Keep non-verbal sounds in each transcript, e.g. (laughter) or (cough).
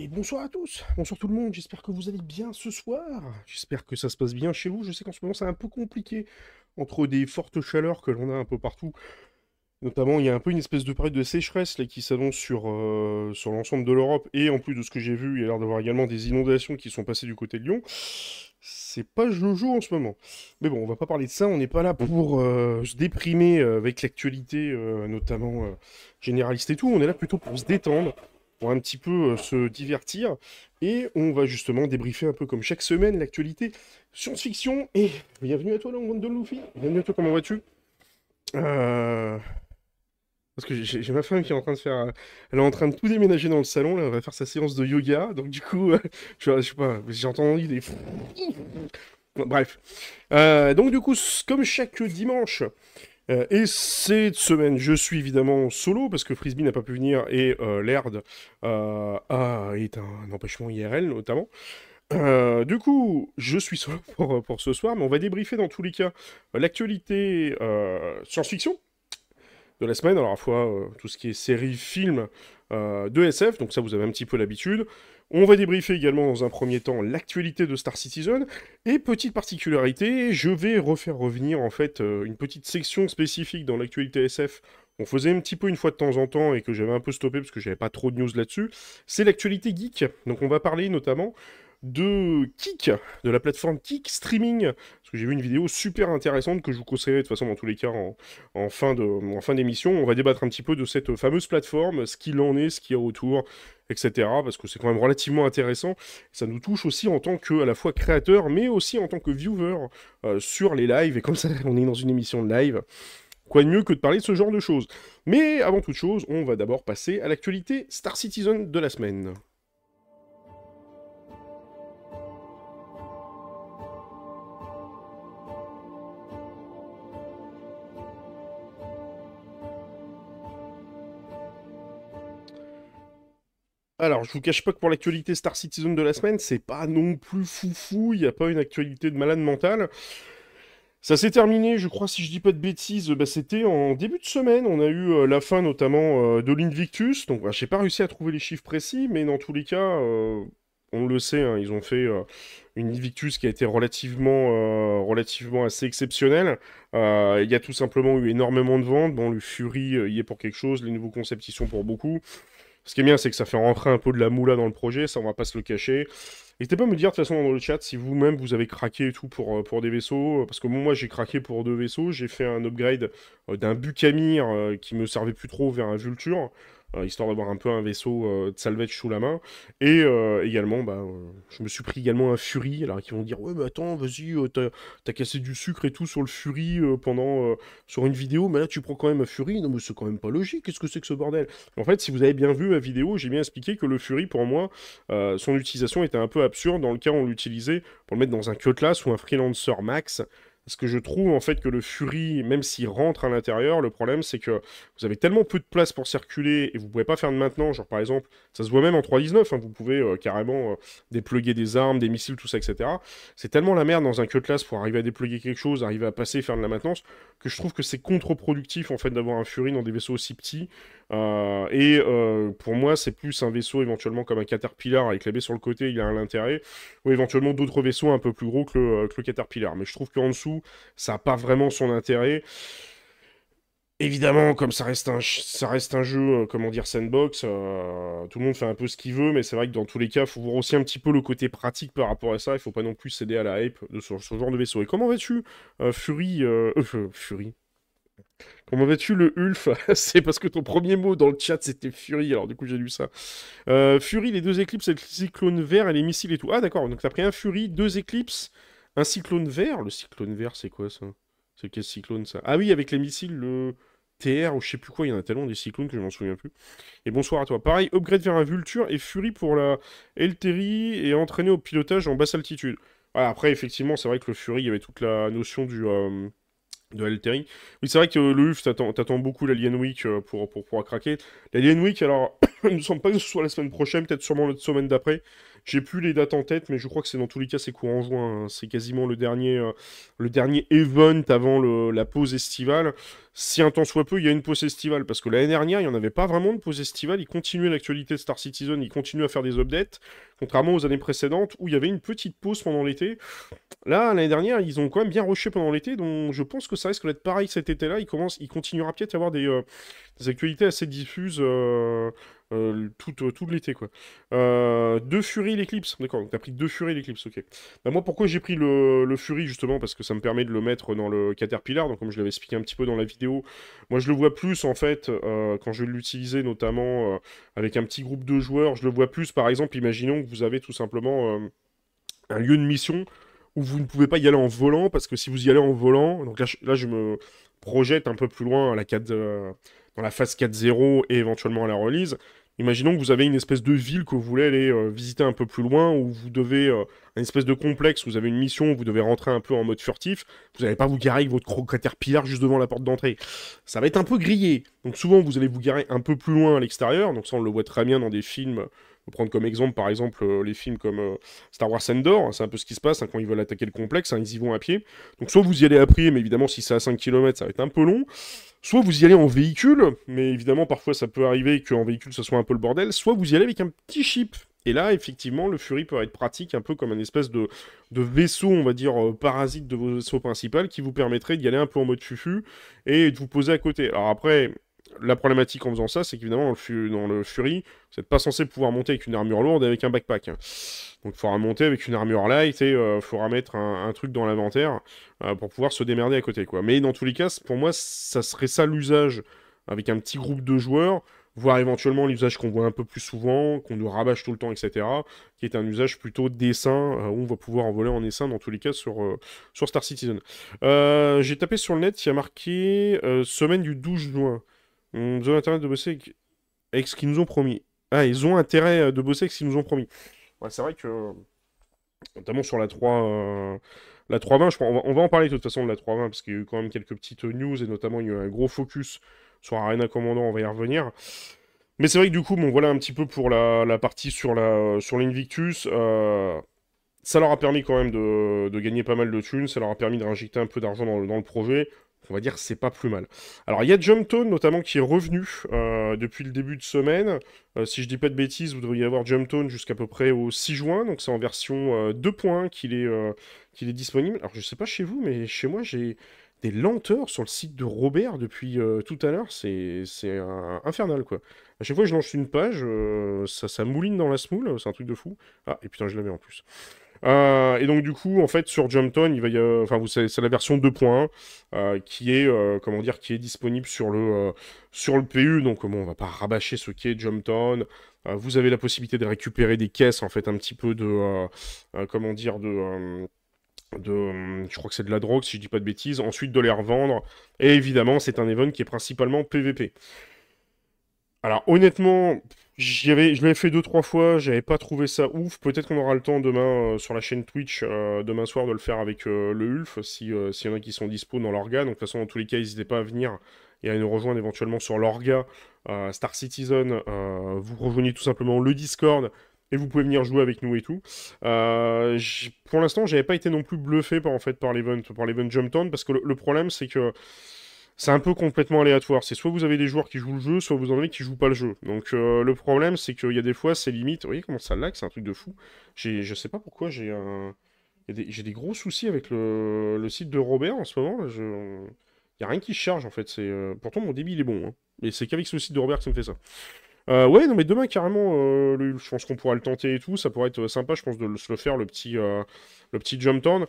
Et bonsoir à tous, bonsoir tout le monde, j'espère que vous allez bien ce soir, j'espère que ça se passe bien chez vous, je sais qu'en ce moment c'est un peu compliqué entre des fortes chaleurs que l'on a un peu partout, notamment il y a un peu une espèce de période de sécheresse qui s'annonce sur, euh, sur l'ensemble de l'Europe, et en plus de ce que j'ai vu, il y a l'air d'avoir également des inondations qui sont passées du côté de Lyon, c'est pas jojo en ce moment. Mais bon, on va pas parler de ça, on n'est pas là pour euh, se déprimer euh, avec l'actualité, notamment généraliste et tout, on est là plutôt pour se détendre, pour un petit peu euh, se divertir. Et on va justement débriefer un peu comme chaque semaine l'actualité science-fiction. Et bienvenue à toi, Longue de Luffy. Bienvenue à toi, comment vas-tu? Euh, Parce que j'ai ma femme qui est en train de faire. Elle est en train de tout déménager dans le salon. Là, elle va faire sa séance de yoga. Donc, du coup, (laughs) je, sais pas, j'ai entendu des. Bref. Euh, donc, du coup, comme chaque dimanche, euh, et cette semaine, je suis évidemment solo parce que Frisbee n'a pas pu venir et euh, Laird euh, est un, empêchement IRL notamment. du coup, je suis solo (laughs) pour, pour, ce soir, mais on va débriefer dans tous les cas l'actualité science-fiction de la semaine, alors à la fois tout ce qui est série, film de SF, donc ça vous avez un petit peu l'habitude. On va débriefer également dans un premier temps l'actualité de Star Citizen. Et petite particularité, je vais refaire revenir en fait euh, une petite section spécifique dans l'actualité SF. On faisait un petit peu une fois de temps en temps et que j'avais un peu stoppé parce que j'avais pas trop de news là-dessus. C'est l'actualité geek. Donc on va parler notamment de Kik, de la plateforme Kik Streaming, parce que j'ai vu une vidéo super intéressante que je vous conseillerais de toute façon dans tous les cas en, en fin d'émission. On va débattre un petit peu de cette fameuse plateforme, ce qu'il en est, ce qu'il y a autour, etc. Parce que c'est quand même relativement intéressant. Ça nous touche aussi en tant que à la fois créateur, mais aussi en tant que viewer euh, sur les lives. Et comme ça, (laughs) on est dans une émission live. Quoi de mieux que de parler de ce genre de choses Mais avant toute chose, on va d'abord passer à l'actualité Star Citizen de la semaine. Alors, je vous cache pas que pour l'actualité Star Citizen de la semaine, c'est pas non plus foufou, il n'y a pas une actualité de malade mental. Ça s'est terminé, je crois, si je dis pas de bêtises, bah, c'était en début de semaine. On a eu euh, la fin notamment euh, de l'Invictus. Donc, bah, j'ai pas réussi à trouver les chiffres précis, mais dans tous les cas, euh, on le sait, hein, ils ont fait une Invictus qui a été relativement, relativement assez exceptionnelle. Il y a tout simplement eu énormément de ventes. Bon, le Fury y est pour quelque chose, les nouveaux concepts y sont pour beaucoup. Ce qui est bien, c'est que ça fait rentrer un peu de la moula dans le projet, ça on va pas se le cacher. N'hésitez pas à me dire de toute façon dans le chat si vous-même vous avez craqué et tout pour, euh, des vaisseaux, parce que moi j'ai craqué pour deux vaisseaux, j'ai fait un upgrade euh, d'un Bucamir euh, qui me servait plus trop vers un Vulture, histoire d'avoir un peu un vaisseau euh, de salvage sous la main. Et euh, également, bah, je me suis pris également un Fury, alors qui vont dire Ouais, mais attends, vas-y, t'as cassé du sucre et tout sur le Fury pendant sur une vidéo, mais là tu prends quand même un Fury. Non, mais c'est quand même pas logique, qu'est-ce que c'est que ce bordel? En fait, si vous avez bien vu la vidéo, j'ai bien expliqué que le Fury, pour moi, son utilisation était un peu absurde dans le cas où on l'utilisait pour le mettre dans un Cutlass ou un Freelancer Max. Parce que je trouve en fait que le Fury, même s'il rentre à l'intérieur, le problème c'est que vous avez tellement peu de place pour circuler et vous pouvez pas faire de maintenant. Genre par exemple, ça se voit même en 3.19, hein, vous pouvez euh, carrément euh, dépluguer des armes, des missiles, tout ça, etc. C'est tellement la merde dans un cutlass pour arriver à dépluguer quelque chose, arriver à passer, faire de la maintenance, que je trouve que c'est contre-productif en fait d'avoir un Fury dans des vaisseaux aussi petits. Euh, et pour moi, c'est plus un vaisseau éventuellement comme un Caterpillar avec la baie sur le côté, il a un intérêt, ou éventuellement d'autres vaisseaux un peu plus gros que le, le Caterpillar. Mais je trouve qu'en dessous, ça n'a pas vraiment son intérêt. Évidemment, comme ça reste un, ça reste un jeu, euh, comment dire, sandbox, euh, tout le monde fait un peu ce qu'il veut, mais c'est vrai que dans tous les cas, il faut voir aussi un petit peu le côté pratique par rapport à ça. Il faut pas non plus céder à la hype de ce, genre de vaisseau. Et comment vas-tu, euh, Fury Fury? Comment vas-tu le Ulf (laughs) C'est parce que ton premier mot dans le chat c'était Fury, alors du coup j'ai lu ça. Fury, les deux éclipses, le cyclone vert et les missiles et tout. Ah d'accord, donc t'as pris un Fury, deux éclipses, un cyclone vert Le cyclone vert, c'est quoi ça? C'est quel cyclone ça? Ah oui, avec les missiles, le TR ou je sais plus quoi, il y en a tellement des cyclones que je m'en souviens plus. Et bonsoir à toi. Pareil, upgrade vers un Vulture et Fury pour la Elteri et entraîné au pilotage en basse altitude. après, effectivement, c'est vrai que le Fury, il y avait toute la notion du. Euh, de Elteri. Oui, c'est vrai que le UF, t'attends beaucoup l'Alien Week euh, pour, pour pouvoir craquer. L'Alien Week, alors, il ne semble pas que ce soit la semaine prochaine, peut-être sûrement la semaine d'après. J'ai plus les dates en tête, mais je crois que c'est dans tous les cas, c'est courant juin. Hein. C'est quasiment le dernier, euh, le dernier event avant la pause estivale. Si un temps soit peu, il y a une pause estivale. Parce que l'année dernière, il n'y en avait pas vraiment de pause estivale. Ils continuaient l'actualité de Star Citizen, ils continuaient à faire des updates. Contrairement aux années précédentes où il y avait une petite pause pendant l'été. Là, l'année dernière, ils ont quand même bien rushé pendant l'été. Donc je pense que ça risque d'être pareil cet été-là. Il, commence, il continuera peut-être à avoir des, euh, actualités assez diffuses. Euh, euh, tout, tout l'été, quoi. Deux Fury, l'Eclipse. D'accord, t'as pris deux Fury, l'Eclipse, ok. Bah, moi, pourquoi j'ai pris le, le, Fury, justement Parce que ça me permet de le mettre dans le Caterpillar, donc comme je l'avais expliqué un petit peu dans la vidéo. Moi, je le vois plus, en fait, quand je vais l'utiliser, notamment avec un petit groupe de joueurs, je le vois plus, par exemple, imaginons que vous avez tout simplement un lieu de mission où vous ne pouvez pas y aller en volant, parce que si vous y allez en volant, donc là, là je me projette un peu plus loin à la 4, dans la phase 4.0 et éventuellement à la release, Imaginons que vous avez une espèce de ville que vous voulez aller euh, visiter un peu plus loin, où vous devez, euh, un espèce de complexe, vous avez une mission, vous devez rentrer un peu en mode furtif, vous n'allez pas vous garer avec votre pilar juste devant la porte d'entrée. Ça va être un peu grillé. Donc souvent, vous allez vous garer un peu plus loin à l'extérieur, donc ça on le voit très bien dans des films prendre comme exemple, par exemple, euh, les films comme euh, Star Wars Endor, c'est un peu ce qui se passe hein, quand ils veulent attaquer le complexe, hein, ils y vont à pied. Donc soit vous y allez à pied, mais évidemment si c'est à 5 km, ça va être un peu long. Soit vous y allez en véhicule, mais évidemment parfois ça peut arriver qu'en véhicule ça soit un peu le bordel. Soit vous y allez avec un petit chip. Et là, effectivement, le Fury peut être pratique un peu comme un espèce de, vaisseau, on va dire, euh, parasite de vos vaisseaux principaux qui vous permettrait d'y aller un peu en mode fufu et de vous poser à côté. Alors après, la problématique en faisant ça, c'est qu'évidemment, dans le Fury, vous n'êtes pas censé pouvoir monter avec une armure lourde et avec un backpack. Donc il faudra monter avec une armure light et il euh, faudra mettre un, truc dans l'inventaire euh, pour pouvoir se démerder à côté. Quoi. Mais dans tous les cas, pour moi, ça serait ça l'usage avec un petit groupe de joueurs, voire éventuellement l'usage qu'on voit un peu plus souvent, qu'on nous rabâche tout le temps, etc., qui est un usage plutôt dessin, euh, où on va pouvoir envoler en essaim dans tous les cas sur, sur Star Citizen. J'ai tapé sur le net, il y a marqué semaine du 12 juin. Ils ont intérêt de bosser avec, ce qu'ils nous ont promis. Ah, ils ont intérêt euh, de bosser avec ce qu'ils nous ont promis. Ouais, c'est vrai que, notamment sur la 3... Euh, la 320, je on, va, en parler de toute façon de la 320, parce qu'il y a eu quand même quelques petites news, et notamment il y a eu un gros focus sur Arena Commandant, on va y revenir. Mais c'est vrai que du coup, bon, voilà un petit peu pour la, partie sur la sur l'Invictus. Euh, ça leur a permis quand même de, gagner pas mal de thunes, ça leur a permis de réinjecter un peu d'argent dans, dans, le projet on va dire c'est pas plus mal. Alors il y a Jumptone notamment qui est revenu euh, depuis le début de semaine. Euh, si je dis pas de bêtises, vous devriez avoir Jumptone jusqu'à peu près au 6 juin, donc c'est en version 2.1 euh, qu'il est, qu'il est disponible. Alors je sais pas chez vous, mais chez moi j'ai des lenteurs sur le site de Robert depuis tout à l'heure, c'est infernal quoi. À chaque fois que je lance une page, ça, ça mouline dans la smoule, c'est un truc de fou. Ah, et putain, je l'avais en plus. Euh, et donc du coup, en fait, sur Jumpton, il va y enfin, vous savez, c'est la version 2.1 euh, qui est, euh, comment dire, qui est disponible sur le sur le PU. Donc bon, on va pas rabâcher ce qui est Jumpton. vous avez la possibilité de récupérer des caisses, en fait, un petit peu de, comment dire, de de, je crois que c'est de la drogue si je dis pas de bêtises, ensuite de les revendre, et évidemment c'est un event qui est principalement PVP. Alors honnêtement, je l'avais fait deux trois fois, j'avais pas trouvé ça ouf. Peut-être qu'on aura le temps demain euh, sur la chaîne Twitch, euh, demain soir, de le faire avec euh, le Ulf, si s'il y en a qui sont dispo dans l'orga. Donc de toute façon, dans tous les cas, n'hésitez pas à venir et à nous rejoindre éventuellement sur l'orga Star Citizen. vous rejoignez tout simplement le Discord et vous pouvez venir jouer avec nous et tout. pour l'instant, j'avais pas été non plus bluffé par en fait par l'event, par l'event Jumptown, parce que le problème c'est que c'est un peu complètement aléatoire. C'est soit vous avez des joueurs qui jouent le jeu, soit vous en avez qui jouent pas le jeu. Donc euh, le problème, c'est qu'il y a des fois, c'est limite. Vous voyez comment ça lag, c'est un truc de fou. Je sais pas pourquoi j'ai un. J'ai des, gros soucis avec le, site de Robert en ce moment. Je... Il n'y a rien qui charge en fait. Euh, Pourtant mon débit est bon. Hein. Mais c'est qu'avec ce site de Robert que ça me fait ça. Euh, ouais, non mais demain carrément, je pense qu'on pourra le tenter et tout. Ça pourrait être sympa, je pense, de se le faire, le petit, le petit jump turn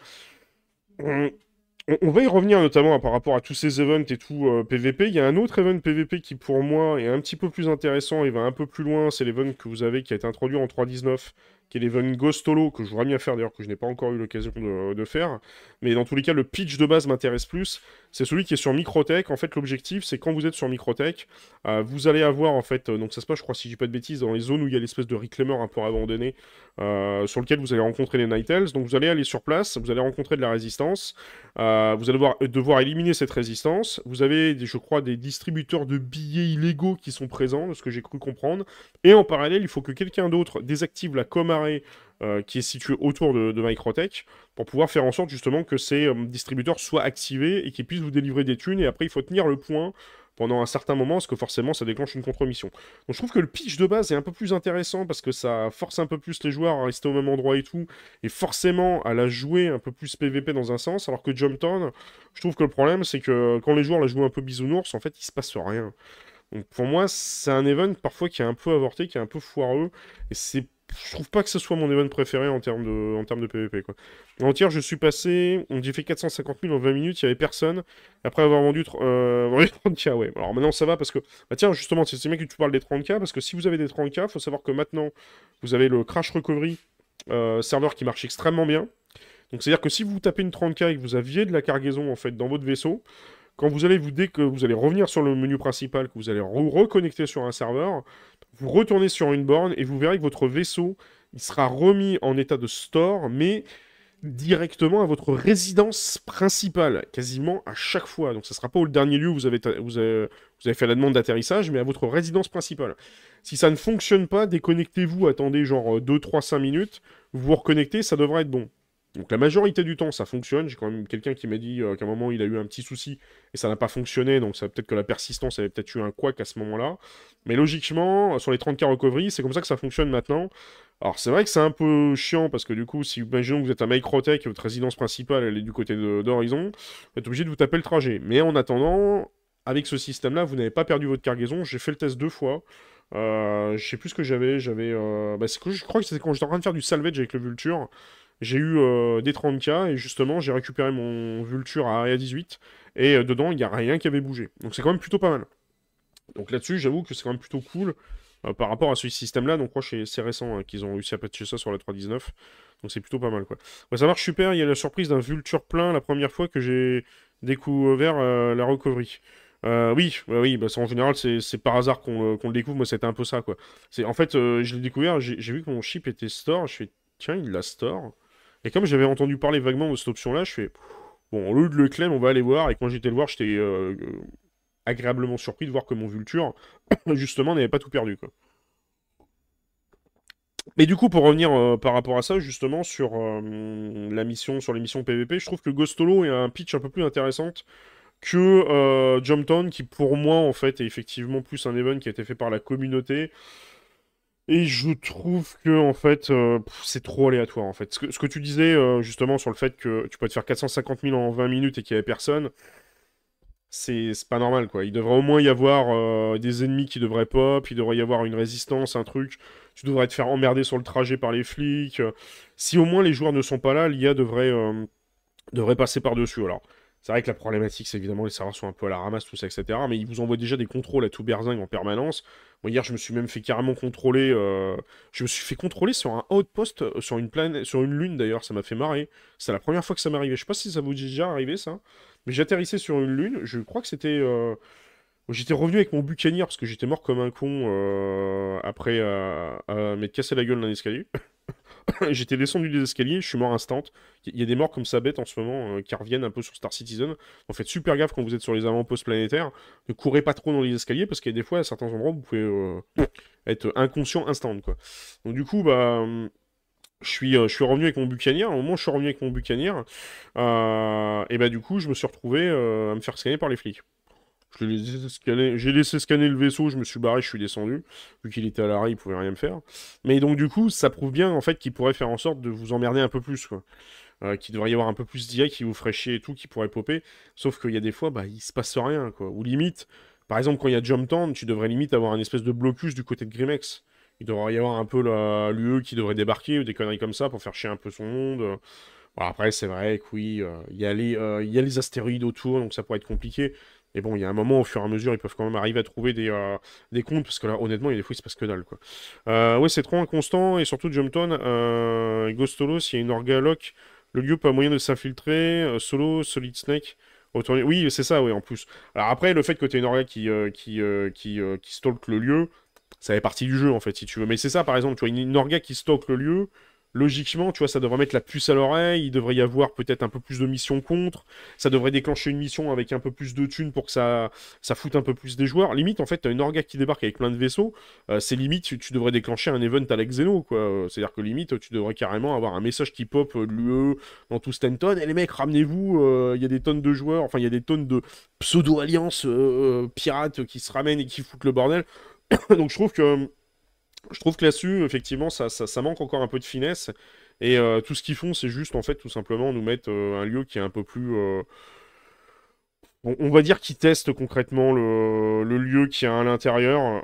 on, va y revenir notamment par rapport à tous ces events et tout PVP. Il y a un autre event PVP qui pour moi est un petit peu plus intéressant et va un peu plus loin. C'est l'event que vous avez qui a été introduit en 3.19 qui est l'event Ghostolo, que je voudrais bien faire d'ailleurs, que je n'ai pas encore eu l'occasion de, faire. Mais dans tous les cas, le pitch de base m'intéresse plus. C'est celui qui est sur Microtech. En fait, l'objectif, c'est quand vous êtes sur Microtech, euh, vous allez avoir, en fait, euh, donc ça se passe, je crois, si je dis pas de bêtises, dans les zones où il y a l'espèce de reclaimer un peu abandonné, euh, sur lequel vous allez rencontrer les Night Elves. Donc vous allez aller sur place, vous allez rencontrer de la résistance, vous allez devoir, éliminer cette résistance. Vous avez, je crois, des distributeurs de billets illégaux qui sont présents, de ce que j'ai cru comprendre. Et en parallèle, il faut que quelqu'un d'autre désactive la com carré euh, qui est situé autour de, de, Microtech pour pouvoir faire en sorte justement que ces euh, distributeurs soient activés et qu'ils puissent vous délivrer des thunes. Et après, il faut tenir le point pendant un certain moment, parce que forcément ça déclenche une contre-mission. Donc je trouve que le pitch de base est un peu plus intéressant parce que ça force un peu plus les joueurs à rester au même endroit et tout, et forcément à la jouer un peu plus PVP dans un sens, alors que Jumptown, je trouve que le problème c'est que quand les joueurs la jouent un peu bisounours, en fait il se passe rien. Donc pour moi c'est un event parfois qui est un peu avorté, qui est un peu foireux, et c'est je trouve pas que ce soit mon event préféré en termes de, en termes de PvP. Quoi. En tiers, je suis passé, j'ai fait 450 000 en 20 minutes, il n'y avait personne. Après avoir vendu, euh, (laughs) 30k, ouais. Alors maintenant ça va parce que, bah tiens, justement, c'est bien que tu parles des 30k, parce que si vous avez des 30k, il faut savoir que maintenant, vous avez le Crash Recovery euh, serveur qui marche extrêmement bien. Donc c'est-à-dire que si vous tapez une 30k et que vous aviez de la cargaison en fait dans votre vaisseau, quand vous allez vous dès que vous allez revenir sur le menu principal, que vous allez reconnecter sur un serveur, vous retournez sur une borne et vous verrez que votre vaisseau il sera remis en état de store, mais directement à votre résidence principale, quasiment à chaque fois. Donc ça ne sera pas au dernier lieu où vous avez fait la demande d'atterrissage, mais à votre résidence principale. Si ça ne fonctionne pas, déconnectez-vous, attendez genre 2, 3, 5 minutes, vous vous reconnectez, ça devrait être bon. Donc la majorité du temps, ça fonctionne. J'ai quand même quelqu'un qui m'a dit euh, qu'à un moment, il a eu un petit souci et ça n'a pas fonctionné. Donc ça peut-être que la persistance avait peut-être eu un couac à ce moment-là. Mais logiquement, sur les 30K recovery, c'est comme ça que ça fonctionne maintenant. Alors c'est vrai que c'est un peu chiant parce que du coup, si imaginons que vous êtes à Microtech et votre résidence principale, elle est du côté d'Horizon, vous êtes obligé de vous taper le trajet. Mais en attendant, avec ce système-là, vous n'avez pas perdu votre cargaison. J'ai fait le test deux fois. Euh, je sais plus ce que j'avais. J'avais. Euh... Bah, je crois que c'était quand j'étais en train de faire du salvage avec le Vulture j'ai eu euh, des 30k et justement j'ai récupéré mon Vulture à Area 18 et euh, dedans il n'y a rien qui avait bougé. Donc c'est quand même plutôt pas mal. Donc là-dessus j'avoue que c'est quand même plutôt cool euh, par rapport à ce système-là. Donc moi c'est récent hein, qu'ils ont réussi à patcher ça sur la 3.19. Donc c'est plutôt pas mal quoi. ça marche super, il y a la surprise d'un Vulture plein la première fois que j'ai découvert la recovery. oui, bah oui, bah, en général c'est par hasard qu'on le découvre, moi c'était un peu ça quoi. En fait, je l'ai découvert, j'ai vu que mon chip était store, je fais tiens, il la store. Et comme j'avais entendu parler vaguement de cette option-là, je fais, bon, au de le claim, on va aller voir. Et quand j'étais le voir, j'étais euh, euh, agréablement surpris de voir que mon Vulture, (coughs) justement, n'avait pas tout perdu. Mais du coup, pour revenir euh, par rapport à ça, justement, sur la mission, sur les missions PVP, je trouve que Ghostolo est un pitch un peu plus intéressante que Jumptown, qui pour moi, en fait, est effectivement plus un event qui a été fait par la communauté. Et je trouve que en fait, euh, c'est trop aléatoire en fait. Ce que, tu disais euh, justement sur le fait que tu peux te faire 450 000 en 20 minutes et qu'il n'y avait personne, c'est pas normal quoi. Il devrait au moins y avoir euh, des ennemis qui devraient pop, il devrait y avoir une résistance, un truc. Tu devrais te faire emmerder sur le trajet par les flics. Si au moins les joueurs ne sont pas là, l'IA devrait, devrait passer par-dessus. Alors, c'est vrai que la problématique, c'est évidemment les serveurs sont un peu à la ramasse, tout ça, etc. Mais ils vous envoient déjà des contrôles à tout berzingue en permanence. Hier, je me suis même fait carrément contrôler. Euh, je me suis fait contrôler sur un outpost, euh, sur une planète, sur une lune d'ailleurs. Ça m'a fait marrer. C'est la première fois que ça arrivé. Je sais pas si ça vous est déjà arrivé, ça. Mais j'atterrissais sur une lune. Je crois que c'était. Euh, j'étais revenu avec mon bucanier parce que j'étais mort comme un con après m'être cassé la gueule d'un escalier. (laughs) (coughs) J'étais descendu des escaliers, je suis mort instant. Il y a des morts comme ça bête en ce moment euh, qui reviennent un peu sur Star Citizen. En fait, super gaffe quand vous êtes sur les avant-postes planétaires. Ne courez pas trop dans les escaliers parce qu'il y a des fois, à certains endroits, vous pouvez euh, être inconscient instant. Donc, du coup, bah. Je suis, euh, je suis revenu avec mon bucanier. Au moment où je suis revenu avec mon bucanier, et bah du coup, je me suis retrouvé à me faire scanner par les flics. J'ai laissé scanner le vaisseau, je me suis barré, je suis descendu. Vu qu'il était à l'arrêt, il pouvait rien me faire. Mais donc, du coup, ça prouve bien en fait qu'il pourrait faire en sorte de vous emmerder un peu plus. Quoi. Euh, qu'il devrait y avoir un peu plus d'IA qui vous ferait chier et tout, qui pourrait popper. Sauf qu'il y a des fois, bah, il se passe rien. Quoi. Ou limite, par exemple, quand il y a Jump Town, tu devrais limite avoir un espèce de blocus du côté de Grimex. Il devrait y avoir un peu l'UE qui devrait débarquer ou des conneries comme ça pour faire chier un peu son monde. après, c'est vrai que oui, euh, il y, euh, y, a les astéroïdes autour, donc ça pourrait être compliqué. Et bon, il y a un moment, au fur et à mesure, ils peuvent quand même arriver à trouver des, euh, des comptes, parce que là, honnêtement, il y a des fois, il se passe que dalle, quoi. Euh, ouais, c'est trop inconstant, et surtout, Jumpton, euh, Ghostolo, s'il y a une orgaloc, le lieu pas moyen de s'infiltrer, euh, solo, Solid Snake, Oui, c'est ça, oui, en plus. Alors après, le fait que tu aies une orga qui, qui, qui, qui le lieu, ça fait partie du jeu, en fait, si tu veux. Mais c'est ça, par exemple, tu vois, une, orga qui stocke le lieu, logiquement, tu vois, ça devrait mettre la puce à l'oreille, il devrait y avoir peut-être un peu plus de missions contre, ça devrait déclencher une mission avec un peu plus de thunes pour que ça, ça foute un peu plus des joueurs. Limite, en fait, t'as une orga qui débarque avec plein de vaisseaux, euh, c'est limite, tu, devrais déclencher un event à la Xeno, quoi. C'est-à-dire que limite, tu devrais carrément avoir un message qui pop de l'UE dans tout Stanton, et les mecs, ramenez-vous, euh, il y a des tonnes de joueurs, enfin, il y a des tonnes de pseudo-alliances euh, pirates qui se ramènent et qui foutent le bordel. (coughs) Donc je trouve que je trouve que là-dessus, effectivement, ça, manque encore un peu de finesse. Et euh, tout ce qu'ils font, c'est juste, en fait, tout simplement, nous mettre euh, un lieu qui est un peu plus... Euh, on, va dire qu'ils testent concrètement le, lieu qui est à l'intérieur,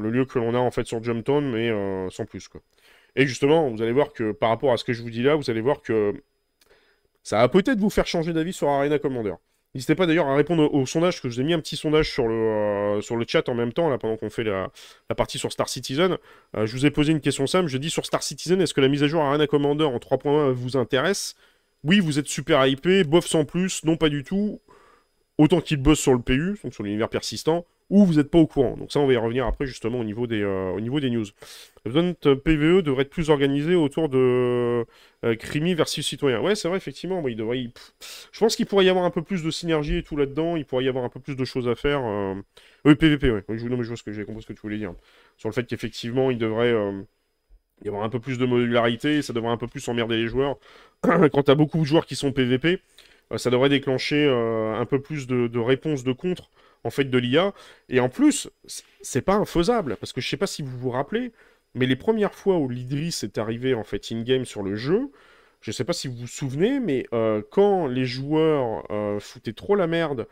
le lieu que l'on a, en fait, sur Jumptown, mais sans plus, quoi. Et justement, vous allez voir que, par rapport à ce que je vous dis là, vous allez voir que ça va peut-être vous faire changer d'avis sur Arena Commander. N'hésitez pas d'ailleurs à répondre au, sondage, que je vous ai mis un petit sondage sur le, euh, sur le chat en même temps, là, pendant qu'on fait la, partie sur Star Citizen. Euh, je vous ai posé une question simple, je dis sur Star Citizen, est-ce que la mise à jour Arena Commander en 3.1 vous intéresse? Oui, vous êtes super hypé, bof sans plus, non pas du tout. Autant qu'il bosse sur le PU, donc sur l'univers persistant, ou vous n'êtes pas au courant. Donc ça, on va y revenir après justement au niveau des, euh, au niveau des news. Le PVE devrait être plus organisé autour de euh, Crimi versus citoyen. Ouais, c'est vrai, effectivement. il devrait, Je pense qu'il pourrait y avoir un peu plus de synergie et tout là-dedans. Il pourrait y avoir un peu plus de choses à faire. Euh... Oui, PVP, ouais. Non, mais je vois ce que j'ai compris ce que tu voulais dire. Sur le fait qu'effectivement, il devrait euh, y avoir un peu plus de modularité. Ça devrait un peu plus emmerder les joueurs. (clears throat) Quand tu as beaucoup de joueurs qui sont PVP, ça devrait déclencher un peu plus de réponses de contre en fait de l'IA. Et en plus, c'est pas infaisable, parce que je sais pas si vous vous rappelez, mais les premières fois où l'Idris est arrivé en fait in-game sur le jeu, je sais pas si vous vous souvenez, mais euh, quand les joueurs euh, foutaient trop la merde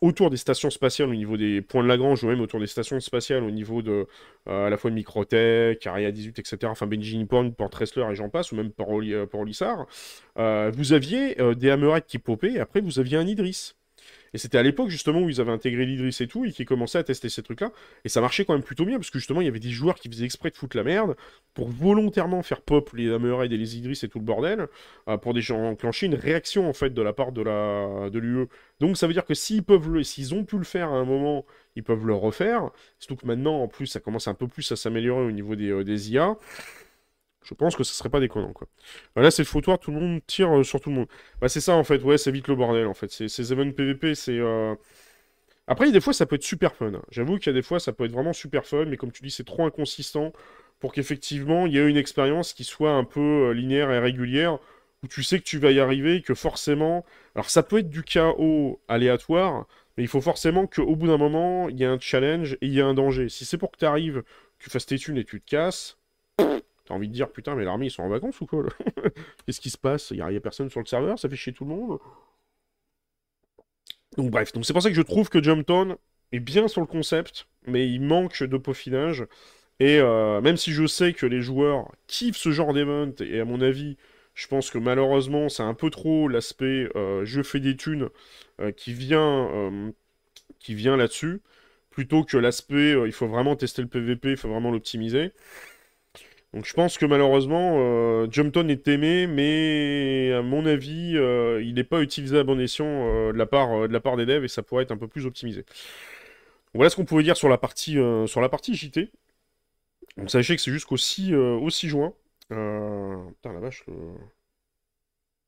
autour des stations spatiales, au niveau des points de Lagrange, ou même autour des stations spatiales, au niveau de euh, à la fois de Microtech, Aria 18, etc., enfin Benjamin Point, Port Tressler et j'en passe, ou même Port, Olissar, vous aviez des hammerheads qui popaient, et après vous aviez un Idris. Et c'était à l'époque justement où ils avaient intégré l'Idris et tout, et qui commençaient à tester ces trucs-là. Et ça marchait quand même plutôt bien, parce que justement, il y avait des joueurs qui faisaient exprès de foutre la merde, pour volontairement faire pop les Hammerhead et les Idris et tout le bordel, euh, pour déjà enclencher une réaction en fait de la part de la l'UE. Donc ça veut dire que s'ils peuvent le, s'ils ont pu le faire à un moment, ils peuvent le refaire. Surtout que maintenant, en plus, ça commence un peu plus à s'améliorer au niveau des, euh, des IA je pense que ce serait pas déconnant, quoi. Bah, là, c'est le foutoir, tout le monde tire euh, sur tout le monde. Bah, c'est ça, en fait, ouais, c'est vite le bordel, en fait. Ces events PVP, c'est... Euh, après, des fois, ça peut être super fun. J'avoue qu'il y a des fois, ça peut être vraiment super fun, mais comme tu dis, c'est trop inconsistant pour qu'effectivement, il y ait une expérience qui soit un peu euh, linéaire et régulière, où tu sais que tu vas y arriver, que forcément... Alors, ça peut être du chaos aléatoire, mais il faut forcément qu'au bout d'un moment, il y ait un challenge et il y ait un danger. Si c'est pour que tu arrives, tu fasses tes thunes et tu te casses... T'as envie de dire, putain, mais l'armée, ils sont en vacances ou quoi (laughs) Qu'est-ce qui se passe? Il n'y a, personne sur le serveur, ça fait chier tout le monde. Donc bref, donc c'est pour ça que je trouve que Jumpton est bien sur le concept, mais il manque de peaufinage. Et euh, même si je sais que les joueurs kiffent ce genre d'event, et à mon avis, je pense que malheureusement, c'est un peu trop l'aspect euh, je fais des thunes euh, qui vient, qui vient là-dessus, plutôt que l'aspect il faut vraiment tester le PVP, il faut vraiment l'optimiser. Donc je pense que malheureusement, euh, Jumpton est aimé, mais à mon avis, euh, il n'est pas utilisé à bon escient euh, de, la part, de la part des devs et ça pourrait être un peu plus optimisé. voilà ce qu'on pouvait dire sur la partie, sur la partie JT. Donc sachez que c'est jusqu'au 6, 6 juin. Putain la vache,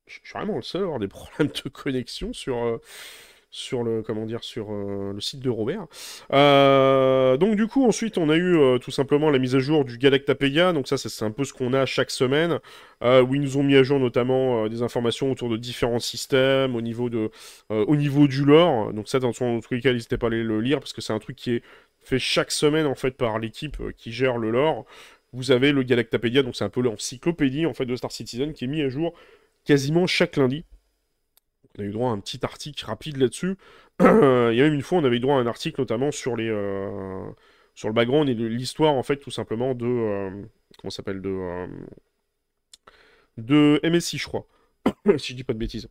je suis vraiment le seul à avoir des (laughs) problèmes de connexion sur sur le comment dire sur euh, le site de Robert. Euh, donc du coup ensuite on a eu euh, tout simplement la mise à jour du Galactapedia. Donc ça c'est un peu ce qu'on a chaque semaine où ils nous ont mis à jour notamment des informations autour de différents systèmes au niveau de au niveau du lore. Donc ça dans tous les cas n'hésitez pas à aller le lire parce que c'est un truc qui est fait chaque semaine en fait par l'équipe qui gère le lore. Vous avez le Galactapedia donc c'est un peu l'encyclopédie en fait de Star Citizen qui est mis à jour quasiment chaque lundi. On a eu droit à un petit article rapide là-dessus. (clears throat) Il y a même une fois, on avait eu droit à un article notamment sur les euh, sur le background et l'histoire en fait tout simplement de euh, s'appelle de euh, de MSI, je crois, (clears throat) si je dis pas de bêtises.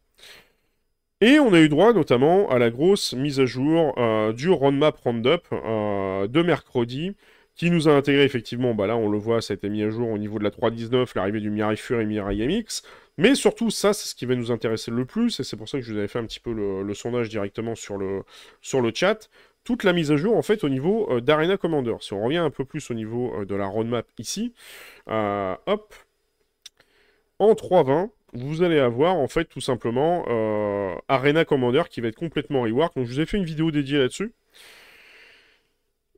Et on a eu droit notamment à la grosse mise à jour du roadmap roundup de mercredi qui nous a intégré effectivement, bah là on le voit, ça a été mis à jour au niveau de la 3.19, l'arrivée du Mirai Fur et Mirai MX, mais surtout ça c'est ce qui va nous intéresser le plus, et c'est pour ça que je vous avais fait un petit peu le, sondage directement sur le, sur le chat, toute la mise à jour en fait au niveau euh, d'Arena Commander. Si on revient un peu plus au niveau euh, de la roadmap ici, euh, hop, en 3.20, vous allez avoir en fait tout simplement Arena Commander qui va être complètement rework. Donc je vous ai fait une vidéo dédiée là-dessus.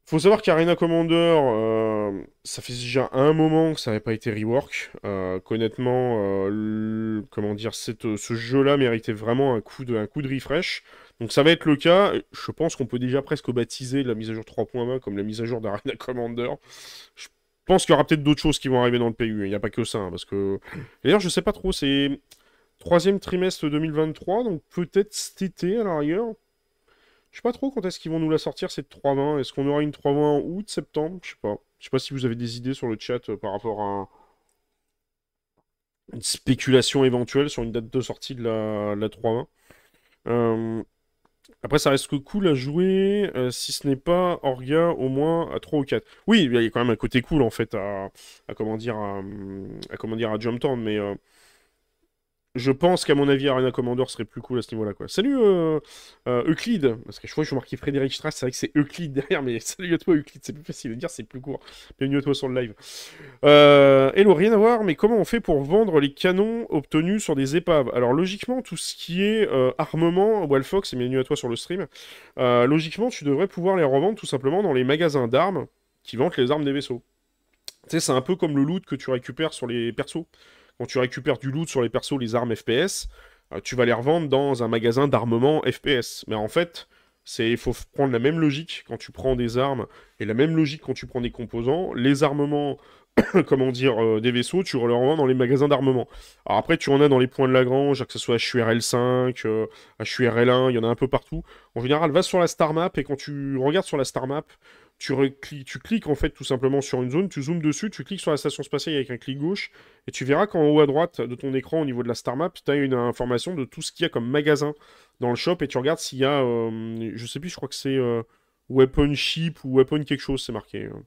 Faut savoir qu'Arena Commander, euh, ça fait déjà un moment que ça n'avait pas été rework. Euh, qu'honnêtement, comment dire, ce jeu-là méritait vraiment un coup, de, un coup de refresh. Donc ça va être le cas. Je pense qu'on peut déjà presque baptiser la mise à jour 3.20 comme la mise à jour d'Arena Commander. Je pense qu'il y aura peut-être d'autres choses qui vont arriver dans le PU. Il n'y a pas que ça. Hein, parce que. D'ailleurs, je sais pas trop. C'est troisième trimestre 2023. Donc peut-être cet été à l'arrière. Je sais pas trop quand est-ce qu'ils vont nous la sortir cette 3.20. Est-ce qu'on aura une 3.20 en août, septembre? Je sais pas. Je sais pas si vous avez des idées sur le chat euh, par rapport à une spéculation éventuelle sur une date de sortie de la, la 3.20. Euh, après, ça reste cool à jouer, euh, si ce n'est pas Orga au moins à 3 ou 4. Oui, il y a quand même un côté cool en fait à, comment dire à, comment dire à Jump Town, mais je pense qu'à mon avis, Arena Commander serait plus cool à ce niveau-là. Salut euh, euh, Euclide, parce que je vois que je marqué Frédéric Strass, c'est vrai que c'est Euclide derrière, mais (laughs) salut à toi Euclide, c'est plus facile de dire, c'est plus court. Bienvenue à toi sur le live. Euh, hello, rien à voir, mais comment on fait pour vendre les canons obtenus sur des épaves? Alors logiquement, tout ce qui est armement, Wildfox, et bienvenue à toi sur le stream, logiquement, tu devrais pouvoir les revendre tout simplement dans les magasins d'armes qui vendent les armes des vaisseaux. Tu sais, c'est un peu comme le loot que tu récupères sur les persos quand tu récupères du loot sur les persos, les armes FPS, euh, tu vas les revendre dans un magasin d'armement FPS. Mais en fait, il faut prendre la même logique quand tu prends des armes et la même logique quand tu prends des composants. Les armements, (coughs) comment dire, euh, des vaisseaux, tu les revends dans les magasins d'armement. Alors après, tu en as dans les points de Lagrange, que ce soit HURL5, euh, HURL1, il y en a un peu partout. En général, va sur la star map et quand tu regardes sur la star map, tu, cliques en fait tout simplement sur une zone, tu zoomes dessus, tu cliques sur la station spatiale avec un clic gauche, et tu verras qu'en haut à droite de ton écran au niveau de la star map, tu as une information de tout ce qu'il y a comme magasin dans le shop, et tu regardes s'il y a, euh, je sais plus, je crois que c'est euh, Weapon Ship ou Weapon quelque chose, c'est marqué. Hein.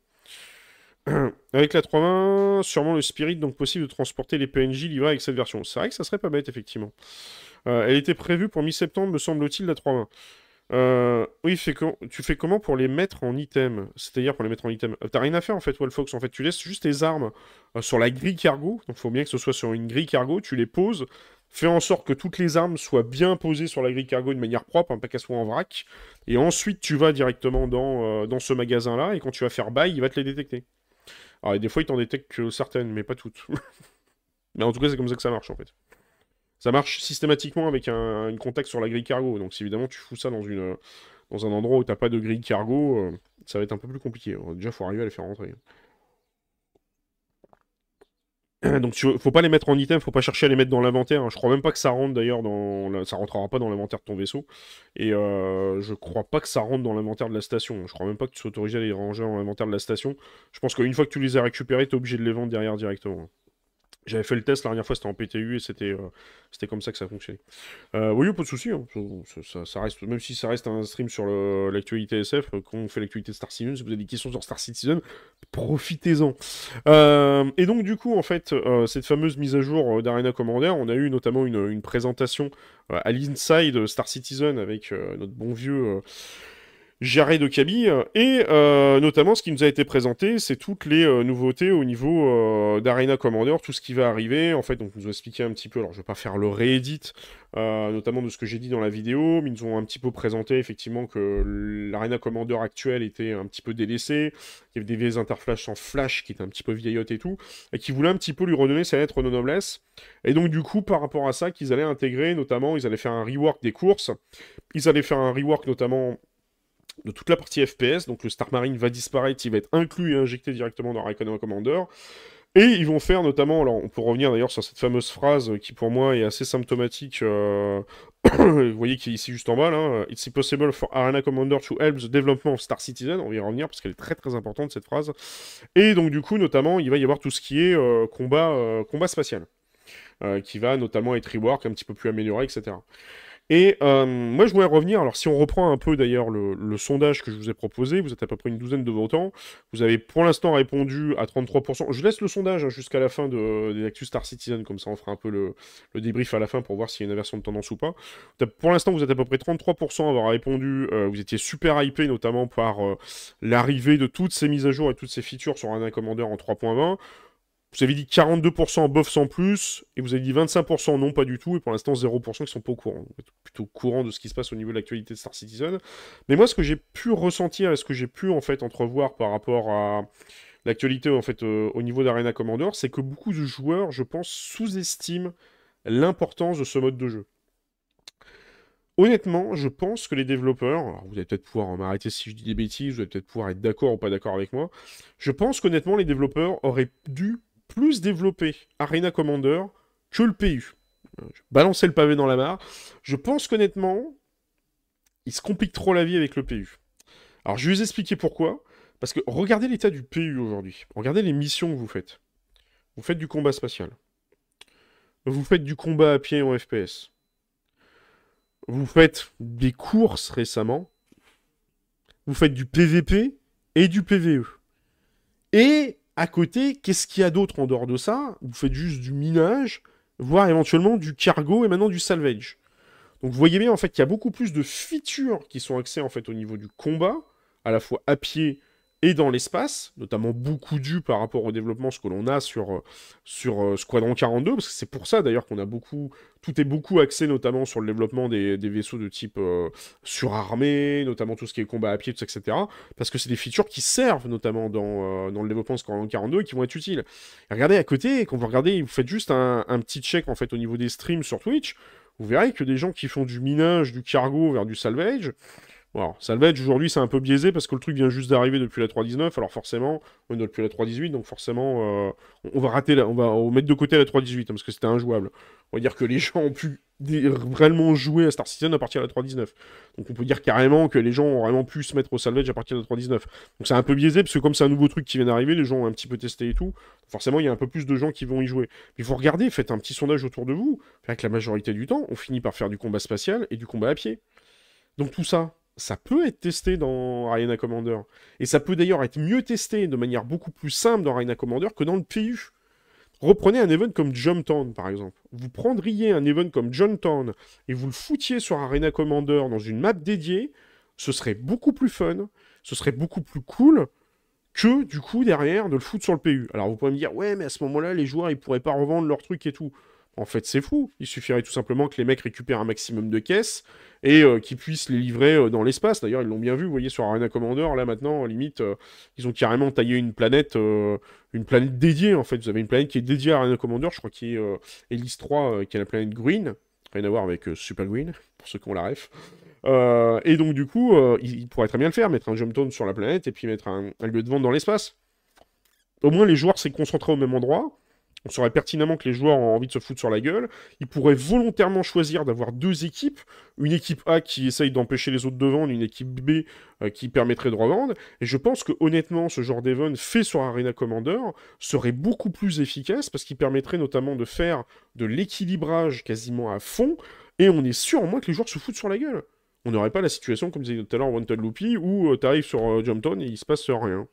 (clears throat) avec la 320, sûrement le Spirit, donc possible de transporter les PNJ livrés avec cette version. C'est vrai que ça serait pas bête, effectivement. Euh, elle était prévue pour mi-septembre, me semble-t-il, la 320. Euh, oui, tu fais comment pour les mettre en item? C'est-à-dire pour les mettre en item euh, T'as rien à faire en fait, Wallfox. En fait, tu laisses juste tes armes euh, sur la grille cargo. Donc, il faut bien que ce soit sur une grille cargo. Tu les poses. Fais en sorte que toutes les armes soient bien posées sur la grille cargo de manière propre, hein, pas qu'elles soient en vrac. Et ensuite, tu vas directement dans, dans ce magasin-là. Et quand tu vas faire bail, il va te les détecter. Alors, des fois, il t'en détecte que certaines, mais pas toutes. (laughs) mais en tout cas, c'est comme ça que ça marche en fait. Ça marche systématiquement avec un, une contact sur la grille cargo. Donc si évidemment tu fous ça dans, un endroit où t'as pas de grille cargo, euh, ça va être un peu plus compliqué. Déjà, il faut arriver à les faire rentrer. (clears throat) Donc tu, faut pas les mettre en item, faut pas chercher à les mettre dans l'inventaire. Je crois même pas que ça rentre d'ailleurs dans, ça rentrera pas dans l'inventaire de ton vaisseau. Et euh, je crois pas que ça rentre dans l'inventaire de la station. Je crois même pas que tu sois autorisé à les ranger dans l'inventaire de la station. Je pense qu'une fois que tu les as récupérés, t'es obligé de les vendre derrière directement. J'avais fait le test la dernière fois, c'était en PTU et c'était euh, c'était comme ça que ça fonctionnait. Euh, oui, pas de souci. Hein. Ça, reste, même si ça reste un stream sur l'actualité SF, euh, quand on fait l'actualité Star Citizen, si vous avez des questions sur Star Citizen, profitez-en. et donc, du coup, en fait, cette fameuse mise à jour d'Arena Commander, on a eu notamment une, une présentation à l'Inside Star Citizen avec notre bon vieux. Jared de Kaby, et euh, notamment ce qui nous a été présenté, c'est toutes les euh, nouveautés au niveau euh, d'Arena Commander, tout ce qui va arriver, en fait, donc nous a expliqué un petit peu, alors je vais pas faire le réédit, notamment de ce que j'ai dit dans la vidéo, mais ils nous ont un petit peu présenté effectivement que l'Arena Commander actuelle était un petit peu délaissée, qu'il y avait des vieilles interflash en flash qui étaient un petit peu vieillottes et tout, et qui voulaient un petit peu lui redonner sa lettre de noblesse, et donc du coup, par rapport à ça, qu'ils allaient intégrer, notamment, ils allaient faire un rework des courses, ils allaient faire un rework notamment de toute la partie FPS, donc le Star Marine va disparaître, il va être inclus et injecté directement dans Recon Commander. Et ils vont faire notamment, alors on peut revenir d'ailleurs sur cette fameuse phrase qui pour moi est assez symptomatique, euh, (coughs) vous voyez qui est ici juste en bas là, It's impossible for Arena Commander to help the development of Star Citizen, on va y revenir parce qu'elle est très très importante cette phrase. Et donc du coup notamment il va y avoir tout ce qui est euh, combat, euh, combat spatial, qui va notamment être rework un petit peu plus amélioré, etc. Et euh, moi, je voulais revenir. Alors, si on reprend un peu d'ailleurs le, sondage que je vous ai proposé, vous êtes à peu près une douzaine de votants. Vous avez pour l'instant répondu à 33%. Je laisse le sondage hein, jusqu'à la fin de, des Actus Star Citizen, comme ça on fera un peu le, débrief à la fin pour voir s'il y a une inversion de tendance ou pas. Pour l'instant, vous êtes à peu près 33% à avoir répondu. Euh, vous étiez super hypé, notamment par euh, l'arrivée de toutes ces mises à jour et toutes ces features sur un Commander en 3.20. vous avez dit 42% bof sans plus, et vous avez dit 25% non, pas du tout, et pour l'instant 0% qui sont pas au courant. plutôt courant de ce qui se passe au niveau de l'actualité de Star Citizen. Mais moi, ce que j'ai pu ressentir et ce que j'ai pu en fait entrevoir par rapport à l'actualité en fait euh, au niveau d'Arena Commander, c'est que beaucoup de joueurs, je pense, sous-estiment l'importance de ce mode de jeu. Honnêtement, je pense que les développeurs, vous allez peut-être pouvoir m'arrêter si je dis des bêtises, vous allez peut-être pouvoir être d'accord ou pas d'accord avec moi, je pense qu'honnêtement, les développeurs auraient dû plus développer Arena Commander que le PU. Je le pavé dans la mare. Je pense qu'honnêtement, ils se compliquent trop la vie avec le PU. Alors, je vais vous expliquer pourquoi. Parce que regardez l'état du PU aujourd'hui. Regardez les missions que vous faites. Vous faites du combat spatial. Vous faites du combat à pied en FPS. Vous faites des courses récemment. Vous faites du PVP et du PVE. Et à côté, qu'est-ce qu'il y a d'autre en dehors de ça? Vous faites juste du minage, voire éventuellement du cargo et maintenant du salvage. Donc vous voyez bien en fait qu'il y a beaucoup plus de features qui sont axées en fait au niveau du combat, à la fois à pied et dans l'espace, notamment beaucoup dû par rapport au développement ce que l'on a sur, euh, sur euh, Squadron 42, parce que c'est pour ça d'ailleurs qu'on a beaucoup, tout est beaucoup axé notamment sur le développement des, vaisseaux de type euh, surarmé, notamment tout ce qui est combat à pied, etc. Parce que c'est des features qui servent notamment dans, dans le développement de Squadron 42 et qui vont être utiles. regardez à côté, quand vous regardez, vous faites juste un, un petit check en fait au niveau des streams sur Twitch, vous verrez que des gens qui font du minage, du cargo vers du salvage, Bon, Salvage, aujourd'hui, c'est un peu biaisé parce que le truc vient juste d'arriver depuis la 3.19. Alors forcément, on est depuis la 3.18, donc forcément, euh, on va rater, on va mettre de côté la 3.18 hein, parce que c'était injouable. On va dire que les (laughs) gens ont pu réellement jouer à Star Citizen à partir de la 3.19. Donc on peut dire carrément que les gens ont vraiment pu se mettre au Salvage à partir de la 3.19. Donc c'est un peu biaisé parce que comme c'est un nouveau truc qui vient d'arriver, les gens ont un petit peu testé et tout. Forcément, il y a un peu plus de gens qui vont y jouer. Mais vous regardez, faites un petit sondage autour de vous. Avec la majorité du temps, on finit par faire du combat spatial et du combat à pied. Donc tout ça, ça peut être testé dans Arena Commander. Et ça peut d'ailleurs être mieux testé de manière beaucoup plus simple dans Arena Commander que dans le PU. Reprenez un event comme Jumptown, par exemple. Vous prendriez un event comme Jumptown et vous le foutiez sur Arena Commander dans une map dédiée, ce serait beaucoup plus fun, ce serait beaucoup plus cool que, du coup, derrière, de le foutre sur le PU. Alors, vous pouvez me dire, ouais, mais à ce moment-là, les joueurs, ils pourraient pas revendre leur truc et tout. En fait, c'est fou. Il suffirait tout simplement que les mecs récupèrent un maximum de caisses et euh, qu'ils puissent les livrer euh, dans l'espace. D'ailleurs, ils l'ont bien vu, vous voyez, sur Arena Commander, là maintenant, limite, euh, ils ont carrément taillé une planète, une planète dédiée, en fait. Vous avez une planète qui est dédiée à Arena Commander, je crois qu'il est Elise 3, qui est la planète Green. Rien à voir avec Super Green, (laughs) pour ceux qui ont la ref. et donc, du coup, il, pourrait très bien le faire, mettre un jump tone sur la planète et puis mettre un, un lieu de vente dans l'espace. Au moins, les joueurs s'est concentrés au même endroit. On saurait pertinemment que les joueurs ont envie de se foutre sur la gueule. Ils pourraient volontairement choisir d'avoir deux équipes. Une équipe A qui essaye d'empêcher les autres de vendre, une équipe B euh, qui permettrait de revendre. Et je pense que honnêtement, ce genre d'event fait sur Arena Commander serait beaucoup plus efficace parce qu'il permettrait notamment de faire de l'équilibrage quasiment à fond. Et on est sûr, au moins, que les joueurs se foutent sur la gueule. On n'aurait pas la situation, comme disait tout à l'heure, Wanted Loopy, où euh, tu arrives sur euh, Jumpton et il se passe rien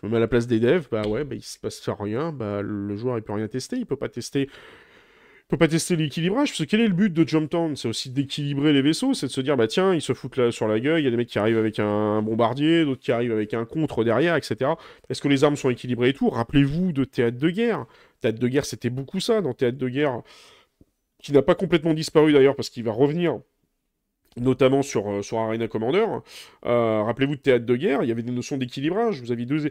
je me mets à la place des devs, bah ouais, bah il se passe rien, bah le joueur il peut rien tester, il peut pas tester. Il peut pas tester l'équilibrage, parce que quel est le but de Jump Town? C'est aussi d'équilibrer les vaisseaux, c'est de se dire, bah tiens, ils se foutent là sur la gueule, il y a des mecs qui arrivent avec un bombardier, d'autres qui arrivent avec un contre derrière, etc. Est-ce que les armes sont équilibrées et tout? Rappelez-vous de Théâtre de guerre. Théâtre de guerre, c'était beaucoup ça, dans Théâtre de guerre, qui n'a pas complètement disparu d'ailleurs, parce qu'il va revenir notamment sur, euh, sur Arena Commander. Euh, rappelez-vous de Théâtre de guerre, il y avait des notions d'équilibrage. Vous aviez deux,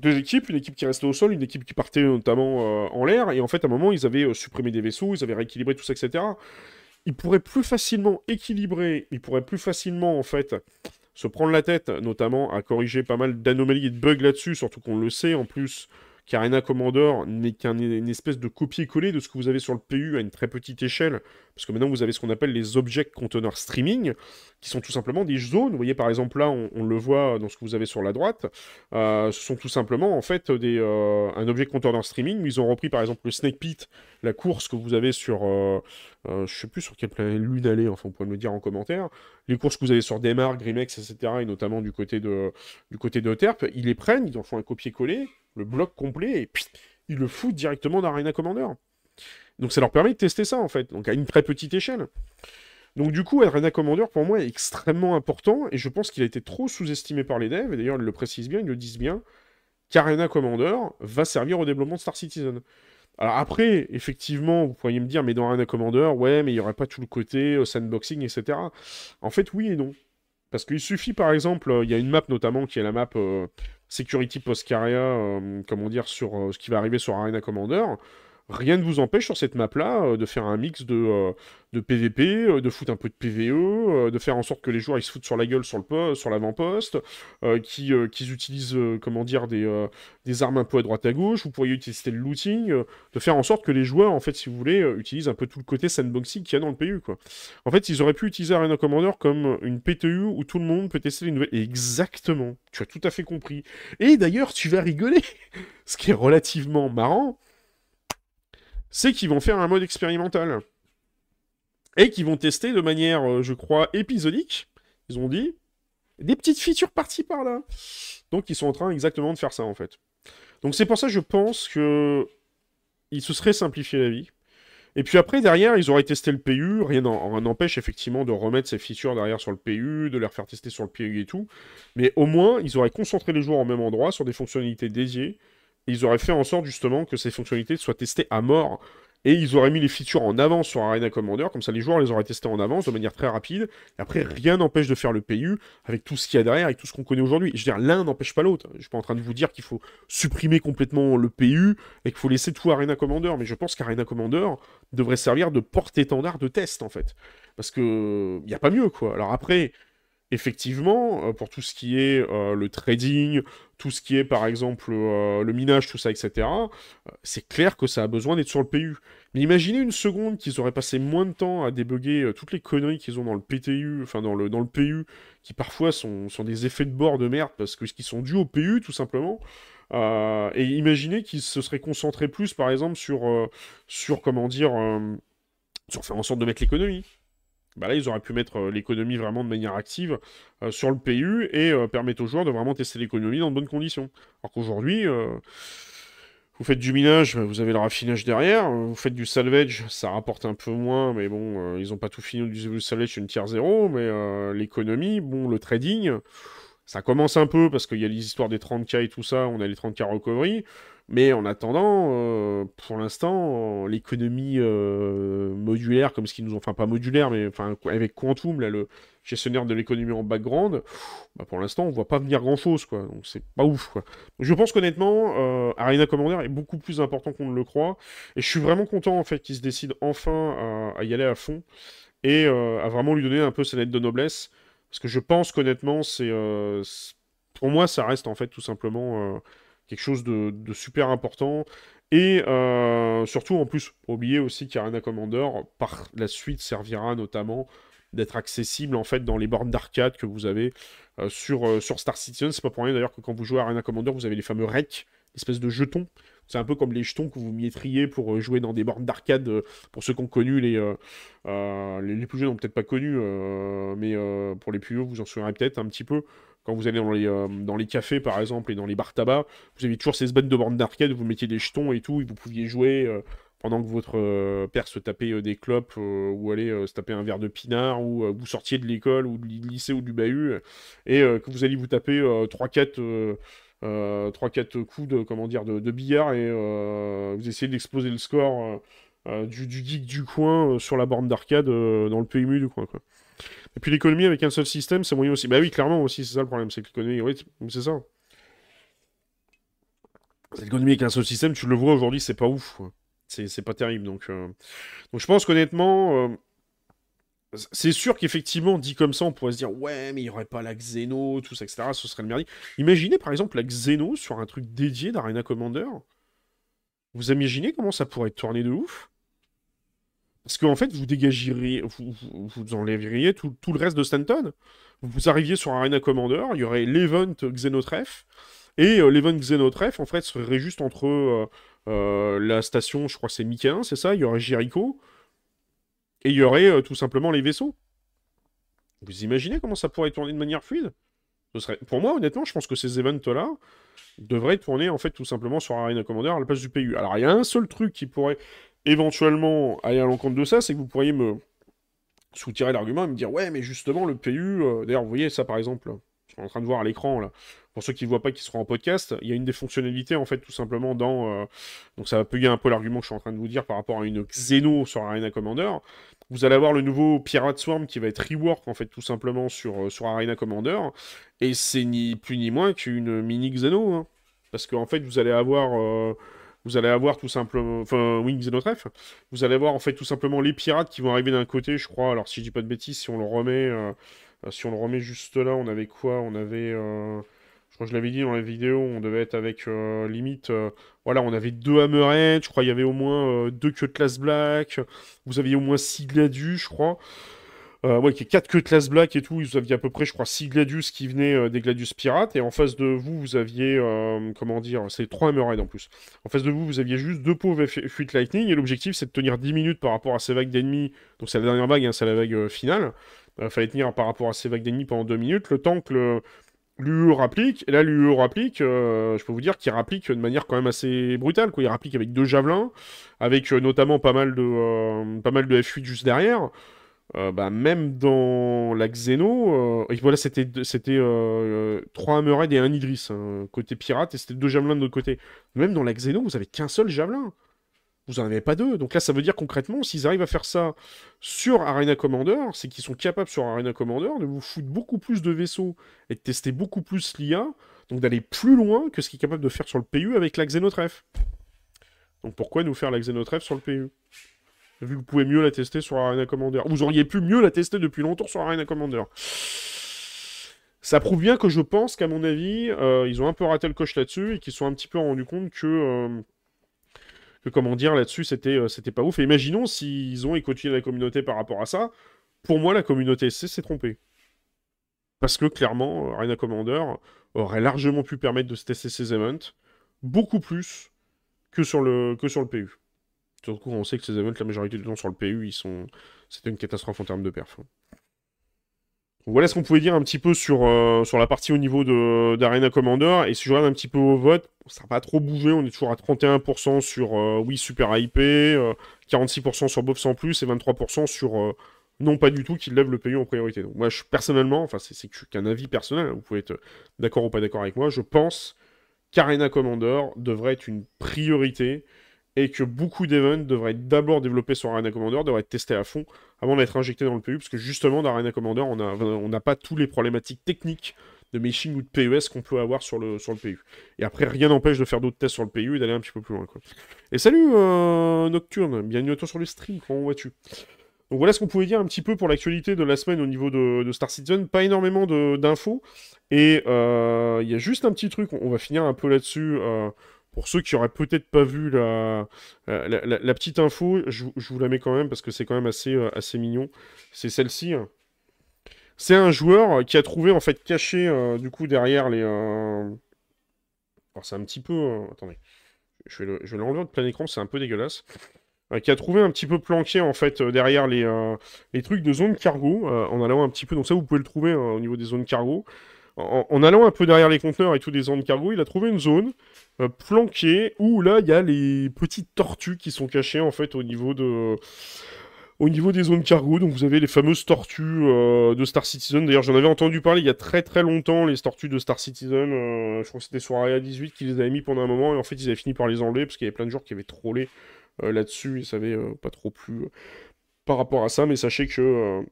deux équipes, une équipe qui restait au sol, une équipe qui partait notamment euh, en l'air. Et en fait, à un moment, ils avaient supprimé des vaisseaux, ils avaient rééquilibré tout ça, etc. Ils pourraient plus facilement équilibrer, ils pourraient plus facilement, en fait, se prendre la tête, notamment à corriger pas mal d'anomalies et de bugs là-dessus, surtout qu'on le sait en plus qu'Arena Commander n'est qu'une espèce de copier-coller de ce que vous avez sur le PU à une très petite échelle, parce que maintenant vous avez ce qu'on appelle les Object Container Streaming, qui sont tout simplement des zones. Vous voyez par exemple là, on, le voit dans ce que vous avez sur la droite, euh, ce sont tout simplement en fait euh, un Object Container Streaming. Ils ont repris par exemple le Snake Pit, la course que vous avez sur, euh, euh je sais plus sur quelle planète lune aller, enfin vous pouvez me le dire en commentaire, les courses que vous avez sur Demar, Grimex, etc., et notamment du côté de, du côté de Terp, ils les prennent, ils en font un copier-coller, le bloc complet, et puis ils le foutent directement dans Arena Commander. Donc ça leur permet de tester ça en fait, donc à une très petite échelle. Donc du coup, Arena Commander pour moi est extrêmement important et je pense qu'il a été trop sous-estimé par les devs, et d'ailleurs ils le précisent bien, ils le disent bien. qu'Arena Commander va servir au développement de Star Citizen. Alors après, effectivement, vous pourriez me dire, mais dans Arena Commander, ouais, mais il n'y aurait pas tout le côté euh, sandboxing, etc. En fait, oui et non. Parce qu'il suffit, par exemple, euh, il y a une map notamment qui est la map euh, Security Post-Caria, comment dire, sur ce qui va arriver sur Arena Commander rien ne vous empêche sur cette map-là euh, de faire un mix de, euh, PVP, euh, de foutre un peu de PVE, de faire en sorte que les joueurs ils se foutent sur la gueule sur le sur l'avant-poste, qu'ils utilisent des armes un peu à droite à gauche. Vous pourriez utiliser le looting, de faire en sorte que les joueurs en fait si vous voulez utilisent un peu tout le côté sandboxing qu'il y a dans le PU quoi. En fait ils auraient pu utiliser Arena Commander comme une PTU où tout le monde peut tester les nouvelles. exactement, tu as tout à fait compris. Et d'ailleurs tu vas rigoler, (laughs) ce qui est relativement marrant c'est qu'ils vont faire un mode expérimental. Et qu'ils vont tester de manière, euh, je crois, épisodique, ils ont dit, des petites features parties par-là. Donc ils sont en train exactement de faire ça, en fait. Donc c'est pour ça, je pense que ils se seraient simplifié la vie. Et puis après, derrière, ils auraient testé le PU. Rien n'empêche effectivement de remettre ces features derrière sur le PU, de les refaire tester sur le PU et tout. Mais au moins, ils auraient concentré les joueurs au même endroit sur des fonctionnalités dédiées ils auraient fait en sorte justement que ces fonctionnalités soient testées à mort. Et ils auraient mis les features en avance sur Arena Commander, comme ça les joueurs les auraient testées en avance de manière très rapide. Et après, rien n'empêche de faire le PU avec tout ce qu'il y a derrière, avec tout ce qu'on connaît aujourd'hui. Je veux dire, l'un n'empêche pas l'autre. Je suis pas en train de vous dire qu'il faut supprimer complètement le PU et qu'il faut laisser tout Arena Commander, mais je pense qu'Arena Commander devrait servir de porte-étendard de test en fait. Parce que il n'y a pas mieux quoi. Alors après, effectivement, euh, pour tout ce qui est euh, le trading, tout ce qui est par exemple euh, le minage, tout ça, etc., c'est clair que ça a besoin d'être sur le PU. Mais imaginez une seconde qu'ils auraient passé moins de temps à débugger toutes les conneries qu'ils ont dans le PTU, enfin dans le, dans le PU, qui parfois sont, sont des effets de bord de merde parce que qui sont dus au PU tout simplement. et imaginez qu'ils se seraient concentrés plus par exemple sur, sur comment dire, sur faire en sorte de mettre l'économie. Bah là, ils auraient pu mettre euh, l'économie vraiment de manière active euh, sur le PU et euh, permettre aux joueurs de vraiment tester l'économie dans de bonnes conditions. Alors qu'aujourd'hui, vous faites du minage, vous avez le raffinage derrière, vous faites du salvage, ça rapporte un peu moins, mais bon, ils n'ont pas tout fini du salvage une tiers zéro, mais l'économie, bon, le trading, ça commence un peu parce qu'il y a les histoires des 30K et tout ça, on a les 30K recovery, mais en attendant, euh, pour l'instant, l'économie euh, modulaire, comme ce qu'ils nous ont, enfin pas modulaire, mais enfin avec Quantum, le gestionnaire de l'économie en background, bah, pour l'instant, on voit pas venir grand chose, quoi. Donc c'est pas ouf, quoi. je pense qu'honnêtement, euh, Arena Commander est beaucoup plus important qu'on ne le croit, et je suis vraiment content en fait qu'ils se décident enfin à, y aller à fond et à vraiment lui donner un peu sa lettre de noblesse, parce que je pense qu'honnêtement, c'est, pour moi, ça reste en fait tout simplement quelque chose de, super important. Et euh, surtout, en plus, oublier aussi qu'Arena Commander, par la suite, servira notamment d'être accessible en fait dans les bornes d'arcade que vous avez euh, sur, euh, sur Star Citizen. C'est pas pour rien d'ailleurs que quand vous jouez à Arena Commander, vous avez les fameux REC, espèce de jetons. C'est un peu comme les jetons que vous miettriez pour jouer dans des bornes d'arcade. pour ceux qui ont connu les, les, plus jeunes n'ont peut-être pas connu, mais pour les plus vieux, vous en souviendrez peut-être un petit peu. Quand vous allez dans les, euh, dans les cafés, par exemple, et dans les bars tabac, vous avez toujours ces bandes de bornes d'arcade vous mettiez des jetons et tout, et vous pouviez jouer euh, pendant que votre euh, père se tapait des clopes, ou allait se taper un verre de pinard, ou vous sortiez de l'école, ou du lycée, ou du bahut, et que vous alliez vous taper 3-4... 3-4 coups de, comment dire, de, de billard et vous essayez d'exploser le score du, du, geek du coin sur la borne d'arcade dans le PMU du coin. Quoi. Et puis l'économie avec un seul système, c'est moyen aussi. Bah oui, clairement aussi, c'est ça le problème, c'est que l'économie, oui, c'est ça. L'économie avec un seul système, tu le vois aujourd'hui, c'est pas ouf. C'est pas terrible. Donc, euh. je pense qu'honnêtement, euh, c'est sûr qu'effectivement, dit comme ça, on pourrait se dire ouais, mais il n'y aurait pas la Xeno, tout ça, etc. Ce serait le merdier. Imaginez par exemple la Xeno sur un truc dédié d'Arena Commander. Vous imaginez comment ça pourrait tourner de ouf? Parce qu'en fait, vous dégageriez, vous, enlèveriez tout, le reste de Stanton. Vous arriviez sur Arena Commander, il y aurait l'event Xenotref, et euh, l'event Xenotref, en fait, serait juste entre euh, euh, la station, je crois c'est Mickey c'est ça, il y aurait Jericho, et il y aurait tout simplement les vaisseaux. Vous imaginez comment ça pourrait tourner de manière fluide? Ce serait... Pour moi, honnêtement, je pense que ces events-là devraient tourner, en fait, tout simplement sur Arena Commander à la place du PU. Alors, il y a un seul truc qui pourrait éventuellement aller à l'encontre de ça, c'est que vous pourriez me soutirer l'argument et me dire ouais mais justement le PU, euh, d'ailleurs vous voyez ça par exemple je suis en train de voir à l'écran là, pour ceux qui ne voient pas qui seront en podcast, il y a une des fonctionnalités en fait tout simplement dans, donc ça va payer un peu l'argument que je suis en train de vous dire par rapport à une Xeno sur Arena Commander. Vous allez avoir le nouveau Pirate Swarm qui va être rework en fait tout simplement sur, sur Arena Commander, et c'est ni plus ni moins qu'une mini Xeno, hein. parce qu'en fait vous allez avoir vous allez avoir tout simplement, enfin, Wings et notre F, vous allez avoir en fait tout simplement les pirates qui vont arriver d'un côté, je crois. Alors si je dis pas de bêtises, si on le remet, euh, si on le remet juste là, on avait quoi? On avait, euh, je crois que je l'avais dit dans la vidéo, on devait être avec euh, limite, voilà, on avait deux Hammerhead, je crois il y avait au moins deux Cutlass Black, vous aviez au moins six Gladius, je crois. Euh, ouais, qui est 4 queues classe black et tout. Vous aviez à peu près, je crois, 6 Gladius qui venaient euh, des Gladius pirates. Et en face de vous, vous aviez, euh, comment dire, c'est 3 Hammerhead en plus. En face de vous, vous aviez juste deux pauvres Fuite Lightning. Et l'objectif, c'est de tenir 10 minutes par rapport à ces vagues d'ennemis. Donc c'est la dernière vague, hein, c'est la vague finale. Il fallait tenir par rapport à ces vagues d'ennemis pendant 2 minutes. Le temps que. L'UE rapplique, et là l'UE rapplique, je peux vous dire qu'il rapplique de manière quand même assez brutale, quoi. Il rapplique avec deux javelins, avec notamment pas mal de, pas mal de F8 juste derrière. Euh, bah, même dans la Xeno, euh, voilà, c'était c'était euh, 3 Hammerhead et un Idris, hein, côté pirate, et c'était deux javelins de l'autre côté. Même dans la Xeno, vous avez qu'un seul javelin. Vous n'en avez pas deux. Donc là, ça veut dire concrètement, s'ils arrivent à faire ça sur Arena Commander, c'est qu'ils sont capables sur Arena Commander de vous foutre beaucoup plus de vaisseaux et de tester beaucoup plus l'IA, donc d'aller plus loin que ce qu'ils est capable de faire sur le PU avec la Xenotref. Donc pourquoi nous faire la Xenotref sur le PU vu que vous pouvez mieux la tester sur Arena Commander. Vous auriez pu mieux la tester depuis longtemps sur Arena Commander. Ça prouve bien que je pense qu'à mon avis, euh, ils ont un peu raté le coche là-dessus et qu'ils se sont un petit peu rendus compte que, euh, que comment dire, là-dessus, c'était euh, c'était pas ouf. Et imaginons s'ils ont écouté la communauté par rapport à ça. Pour moi, la communauté s'est trompée. Parce que clairement, Arena Commander aurait largement pu permettre de se tester ces events beaucoup plus que sur le, que sur le PU. Surtout on sait que ces events, la majorité du temps sur le PU, ils sont... c'était une catastrophe en termes de perf. Voilà ce qu'on pouvait dire un petit peu sur, euh, la partie au niveau d'Arena Commander. Et si je regarde un petit peu au vote, ça n'a pas trop bougé. On est toujours à 31% sur euh, oui, super IP, 46% euh, sur Bob sans plus et 23% sur non pas du tout qui lève le PU en priorité. Donc moi, je, personnellement, enfin c'est qu'un avis personnel, hein, vous pouvez être d'accord ou pas d'accord avec moi, je pense qu'Arena Commander devrait être une priorité et que beaucoup d'events devraient être d'abord développés sur Arena Commander, devraient être testés à fond avant d'être injectés dans le PU, parce que justement dans Arena Commander, on n'a pas tous les problématiques techniques de meshing ou de PES qu'on peut avoir sur le, sur le PU. Et après, rien n'empêche de faire d'autres tests sur le PU et d'aller un petit peu plus loin. Et salut euh, Nocturne, bienvenue à toi sur le stream, comment vas-tu? Donc voilà ce qu'on pouvait dire un petit peu pour l'actualité de la semaine au niveau de, Star Citizen. Pas énormément d'infos. Et euh, il y a juste un petit truc, on va finir un peu là-dessus. Euh, pour ceux qui auraient peut-être pas vu la, petite info, je, vous la mets quand même parce que c'est quand même assez, euh, mignon. C'est celle-ci. C'est un joueur qui a trouvé en fait caché euh, du coup derrière les. Euh, alors c'est un petit peu. Attendez. Je vais, l'enlever de plein écran, c'est un peu dégueulasse. qui a trouvé un petit peu planqué en fait derrière les, les trucs de zone cargo en allant un petit peu. Donc ça vous pouvez le trouver au niveau des zones cargo. En, allant un peu derrière les conteneurs et tout des zones cargo, il a trouvé une zone euh, planqué où là il y a les petites tortues qui sont cachées en fait au niveau de au niveau des zones cargo. Donc vous avez les fameuses tortues euh, de Star Citizen. D'ailleurs j'en avais entendu parler il y a très très longtemps les tortues de Star Citizen. Euh, je crois que c'était sur Area 18 qui les avait mis pendant un moment et en fait ils avaient fini par les enlever parce qu'il y avait plein de joueurs qui avaient trollé là-dessus ça avait pas trop plu par rapport à ça. Mais sachez que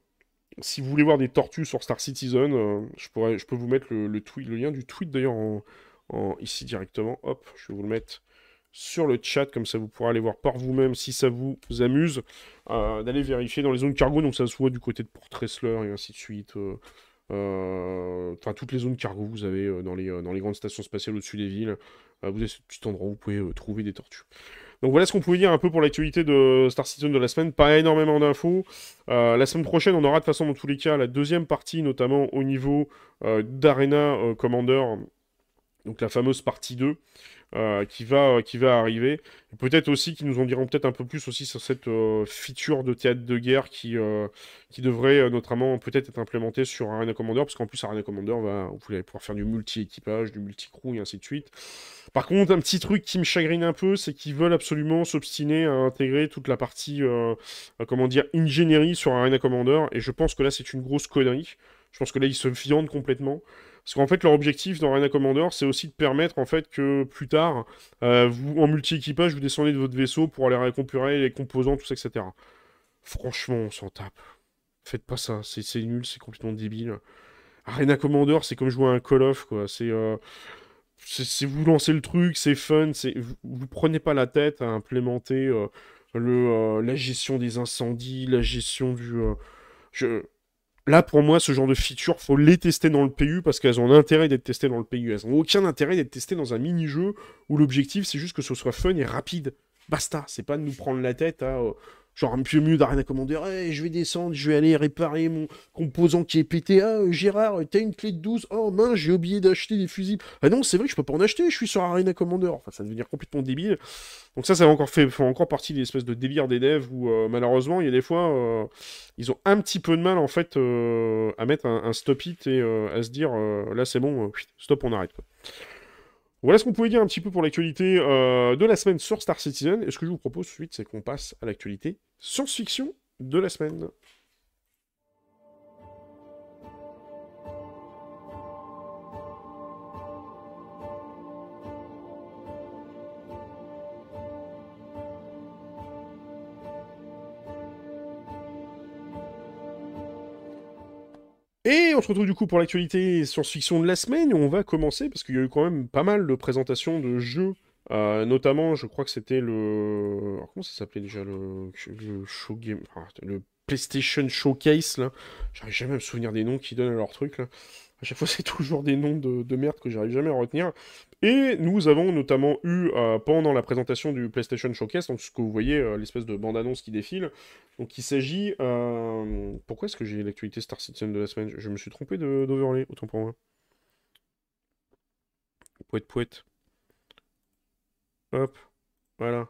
si vous voulez voir des tortues sur Star Citizen, je, pourrais, je peux vous mettre le, tweet, le lien du tweet d'ailleurs ici directement. Hop, je vais vous le mettre sur le chat, comme ça vous pourrez aller voir par vous-même si ça vous amuse, euh, d'aller vérifier dans les zones cargo, donc ça se voit du côté de Port Tressler et ainsi de suite. Euh, euh, enfin, toutes les zones cargo vous avez dans, les, dans les grandes stations spatiales au-dessus des villes. vous avez ce petit endroit où vous pouvez trouver des tortues. Donc voilà ce qu'on pouvait dire un peu pour l'actualité de Star Citizen de la semaine. Pas énormément d'infos. la semaine prochaine, on aura de toute façon dans tous les cas la deuxième partie, notamment au niveau d'Arena Commander donc la fameuse partie 2, euh, qui, va, qui va arriver. Peut-être aussi qu'ils nous en diront peut-être un peu plus aussi sur cette euh, feature de théâtre de guerre qui, euh, qui devrait notamment peut-être être implémentée sur Arena Commander, parce qu'en plus Arena Commander, va, vous allez pouvoir faire du multi-équipage, du multi-crew et ainsi de suite. Par contre, un petit truc qui me chagrine un peu, c'est qu'ils veulent absolument s'obstiner à intégrer toute la partie, comment dire, ingénierie sur Arena Commander, et je pense que là c'est une grosse connerie. Je pense que là ils se viandent complètement. Parce qu'en fait, leur objectif dans Arena Commander, c'est aussi de permettre en fait que plus tard, euh, vous en multi-équipage, vous descendez de votre vaisseau pour aller récupérer les composants, tout ça, etc. Franchement, on s'en tape. Faites pas ça, c'est nul, c'est complètement débile. Arena Commander, c'est comme jouer à un Call of, quoi. C'est euh, vous lancez le truc, c'est fun, vous, vous, prenez pas la tête à implémenter euh, le, euh, la gestion des incendies, la gestion du... Je... Là, pour moi, ce genre de feature, faut les tester dans le PU parce qu'elles ont intérêt d'être testées dans le PU. Elles ont aucun intérêt d'être testées dans un mini-jeu où l'objectif, c'est juste que ce soit fun et rapide. Basta, c'est pas de nous prendre la tête à Genre un peu mieux d'Arena Commander, hey, je vais descendre, je vais aller réparer mon composant qui est pété. Ah, Gérard, t'as une clé de 12. Oh mince, j'ai oublié d'acheter des fusils. Ah non, c'est vrai que je peux pas en acheter, je suis sur Arena Commander. Enfin, ça va devenir complètement débile. Donc ça, ça va encore fait, fait encore partie des espèces de délire des devs où euh, malheureusement, il y a des fois, euh, ils ont un petit peu de mal en fait euh, à mettre un, stop it et à se dire, là c'est bon, stop, on arrête. Quoi. Voilà ce qu'on pouvait dire un petit peu pour l'actualité euh, de la semaine sur Star Citizen. Et ce que je vous propose tout de suite, c'est qu'on passe à l'actualité science-fiction de la semaine. Et on se retrouve du coup pour l'actualité science-fiction de la semaine. On va commencer parce qu'il y a eu quand même pas mal de présentations de jeux. Euh, notamment, je crois que c'était le. Alors, comment ça s'appelait déjà le, le show game. le PlayStation Showcase là. J'arrive jamais à me souvenir des noms qui donnent à leur truc là. À chaque fois, (laughs) c'est toujours des noms de, merde que j'arrive jamais à retenir. Et nous avons notamment eu, euh, pendant la présentation du PlayStation Showcase, donc ce que vous voyez, euh, l'espèce de bande-annonce qui défile. Donc il s'agit... Euh, pourquoi est-ce que j'ai l'actualité Star Citizen de la semaine? Je me suis trompé d'overlay, autant pour moi. Pouette, pouette. Hop, voilà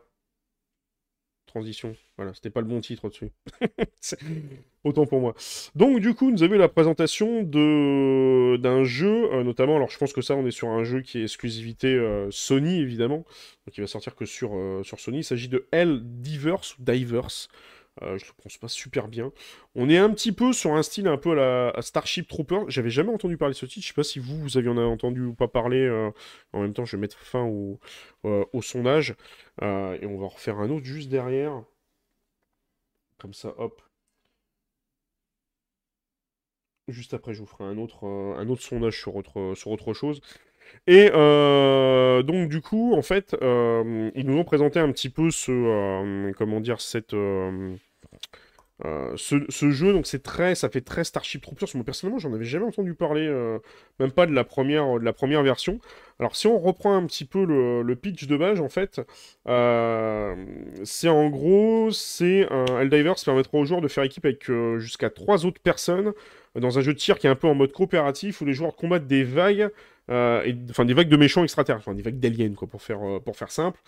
transition. Voilà, c'était pas le bon titre au-dessus. (laughs) Autant pour moi. Donc du coup, nous avons la présentation d'un jeu, euh, notamment, alors je pense que ça, on est sur un jeu qui est exclusivité euh, Sony, évidemment, donc il va sortir que sur, euh, sur Sony. Il s'agit de Hell Divers ou Divers. je ne pense pas super bien. On est un petit peu sur un style un peu à la Starship Trooper. J'avais jamais entendu parler de ce titre. Je sais pas si vous, vous aviez en entendu ou pas parler. en même temps, je vais mettre fin au, au sondage. et on va refaire un autre juste derrière. Comme ça, hop. Juste après, je vous ferai un autre, euh, un autre sondage sur autre, sur autre chose. Et euh, donc, du coup, en fait, euh, ils nous ont présenté un petit peu ce. comment dire, cette. Ce, jeu, donc c'est très, ça fait très Starship Troopers. Moi personnellement, j'en avais jamais entendu parler, même pas de la première, de la première version. Alors si on reprend un petit peu le, pitch de base, en fait, c'est en gros, c'est un Helldivers permettra aux joueurs de faire équipe avec jusqu'à trois autres personnes dans un jeu de tir qui est un peu en mode coopératif où les joueurs combattent des vagues, euh, enfin des vagues de méchants extraterrestres, enfin des vagues d'aliens quoi, pour faire, euh, pour faire simple.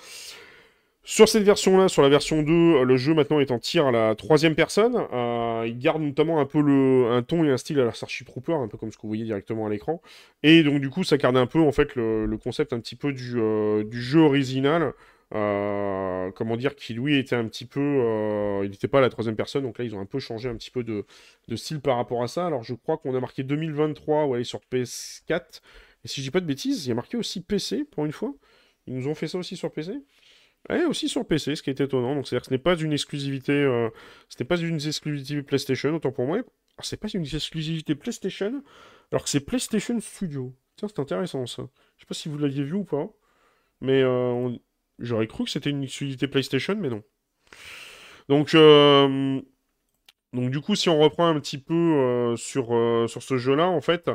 Sur cette version-là, sur la version 2, le jeu maintenant est en tir à la troisième personne. Euh, il garde notamment un peu le, un ton et un style à la Starship Trooper, un peu comme ce que vous voyez directement à l'écran. Et donc du coup, ça garde un peu en fait le, concept un petit peu du, du jeu original, euh, comment dire, qui lui était un petit peu. Euh, il n'était pas la troisième personne, donc là ils ont un peu changé un petit peu de, style par rapport à ça. Alors je crois qu'on a marqué 2023 ouais, sur PS4. Et si je dis pas de bêtises, il y a marqué aussi PC pour une fois. Ils nous ont fait ça aussi sur PC. Ouais, aussi sur PC, ce qui est étonnant. Donc c'est-à-dire que ce n'est pas une exclusivité. Euh, ce n'est pas une exclusivité PlayStation, autant pour moi. Alors c'est pas une exclusivité PlayStation, alors que c'est PlayStation Studio. Tiens, c'est intéressant ça. Je sais pas si vous l'aviez vu ou pas. Mais on, J'aurais cru que c'était une exclusivité PlayStation, mais non. Donc, euh, donc du coup, si on reprend un petit peu euh, sur, euh, sur ce jeu-là, en fait,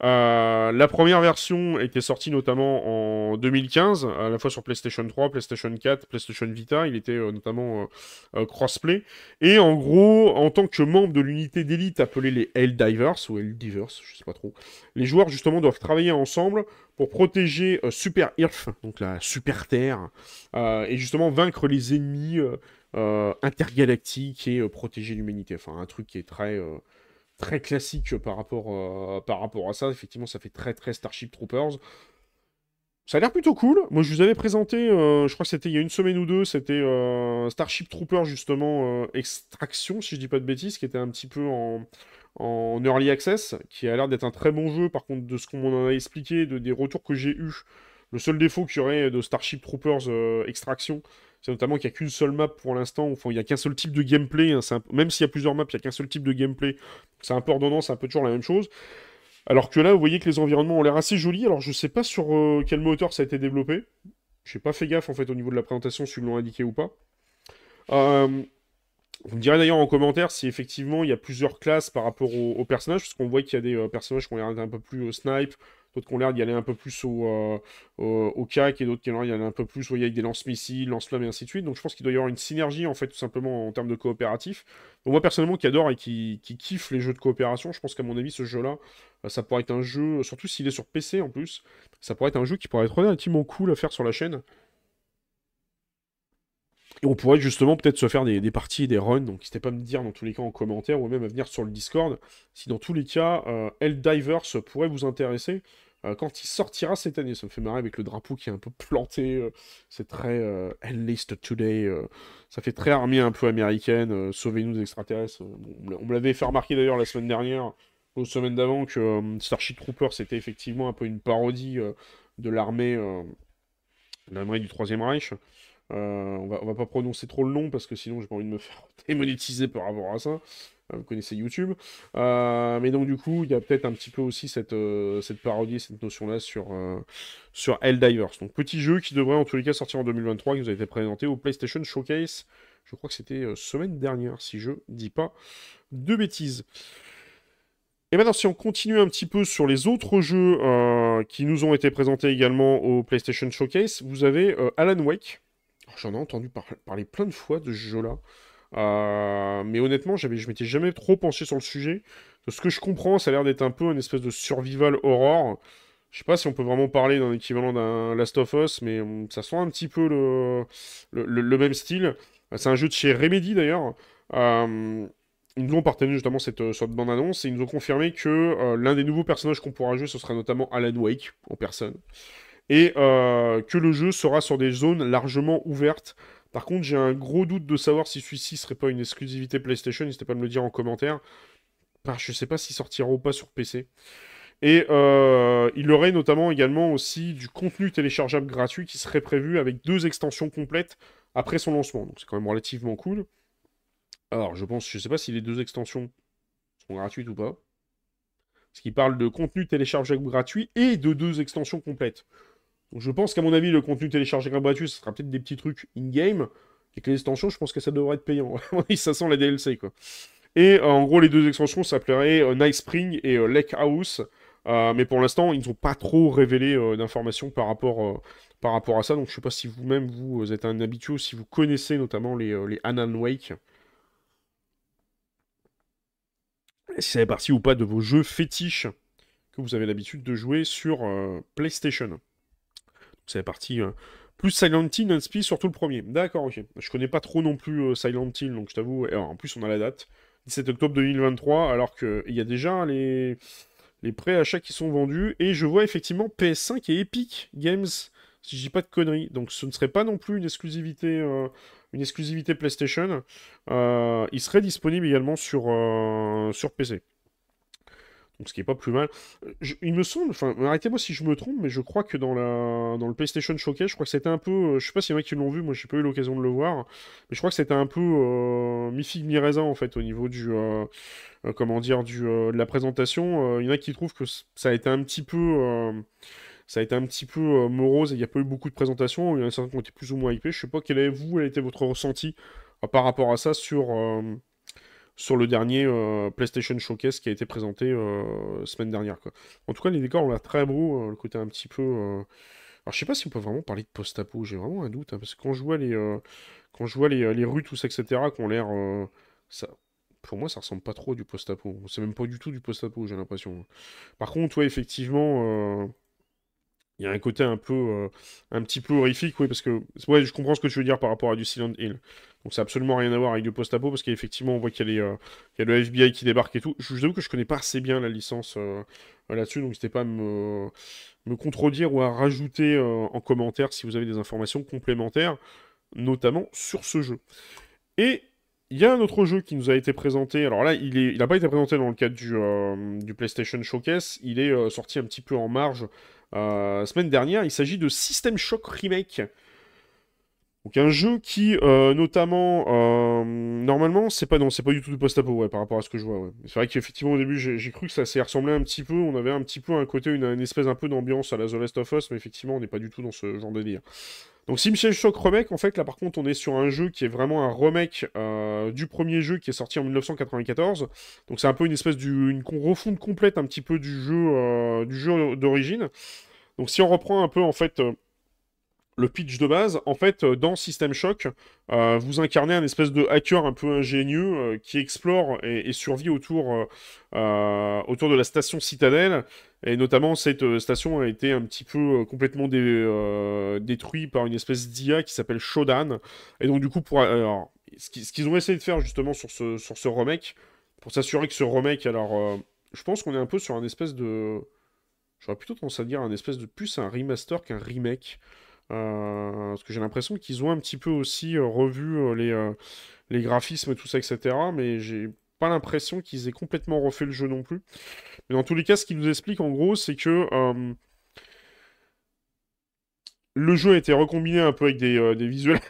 la première version était sortie notamment en 2015, à la fois sur PlayStation 3, PlayStation 4, PlayStation Vita. Il était notamment crossplay. Et en gros, en tant que membre de l'unité d'élite appelée les Helldivers, ou Helldivers, je sais pas trop, les joueurs justement doivent travailler ensemble pour protéger euh, Super Earth, donc la Super Terre, euh, et justement vaincre les ennemis euh, intergalactiques et protéger l'humanité. Enfin, un truc qui est très, très classique par rapport, par rapport à ça. Effectivement, ça fait très, très Starship Troopers. Ça a l'air plutôt cool. Moi, je vous avais présenté, je crois que c'était il y a une semaine ou deux, c'était Starship Troopers, justement, Extraction, si je dis pas de bêtises, qui était un petit peu en, en early access, qui a l'air d'être un très bon jeu. Par contre, de ce qu'on m'en a expliqué, de des retours que j'ai eus, le seul défaut qu'il y aurait de Starship Troopers euh, Extraction, c'est notamment qu'il n'y a qu'une seule map pour l'instant, il n'y a qu'un seul type de gameplay, hein, même s'il y a plusieurs maps, il n'y a qu'un seul type de gameplay, c'est un peu ordonnant, c'est un peu toujours la même chose. Alors que là, vous voyez que les environnements ont l'air assez jolis, alors je sais pas sur euh, quel moteur ça a été développé, j'ai pas fait gaffe en fait au niveau de la présentation, s'ils l'ont indiqué ou pas. Euh, vous me direz d'ailleurs en commentaire si effectivement il y a plusieurs classes par rapport aux, personnages, parce qu'on voit qu'il y a des euh, personnages qui ont l'air un peu plus snipe, d'autres qui ont l'air d'y aller un peu plus au, euh, CAC, et d'autres qui ont l'air d'y aller un peu plus voyez, avec des lance-missiles, lance-flammes et ainsi de suite. Donc je pense qu'il doit y avoir une synergie en fait tout simplement en termes de coopératif. Donc moi personnellement qui adore et qui, qui kiffe les jeux de coopération, je pense qu'à mon avis ce jeu-là, euh, ça pourrait être un jeu, surtout s'il est sur PC en plus, ça pourrait être un jeu qui pourrait être relativement cool à faire sur la chaîne. Et on pourrait justement peut-être se faire des, parties des runs, donc n'hésitez pas à me dire dans tous les cas en commentaire ou même à venir sur le Discord si dans tous les cas euh, Helldivers pourrait vous intéresser euh, quand il sortira cette année. Ça me fait marrer avec le drapeau qui est un peu planté, euh, c'est très euh, Hellist Today, ça fait très armée un peu américaine, sauvez-nous des extraterrestres. on me l'avait fait remarquer d'ailleurs la semaine dernière, aux semaines d'avant, que Starship Trooper c'était effectivement un peu une parodie de l'armée l'armée du Troisième Reich. Euh, on, va, va pas prononcer trop le nom parce que sinon j'ai pas envie de me faire (laughs) démonétiser par rapport à ça. Euh, vous connaissez YouTube. Euh, mais donc du coup, il y a peut-être un petit peu aussi cette, parodie, cette notion-là sur, sur Helldivers. Donc petit jeu qui devrait en tous les cas sortir en 2023, qui nous a été présenté au PlayStation Showcase. Je crois que c'était semaine dernière, si je dis pas de bêtises. Et maintenant, si on continue un petit peu sur les autres jeux qui nous ont été présentés également au PlayStation Showcase, vous avez Alan Wake, J'en ai entendu parler plein de fois de ce jeu-là. Euh, mais honnêtement, je m'étais jamais trop penché sur le sujet. De ce que je comprends, ça a l'air d'être un peu une espèce de survival horror. Je sais pas si on peut vraiment parler d'un équivalent d'un Last of Us, mais hum, ça sent un petit peu le, le, même style. C'est un jeu de chez Remedy d'ailleurs. Euh, ils nous ont partagé justement cette euh, sorte de bande-annonce et ils nous ont confirmé que l'un des nouveaux personnages qu'on pourra jouer, ce sera notamment Alan Wake en personne et euh, que le jeu sera sur des zones largement ouvertes. Par contre, j'ai un gros doute de savoir si celui-ci serait pas une exclusivité PlayStation, n'hésitez pas à me le dire en commentaire. je sais pas s'il sortira ou pas sur PC. Et euh, il aurait notamment également aussi du contenu téléchargeable gratuit qui serait prévu avec deux extensions complètes après son lancement. Donc c'est quand même relativement cool. Alors je pense, je sais pas si les deux extensions sont gratuites ou pas. Parce qu'il parle de contenu téléchargeable gratuit et de deux extensions complètes. Donc je pense qu'à mon avis, le contenu téléchargé gratuit, ce sera peut-être des petits trucs in-game. Et que les extensions, je pense que ça devrait être payant. (laughs) ça sent la DLC, quoi. Et euh, en gros, les deux extensions s'appelleraient euh, Night Spring et euh, Lake House. mais pour l'instant, ils n'ont pas trop révélé d'informations par, rapport à ça. Donc je ne sais pas si vous-même, vous, êtes un habitué si vous connaissez notamment les, les Anan Wake. Si ça fait partie ou pas de vos jeux fétiches que vous avez l'habitude de jouer sur PlayStation. C'est la partie euh, plus Silent Hill, Unspeed, surtout le premier. D'accord, ok. Je connais pas trop non plus euh, Silent Hill, donc je t'avoue. en plus, on a la date. 17 octobre 2023, alors qu'il y a déjà les, les préachats qui sont vendus. Et je vois effectivement PS5 et Epic Games, si je dis pas de conneries. Donc ce ne serait pas non plus une exclusivité, euh, une exclusivité PlayStation. il serait disponible également sur, sur PC. Donc ce qui est pas plus mal. il me semble, enfin arrêtez-moi si je me trompe, mais je crois que dans, la, dans le PlayStation Showcase, je crois que c'était un peu, euh, je sais pas s'il y en a qui l'ont vu, moi j'ai pas eu l'occasion de le voir, mais je crois que c'était un peu euh, mi-figue mi-raisin en fait au niveau du, euh, euh, comment dire, du, de la présentation. Il y en a qui trouvent que ça a été un petit peu, ça a été un petit peu morose et il n'y a pas eu beaucoup de présentations. Il y en a certains qui ont été plus ou moins hypés. Je sais pas quel est vous, quel été votre ressenti par rapport à ça sur sur le dernier euh, PlayStation Showcase qui a été présenté euh, semaine dernière. Quoi. En tout cas, les décors ont l'air très beaux, euh, le côté un petit peu... Alors, je sais pas si on peut vraiment parler de post-apo, j'ai vraiment un doute, hein, parce que quand je vois les, quand je vois les, les, rues, tout ça, etc., qui ont l'air... ça... Pour moi, ça ressemble pas trop à du post-apo. C'est même pas du tout du post-apo, j'ai l'impression. Par contre, ouais, effectivement il y a un côté un peu, euh, un petit peu horrifique, oui, parce que, ouais, je comprends ce que tu veux dire par rapport à du Silent Hill. Donc, ça n'a absolument rien à voir avec du post-apo, parce qu'effectivement, on voit qu'il y, a euh, le FBI qui débarque et tout. Je vous avoue que je connais pas assez bien la licence euh, là-dessus, donc n'hésitez pas à me, me contredire ou à rajouter en commentaire si vous avez des informations complémentaires, notamment sur ce jeu. Et il y a un autre jeu qui nous a été présenté. Alors là, il n'a pas été présenté dans le cadre du, PlayStation Showcase. Il est sorti un petit peu en marge semaine dernière. Il s'agit de System Shock Remake. Donc un jeu qui, euh, notamment, euh, normalement, c'est pas pas du tout du post-apo, par rapport à ce que je vois. C'est vrai qu'effectivement au début, j'ai cru que ça s'est ressemblé un petit peu. On avait un petit peu un côté, une, espèce un peu d'ambiance à la The Last of Us, mais effectivement, on n'est pas du tout dans ce genre de délire. Donc Simshell Shock Remake, en fait, là par contre, on est sur un jeu qui est vraiment un remake euh, du premier jeu qui est sorti en 1994. Donc c'est un peu une espèce d'une refonte complète un petit peu du jeu, du jeu d'origine. Donc si on reprend un peu en fait le pitch de base, en fait, euh, dans System Shock, euh, vous incarnez un espèce de hacker un peu ingénieux euh, qui explore et, survit autour, de la station Citadelle. Et notamment, cette station a été un petit peu complètement détruite par une espèce d'IA qui s'appelle Shodan. Et donc, du coup, pour, ce qu'ils ont essayé de faire justement sur ce, sur ce remake, pour s'assurer que ce remake, alors, je pense qu'on est un peu sur un espèce de. J'aurais plutôt tendance à dire un espèce de plus un remaster qu'un remake. Euh, parce que j'ai l'impression qu'ils ont un petit peu aussi euh, revu euh, les, les graphismes, tout ça, etc. Mais j'ai pas l'impression qu'ils aient complètement refait le jeu non plus. Mais dans tous les cas, ce qu'ils nous expliquent en gros, c'est que le jeu a été recombiné un peu avec des, des visuels.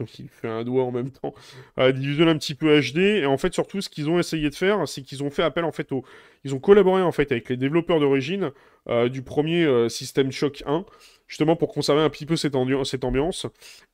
(laughs) Il fait un doigt en même temps. des visuels un petit peu HD. Et en fait, surtout, ce qu'ils ont essayé de faire, c'est qu'ils ont fait appel en fait au. Ils ont collaboré en fait avec les développeurs d'origine du premier System Shock 1 justement pour conserver un petit peu cette, ambiance.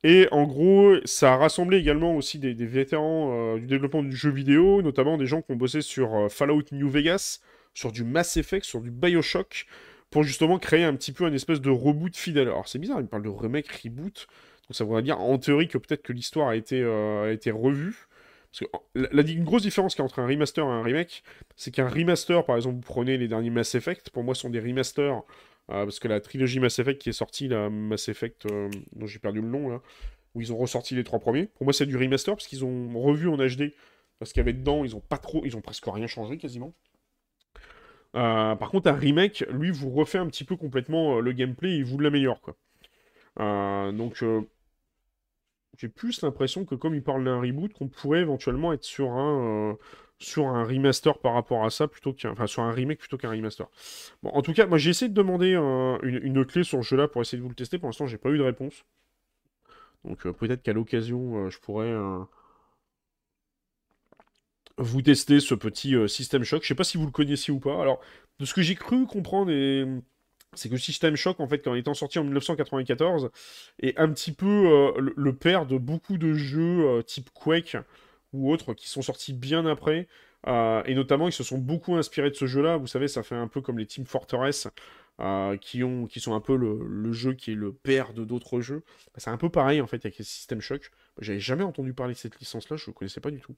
Et en gros, ça a rassemblé également aussi des, vétérans euh, du développement du jeu vidéo, notamment des gens qui ont bossé sur euh, Fallout New Vegas, sur du Mass Effect, sur du Bioshock, pour justement créer un petit peu une espèce de reboot fidèle. Alors c'est bizarre, il parle de remake, reboot. Donc ça voudrait dire en théorie que peut-être que l'histoire a, été, euh, a été revue. Parce que la, grosse différence qu'il y a entre un remaster et un remake, c'est qu'un remaster, par exemple, vous prenez les derniers Mass Effect, pour moi, sont des remasters parce que la trilogie Mass Effect qui est sortie, la Mass Effect, euh, dont j'ai perdu le nom, là, où ils ont ressorti les trois premiers, pour moi c'est du remaster, parce qu'ils ont revu en HD, parce qu'il y avait dedans, ils ont pas trop, ils ont presque rien changé quasiment. Euh, par contre, un remake, lui, vous refait un petit peu complètement euh, le gameplay et vous l'améliore, donc, j'ai plus l'impression que comme il parle d'un reboot, qu'on pourrait éventuellement être sur un, sur un remaster par rapport à ça plutôt qu'un enfin sur un remake plutôt qu'un remaster. Bon, en tout cas, moi j'ai essayé de demander une, clé sur ce jeu-là pour essayer de vous le tester. Pour l'instant, j'ai pas eu de réponse. Donc euh, peut-être qu'à l'occasion, euh, je pourrais euh, vous tester ce petit System Shock. Je sais pas si vous le connaissiez ou pas. Alors, de ce que j'ai cru comprendre, c'est que System Shock, en fait, quand étant sorti en 1994, est un petit peu le, père de beaucoup de jeux type Quake ou autres qui sont sortis bien après. Euh, et notamment, ils se sont beaucoup inspirés de ce jeu-là. Vous savez, ça fait un peu comme les Team Fortress, euh, qui, ont, qui sont un peu le, jeu qui est le père de d'autres jeux. Bah, c'est un peu pareil, en fait, avec les System Shock. J'avais jamais entendu parler de cette licence-là, je ne connaissais pas du tout.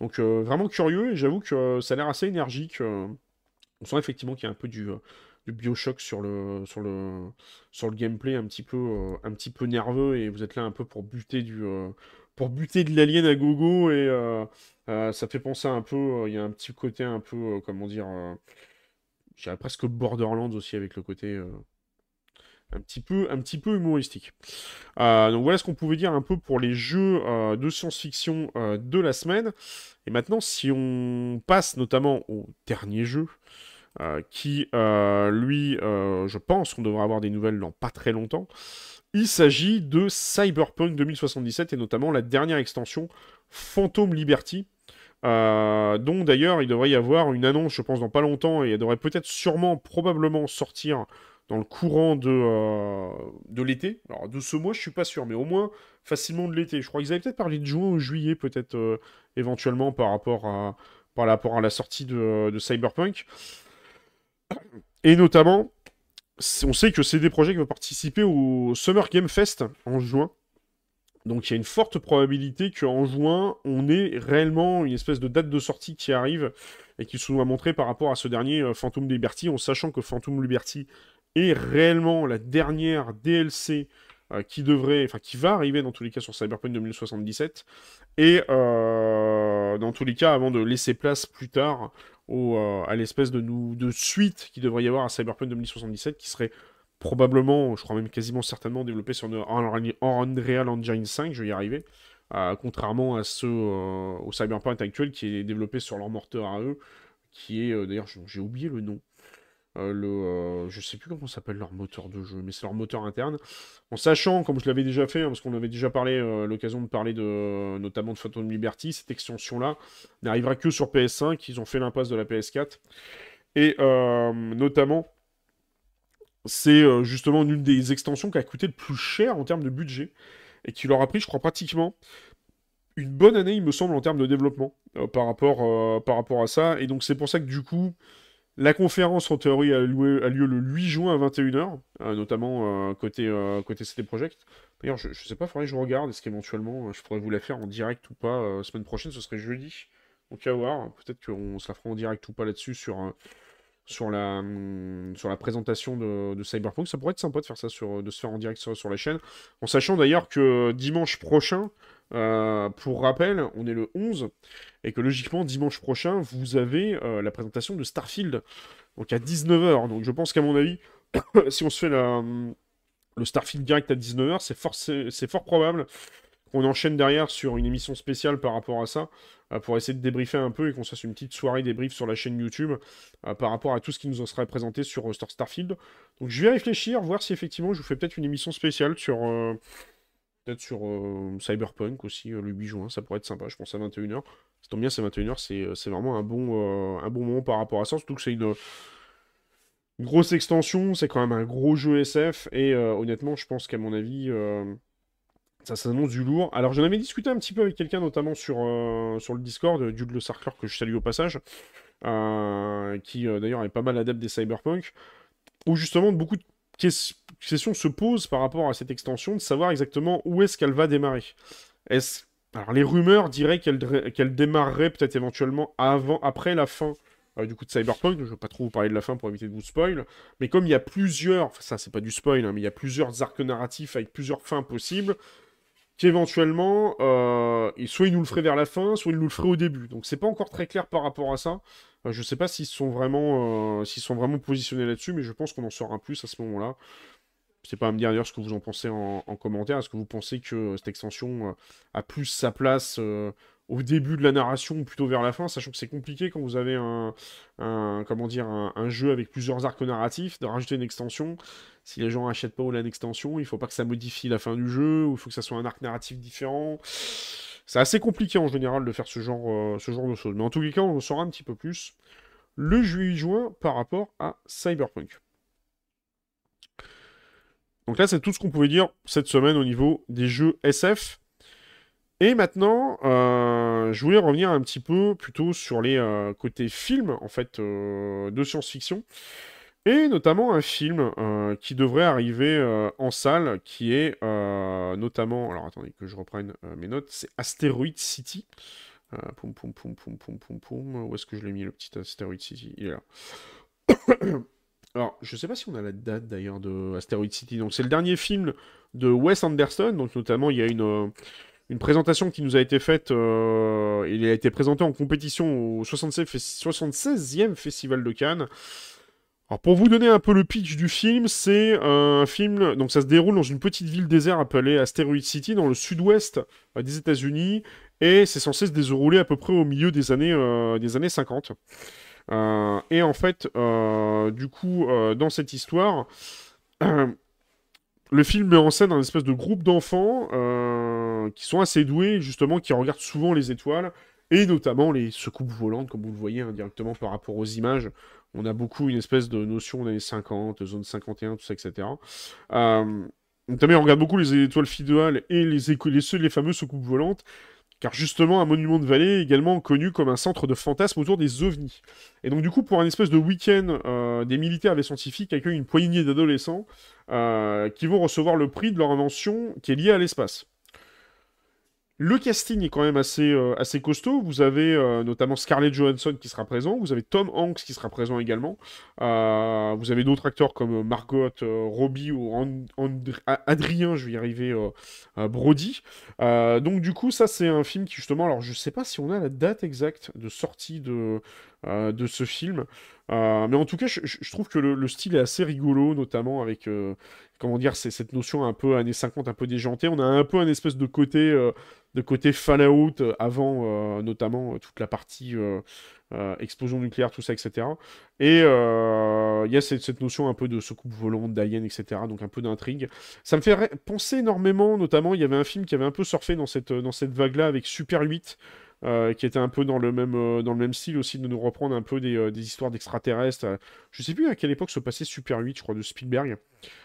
Donc, euh, vraiment curieux, et j'avoue que ça a l'air assez énergique. on sent effectivement qu'il y a un peu du, du Bioshock sur le, sur, le, sur le gameplay, un petit, peu, un petit peu nerveux, et vous êtes là un peu pour buter du pour buter de l'alien à gogo et euh, euh, ça fait penser un peu, euh, il y a un petit côté un peu, comment dire, je presque Borderlands aussi avec le côté un petit peu, un petit peu humoristique. donc voilà ce qu'on pouvait dire un peu pour les jeux de science-fiction de la semaine. Et maintenant, si on passe notamment au dernier jeu, qui, lui, je pense qu'on devrait avoir des nouvelles dans pas très longtemps. Il s'agit de Cyberpunk 2077 et notamment la dernière extension Phantom Liberty, euh, dont d'ailleurs il devrait y avoir une annonce, je pense, dans pas longtemps, et elle devrait peut-être sûrement, probablement sortir dans le courant de, euh, de l'été. Alors de ce mois, je suis pas sûr, mais au moins facilement de l'été. Je crois qu'ils avaient peut-être parlé de juin ou juillet, peut-être euh, éventuellement par rapport à, par rapport à la sortie de, de Cyberpunk. Et notamment, on sait que c'est des projets qui vont participer au Summer Game Fest en juin. Donc il y a une forte probabilité qu'en juin, on ait réellement une espèce de date de sortie qui arrive et qui soit montrée par rapport à ce dernier euh, Phantom Liberty, en sachant que Phantom Liberty est réellement la dernière DLC euh, qui devrait, enfin qui va arriver dans tous les cas sur Cyberpunk 2077, et euh, dans tous les cas avant de laisser place plus tard euh, à l'espèce de, suite qui devrait y avoir à Cyberpunk 2077, qui serait probablement, je crois même quasiment certainement développé sur Unreal Engine 5, je vais y arriver. contrairement à ceux au Cyberpunk actuel qui est développé sur leur moteur à eux, qui est d'ailleurs j'ai oublié le nom. Euh, le, euh, je sais plus comment s'appelle leur moteur de jeu, mais c'est leur moteur interne. En sachant, comme je l'avais déjà fait, hein, parce qu'on avait déjà parlé, euh, l'occasion de parler de, notamment de Phantom Liberty, cette extension-là n'arrivera que sur PS5. Ils ont fait l'impasse de la PS4. Et notamment, c'est justement une des extensions qui a coûté le plus cher en termes de budget et qui leur a pris, je crois, pratiquement une bonne année, il me semble, en termes de développement par, rapport, par rapport à ça. Et donc, c'est pour ça que du coup, la conférence, en théorie, a, lieu, le 8 juin à 21h, euh, notamment euh, côté, euh, côté CD Projekt. D'ailleurs, je, ne sais pas, il faudrait que je regarde. Est-ce qu'éventuellement, je pourrais vous la faire en direct ou pas Semaine prochaine, ce serait jeudi. Donc à voir. Peut-être qu'on se la fera en direct ou pas là-dessus sur, hum, la présentation de, Cyberpunk. Ça pourrait être sympa de faire ça, sur, de se faire en direct sur la chaîne. En sachant d'ailleurs que dimanche prochain, euh, pour rappel, on est le 11, et que logiquement, dimanche prochain, vous avez euh, la présentation de Starfield, donc à 19h. Donc je pense qu'à mon avis, (coughs) si on se fait le Starfield direct à 19h, c'est fort, fort probable qu'on enchaîne derrière sur une émission spéciale par rapport à ça, euh, pour essayer de débriefer un peu et qu'on se fasse une petite soirée débrief sur la chaîne YouTube par rapport à tout ce qui nous en serait présenté sur Star Starfield. Donc je vais réfléchir, voir si effectivement je vous fais peut-être une émission spéciale sur peut-être sur euh, Cyberpunk aussi, euh, le 8 juin, ça pourrait être sympa, je pense à 21h. Ça tombe bien, c'est 21h, euh, c'est vraiment un bon, un bon moment par rapport à ça, surtout que c'est une, grosse extension, c'est quand même un gros jeu SF, et honnêtement, je pense qu'à mon avis, ça s'annonce du lourd. Alors j'en avais discuté un petit peu avec quelqu'un, notamment sur, sur le Discord, Dude Le Sarkler, que je salue au passage, qui d'ailleurs est pas mal adepte des Cyberpunk, où justement beaucoup de question se pose par rapport à cette extension de savoir exactement où est-ce qu'elle va démarrer. Alors les rumeurs diraient qu'elle démarrerait peut-être éventuellement avant, après la fin euh, du coup de Cyberpunk. Je ne veux pas trop vous parler de la fin pour éviter de vous spoil. Mais comme il y a plusieurs, enfin ça c'est pas du spoil, hein, mais il y a plusieurs arcs narratifs avec plusieurs fins possibles, qu'éventuellement, euh, soit il nous le ferait vers la fin, soit il nous le ferait au début. Donc c'est pas encore très clair par rapport à ça. Je je sais pas s'ils sont vraiment, euh, s'ils sont vraiment positionnés là-dessus, mais je pense qu'on en saura plus à ce moment-là. C'est pas à me dire d'ailleurs ce que vous en pensez en, commentaire. Est-ce que vous pensez que cette extension euh, a plus sa place au début de la narration ou plutôt vers la fin, sachant que c'est compliqué quand vous avez un, comment dire, un, jeu avec plusieurs arcs narratifs, de rajouter une extension. Si les gens achètent pas ou extension, il faut pas que ça modifie la fin du jeu, ou il faut que ça soit un arc narratif différent. C'est assez compliqué en général de faire ce genre, euh, ce genre de choses. Mais en tous les cas, on en saura un petit peu plus le juillet-juin par rapport à Cyberpunk. Donc là, c'est tout ce qu'on pouvait dire cette semaine au niveau des jeux SF. Et maintenant, euh, je voulais revenir un petit peu plutôt sur les euh, côtés films, en fait, euh, de science-fiction. Et notamment un film qui devrait arriver en salle, qui est notamment... Alors attendez que je reprenne mes notes, c'est Asteroid City. poum, poum, poum, poum, poum, poum, poum. Où est-ce que je l'ai mis, le petit Asteroid City? Il est là. (coughs) Alors, je sais pas si on a la date d'ailleurs de Asteroid City. Donc, c'est le dernier film de Wes Anderson. Donc, notamment, il y a une, une présentation qui nous a été faite. Euh, il a été présenté en compétition au 76e Festival de Cannes. Alors pour vous donner un peu le pitch du film, c'est un film, donc ça se déroule dans une petite ville désert appelée Asteroid City, dans le sud-ouest euh, des États-Unis, et c'est censé se dérouler à peu près au milieu des années, euh, des années 50. et en fait, du coup, dans cette histoire, (clears throat) le film met en scène un espèce de groupe d'enfants qui sont assez doués, justement, qui regardent souvent les étoiles, et notamment les secoupes volantes, comme vous le voyez indirectement par rapport aux images. On a beaucoup une espèce de notion d'années 50, zone 51, tout ça, etc. On regarde beaucoup les étoiles fidèles et les fameuses secoupes volantes car justement un monument de vallée est également connu comme un centre de fantasmes autour des ovnis. Et donc du coup, pour un espèce de week-end, euh, des militaires et des scientifiques accueillent une poignée d'adolescents euh, qui vont recevoir le prix de leur invention qui est liée à l'espace. Le casting est quand même assez, euh, costaud. Vous avez euh, notamment Scarlett Johansson qui sera présent. Vous avez Tom Hanks qui sera présent également. Euh, vous avez d'autres acteurs comme Margot Robbie ou Adrien, je vais y arriver, Brody. donc du coup, ça c'est un film qui justement, alors je sais pas si on a la date exacte de sortie de ce film. Mais en tout cas, je, trouve que le, style est assez rigolo, notamment avec, comment dire, cette notion un peu années 50, un peu déjantée. On a un peu un espèce de côté, de côté Fallout avant, notamment toute la partie explosion nucléaire, tout ça, etc. Et il y a cette, notion un peu de soucoupe volante, d'alien, etc. Donc un peu d'intrigue. Ça me fait penser énormément, notamment, il y avait un film qui avait un peu surfé dans cette, dans cette vague-là avec Super 8. Euh, qui était un peu dans le même, euh, dans le même style aussi, de nous reprendre un peu des, euh, des histoires d'extraterrestres. Je sais plus à quelle époque se passait Super 8, je crois, de Spielberg.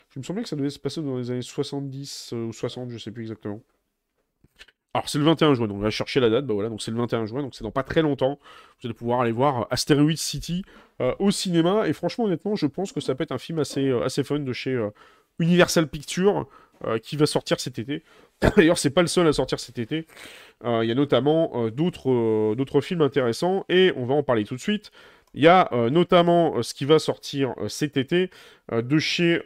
Je me semblais que ça devait se passer dans les années 70 ou 60, je sais plus exactement. Alors c'est le 21 juin, donc on va chercher la date, bah voilà, donc c'est le 21 juin, donc c'est dans pas très longtemps. Vous allez pouvoir aller voir Asteroid City au cinéma, et franchement honnêtement je pense que ça peut être un film assez, assez fun de chez Universal Pictures, qui va sortir cet été. (coughs) D'ailleurs c'est pas le seul à sortir cet été. Euh, il y a notamment euh, euh, d'autres films intéressants, et on va en parler tout de suite. Il y a notamment ce qui va sortir cet été de chez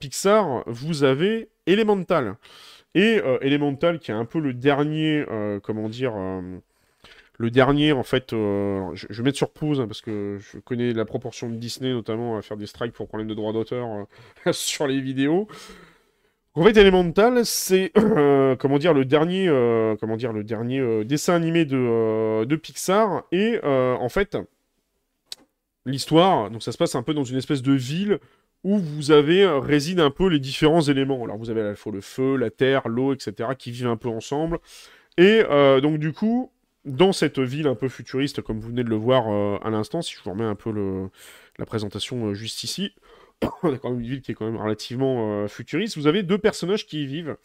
Pixar. Vous avez Elemental. Et Elemental, qui est un peu le dernier, comment dire, le dernier, en fait, je, vais mettre sur pause, hein, parce que je connais la proportion de Disney, notamment à faire des strikes pour problème de droit d'auteur (laughs) sur les vidéos. En fait, Elemental, c'est euh, comment dire le dernier, euh, euh, dessin animé de, Pixar et en fait l'histoire, donc ça se passe un peu dans une espèce de ville où vous avez résident un peu les différents éléments. Alors vous avez à la fois le feu, la terre, l'eau, etc. qui vivent un peu ensemble et donc du coup dans cette ville un peu futuriste, comme vous venez de le voir à l'instant, si je vous remets un peu la présentation juste ici, (coughs) on a quand même une ville qui est quand même relativement euh, futuriste. Vous avez deux personnages qui y vivent.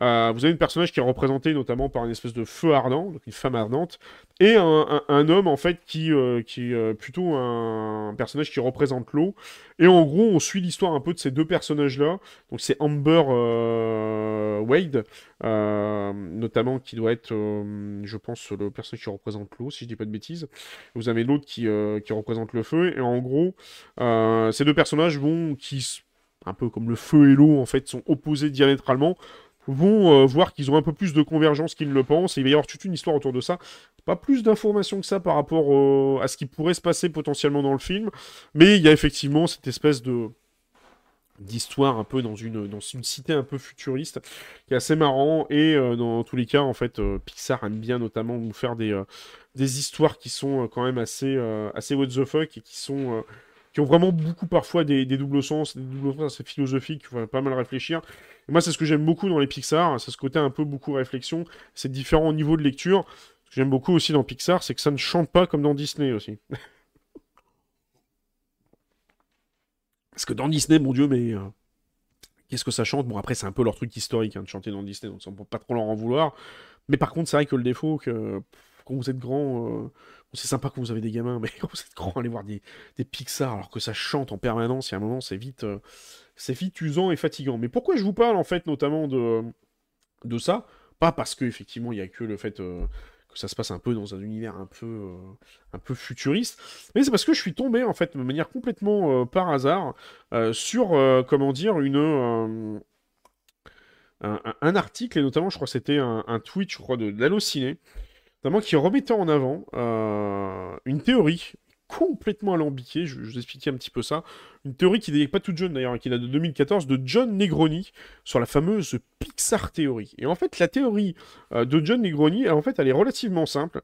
Euh, vous avez une personnage qui est représentée notamment par une espèce de feu ardent, donc une femme ardente, et un, homme en fait qui, euh, qui est plutôt un, personnage qui représente l'eau. Et en gros, on suit l'histoire un peu de ces deux personnages-là. Donc c'est Amber Wade, notamment qui doit être, je pense, le personnage qui représente l'eau, si je dis pas de bêtises. Vous avez l'autre qui, qui représente le feu. Et en gros, ces deux personnages vont qui, un peu comme le feu et l'eau, en fait, sont opposés diamétralement, vont euh, voir qu'ils ont un peu plus de convergence qu'ils ne le pensent, et il va y avoir toute une histoire autour de ça. Pas plus d'informations que ça par rapport euh, à ce qui pourrait se passer potentiellement dans le film, mais il y a effectivement cette espèce de d'histoire un peu dans une, cité un peu futuriste qui est assez marrant et euh, dans tous les cas en fait Pixar aime bien notamment nous faire des, des histoires qui sont quand même assez, assez what the fuck et qui sont qui ont vraiment beaucoup parfois des, doubles sens, des doubles sens assez philosophiques, il faut pas mal réfléchir. Moi, c'est ce que j'aime beaucoup dans les Pixar, c'est ce côté un peu beaucoup réflexion, c'est différents niveaux de lecture. Ce que j'aime beaucoup aussi dans Pixar, c'est que ça ne chante pas comme dans Disney aussi. (laughs) Parce que dans Disney, mon dieu, mais euh, qu'est-ce que ça chante? Bon, après, c'est un peu leur truc historique hein, de chanter dans Disney, donc ça, on peut pas trop leur en vouloir. Mais par contre, c'est vrai que le défaut, que quand vous êtes grand, euh, c'est sympa quand vous avez des gamins, (laughs) mais quand vous êtes grand, aller voir des, des Pixar alors que ça chante en permanence, il y a un moment, c'est vite, euh, c'est vite et fatigant. Mais pourquoi je vous parle en fait notamment de, de ça? Pas parce qu'effectivement il n'y a que le fait euh, que ça se passe un peu dans un univers un peu, un peu futuriste, mais c'est parce que je suis tombé en fait de manière complètement par hasard sur, comment dire, une. Un, article, et notamment, je crois que c'était un, tweet, je crois, de, de l'Allociné, notamment qui remettait en avant euh, une théorie complètement alambiquée, je, je, vous expliquer un petit peu ça, une théorie qui n'est pas toute jeune d'ailleurs, qui date de 2014, de John Negroni, sur la fameuse Pixar théorie. Et en fait, la théorie euh, de John Negroni, en fait, elle est relativement simple,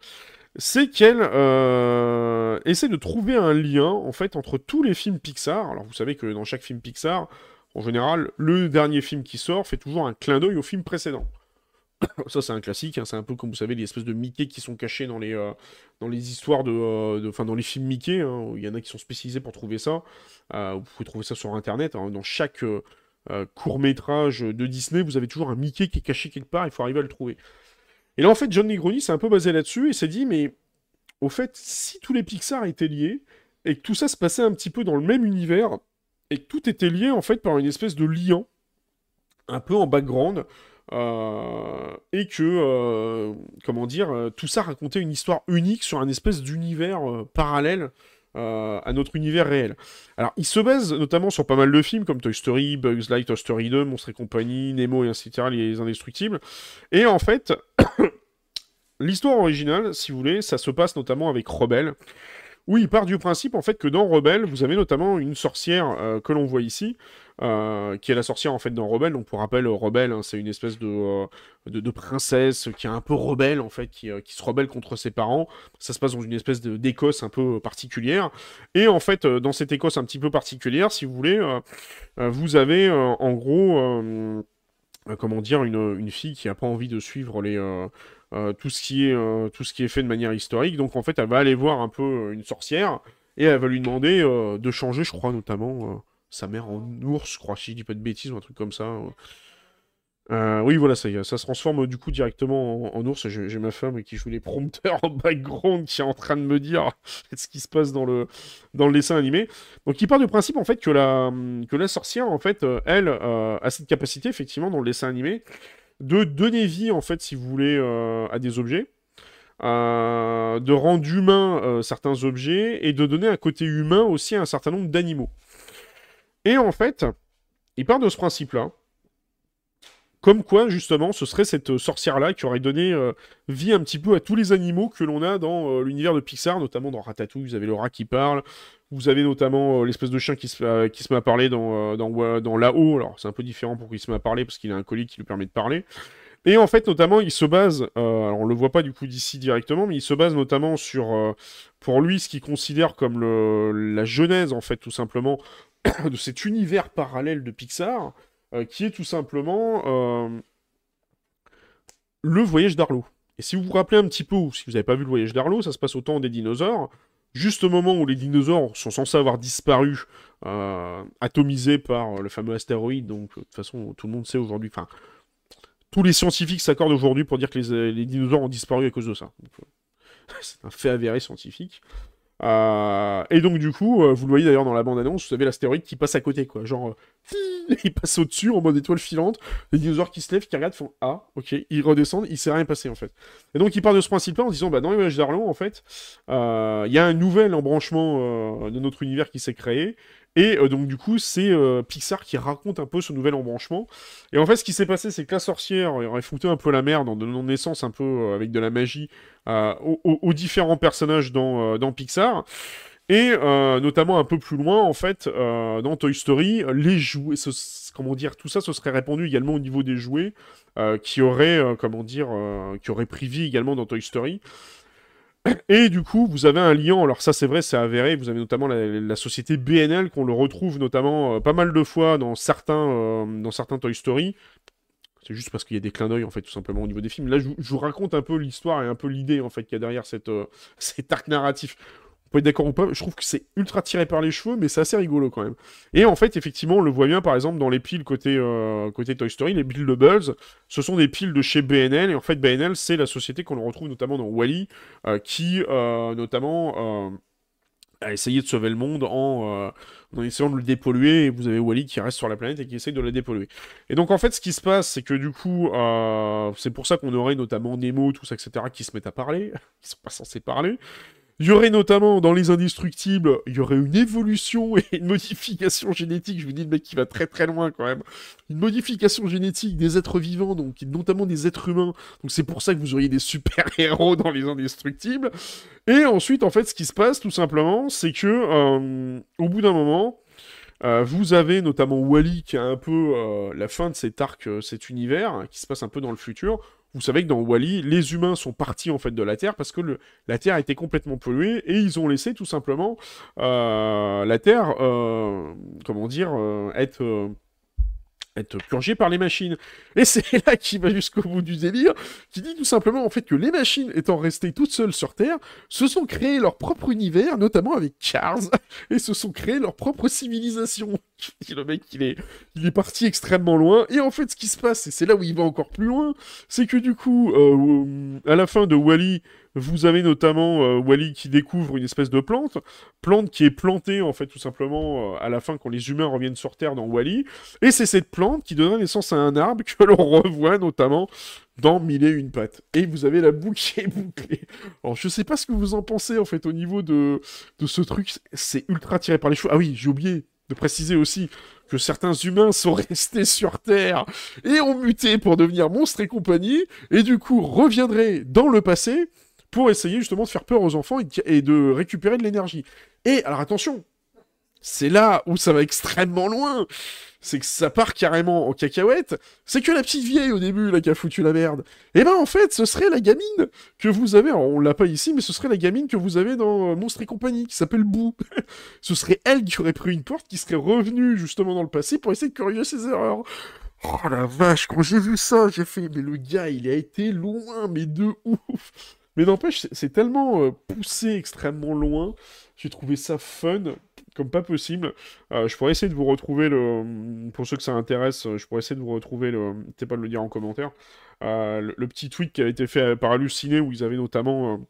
c'est qu'elle euh, essaie de trouver un lien, en fait, entre tous les films Pixar. Alors, vous savez que dans chaque film Pixar, en général, le dernier film qui sort fait toujours un clin d'œil au film précédent. (coughs) ça, c'est un classique. Hein. c'est un peu comme vous savez les espèces de Mickey qui sont cachés dans les, euh, dans les histoires de, euh, dans les films Mickey. Hein, il y en a qui sont spécialisés pour trouver ça. Euh, vous pouvez trouver ça sur Internet. Hein. dans chaque court métrage de Disney, vous avez toujours un Mickey qui est caché quelque part. Il faut arriver à le trouver. Et là, en fait, John Negroni s'est un peu basé là-dessus et s'est dit, mais au fait, si tous les Pixar étaient liés et que tout ça se passait un petit peu dans le même univers et que tout était lié en fait par une espèce de lien un peu en background. Euh, et que, euh, comment dire, euh, tout ça racontait une histoire unique sur un espèce d'univers parallèle à notre univers réel. Alors, il se base notamment sur pas mal de films comme Toy Story, Bugs Life, Toy Story 2, Monstres et compagnie, Nemo et ainsi de suite, les Indestructibles. Et en fait, (coughs) l'histoire originale, si vous voulez, ça se passe notamment avec Rebelle, où il part du principe en fait que dans Rebelle, vous avez notamment une sorcière que l'on voit ici, euh, qui est la sorcière en fait dans Rebelle. Donc pour rappel, Rebelle, hein, c'est une espèce de, de, princesse qui est un peu rebelle en fait, qui, qui, se rebelle contre ses parents. Ça se passe dans une espèce d'Écosse un peu particulière. Et en fait, dans cette Écosse un petit peu particulière, si vous voulez, vous avez en gros comment dire, une, une, fille qui n'a pas envie de suivre les, euh, tout, ce qui est, euh, tout ce qui est fait de manière historique. Donc en fait, elle va aller voir un peu euh, une sorcière et elle va lui demander de changer, je crois, notamment sa mère en ours, je crois, si je dis pas de bêtises ou un truc comme ça. oui, voilà, ça, ça se transforme du coup directement en, ours. J'ai ma femme qui joue les prompteurs en background qui est en train de me dire (laughs) ce qui se passe dans le, dessin animé. Donc, il part du principe en fait que la, sorcière, en fait, elle, a cette capacité effectivement dans le dessin animé de donner vie, en fait, si vous voulez, euh, à des objets, euh, de rendre humain euh, certains objets, et de donner un côté humain aussi à un certain nombre d'animaux. Et en fait, il part de ce principe-là, comme quoi, justement, ce serait cette sorcière-là qui aurait donné vie un petit peu à tous les animaux que l'on a dans l'univers de Pixar, notamment dans Ratatouille, vous avez le rat qui parle, vous avez notamment euh, l'espèce de chien qui se, euh, met à parler dans, euh, dans, là-haut. Alors, c'est un peu différent pour qu'il se met à parler parce qu'il a un colis qui lui permet de parler. Et en fait, notamment, il se base, alors on le voit pas du coup d'ici directement, mais il se base notamment sur, pour lui, ce qu'il considère comme la genèse, en fait, tout simplement, (coughs) de cet univers parallèle de Pixar, qui est tout simplement le voyage d'Arlo. Et si vous vous rappelez un petit peu, si vous n'avez pas vu le voyage d'Arlo, ça se passe au temps des dinosaures juste au moment où les dinosaures sont censés avoir disparu, euh, atomisés par le fameux astéroïde, donc de toute façon tout le monde sait aujourd'hui, enfin tous les scientifiques s'accordent aujourd'hui pour dire que les, dinosaures ont disparu à cause de ça. Euh, (laughs) c'est un fait avéré scientifique. Euh, et donc du coup, vous le voyez d'ailleurs dans la bande-annonce, vous avez l'astéroïde qui passe à côté, quoi. Genre, (laughs) il passe au-dessus en mode étoile filante, les dinosaures qui se lèvent, qui regardent, font Ah, ok, ils redescendent, il s'est rien passé en fait. Et donc il part de ce principe-là en disant Bah dans les voyages d'Arlon, en fait, euh, il y a un nouvel embranchement euh, de notre univers qui s'est créé, et euh, donc, du coup, c'est Pixar qui raconte un peu ce nouvel embranchement. Et en fait, ce qui s'est passé, c'est que la sorcière aurait foutu un peu la merde en donnant naissance un peu avec de la magie aux, différents personnages dans, Pixar. Et euh, notamment un peu plus loin, en fait, euh, dans Toy Story, les jouets, comment dire, tout ça, se serait répandu également au niveau des jouets, euh, qui auraient, comment dire, qui auraient pris vie également dans Toy Story. Et du coup, vous avez un lien, alors ça c'est vrai, c'est avéré, vous avez notamment la, société BNL, qu'on le retrouve notamment pas mal de fois dans certains, dans certains Toy Story. C'est juste parce qu'il y a des clins d'œil, en fait, tout simplement, au niveau des films. Là, je, vous raconte un peu l'histoire et un peu l'idée, en fait, qu'il y a derrière cette, (laughs) cet arc narratif peut être d'accord ou pas, je trouve que c'est ultra tiré par les cheveux, mais c'est assez rigolo quand même. Et en fait, effectivement, on le voit bien par exemple dans les piles côté, euh, côté Toy Story, les piles de Buzz, ce sont des piles de chez BNL, et en fait, BNL, c'est la société qu'on retrouve notamment dans Wally, euh, qui euh, notamment a essayé de sauver le monde en, essayant de le dépolluer, et vous avez Wally qui reste sur la planète et qui essaye de le dépolluer. Et donc en fait, ce qui se passe, c'est que du coup, c'est pour ça qu'on aurait notamment Nemo, tout ça, etc., qui se mettent à parler, (laughs) ils sont pas censés parler. Il y aurait notamment dans les indestructibles, il y aurait une évolution et une modification génétique. Je vous dis le mec qui va très très loin quand même. Une modification génétique des êtres vivants, donc notamment des êtres humains. Donc c'est pour ça que vous auriez des super héros dans les indestructibles. Et ensuite, en fait, ce qui se passe tout simplement, c'est que euh, au bout d'un moment, euh, vous avez notamment Wally qui a un peu euh, la fin de cet arc, cet univers, qui se passe un peu dans le futur, vous savez que dans Wally, les humains sont partis en fait de la Terre parce que la Terre était complètement polluée et ils ont laissé tout simplement euh, la Terre, euh, comment dire, euh, être être purgé par les machines. Et (laughs) c'est là qu'il va jusqu'au bout du délire, qui dit tout simplement en fait que les machines étant restées toutes seules sur Terre, se sont créées leur propre univers, notamment avec Cars, (laughs) et se sont créées leur propre civilisation. (laughs) le mec, il est, il est parti extrêmement loin, et en fait ce qui se passe, et c'est là où il va encore plus loin, c'est que du coup, euh, à la fin de Wally, vous avez notamment euh, Wally qui découvre une espèce de plante, plante qui est plantée en fait tout simplement euh, à la fin quand les humains reviennent sur Terre dans Wally, et c'est cette plante qui donnera naissance à un arbre que l'on (laughs) revoit notamment dans Mille et une pattes. Et vous avez la boucle bouclée. Alors je sais pas ce que vous en pensez en fait au niveau de, de ce truc, c'est ultra tiré par les cheveux. Ah oui, j'ai oublié de préciser aussi que certains humains sont (laughs) restés sur Terre et ont muté pour devenir monstres et compagnie, et du coup reviendraient dans le passé pour essayer justement de faire peur aux enfants et de récupérer de l'énergie. Et alors attention, c'est là où ça va extrêmement loin. C'est que ça part carrément en cacahuète. C'est que la petite vieille au début, là, qui a foutu la merde. Eh ben, en fait, ce serait la gamine que vous avez. on l'a pas ici, mais ce serait la gamine que vous avez dans euh, Monstre et compagnie, qui s'appelle Boo. (laughs) ce serait elle qui aurait pris une porte, qui serait revenue justement dans le passé pour essayer de corriger ses erreurs. Oh la vache, quand j'ai vu ça, j'ai fait, mais le gars, il a été loin, mais de ouf. Mais n'empêche, c'est tellement euh, poussé extrêmement loin. J'ai trouvé ça fun comme pas possible. Euh, je pourrais essayer de vous retrouver le. Pour ceux que ça intéresse, je pourrais essayer de vous retrouver le. N'hésitez pas de le dire en commentaire. Euh, le, petit tweet qui a été fait par Halluciné où ils avaient notamment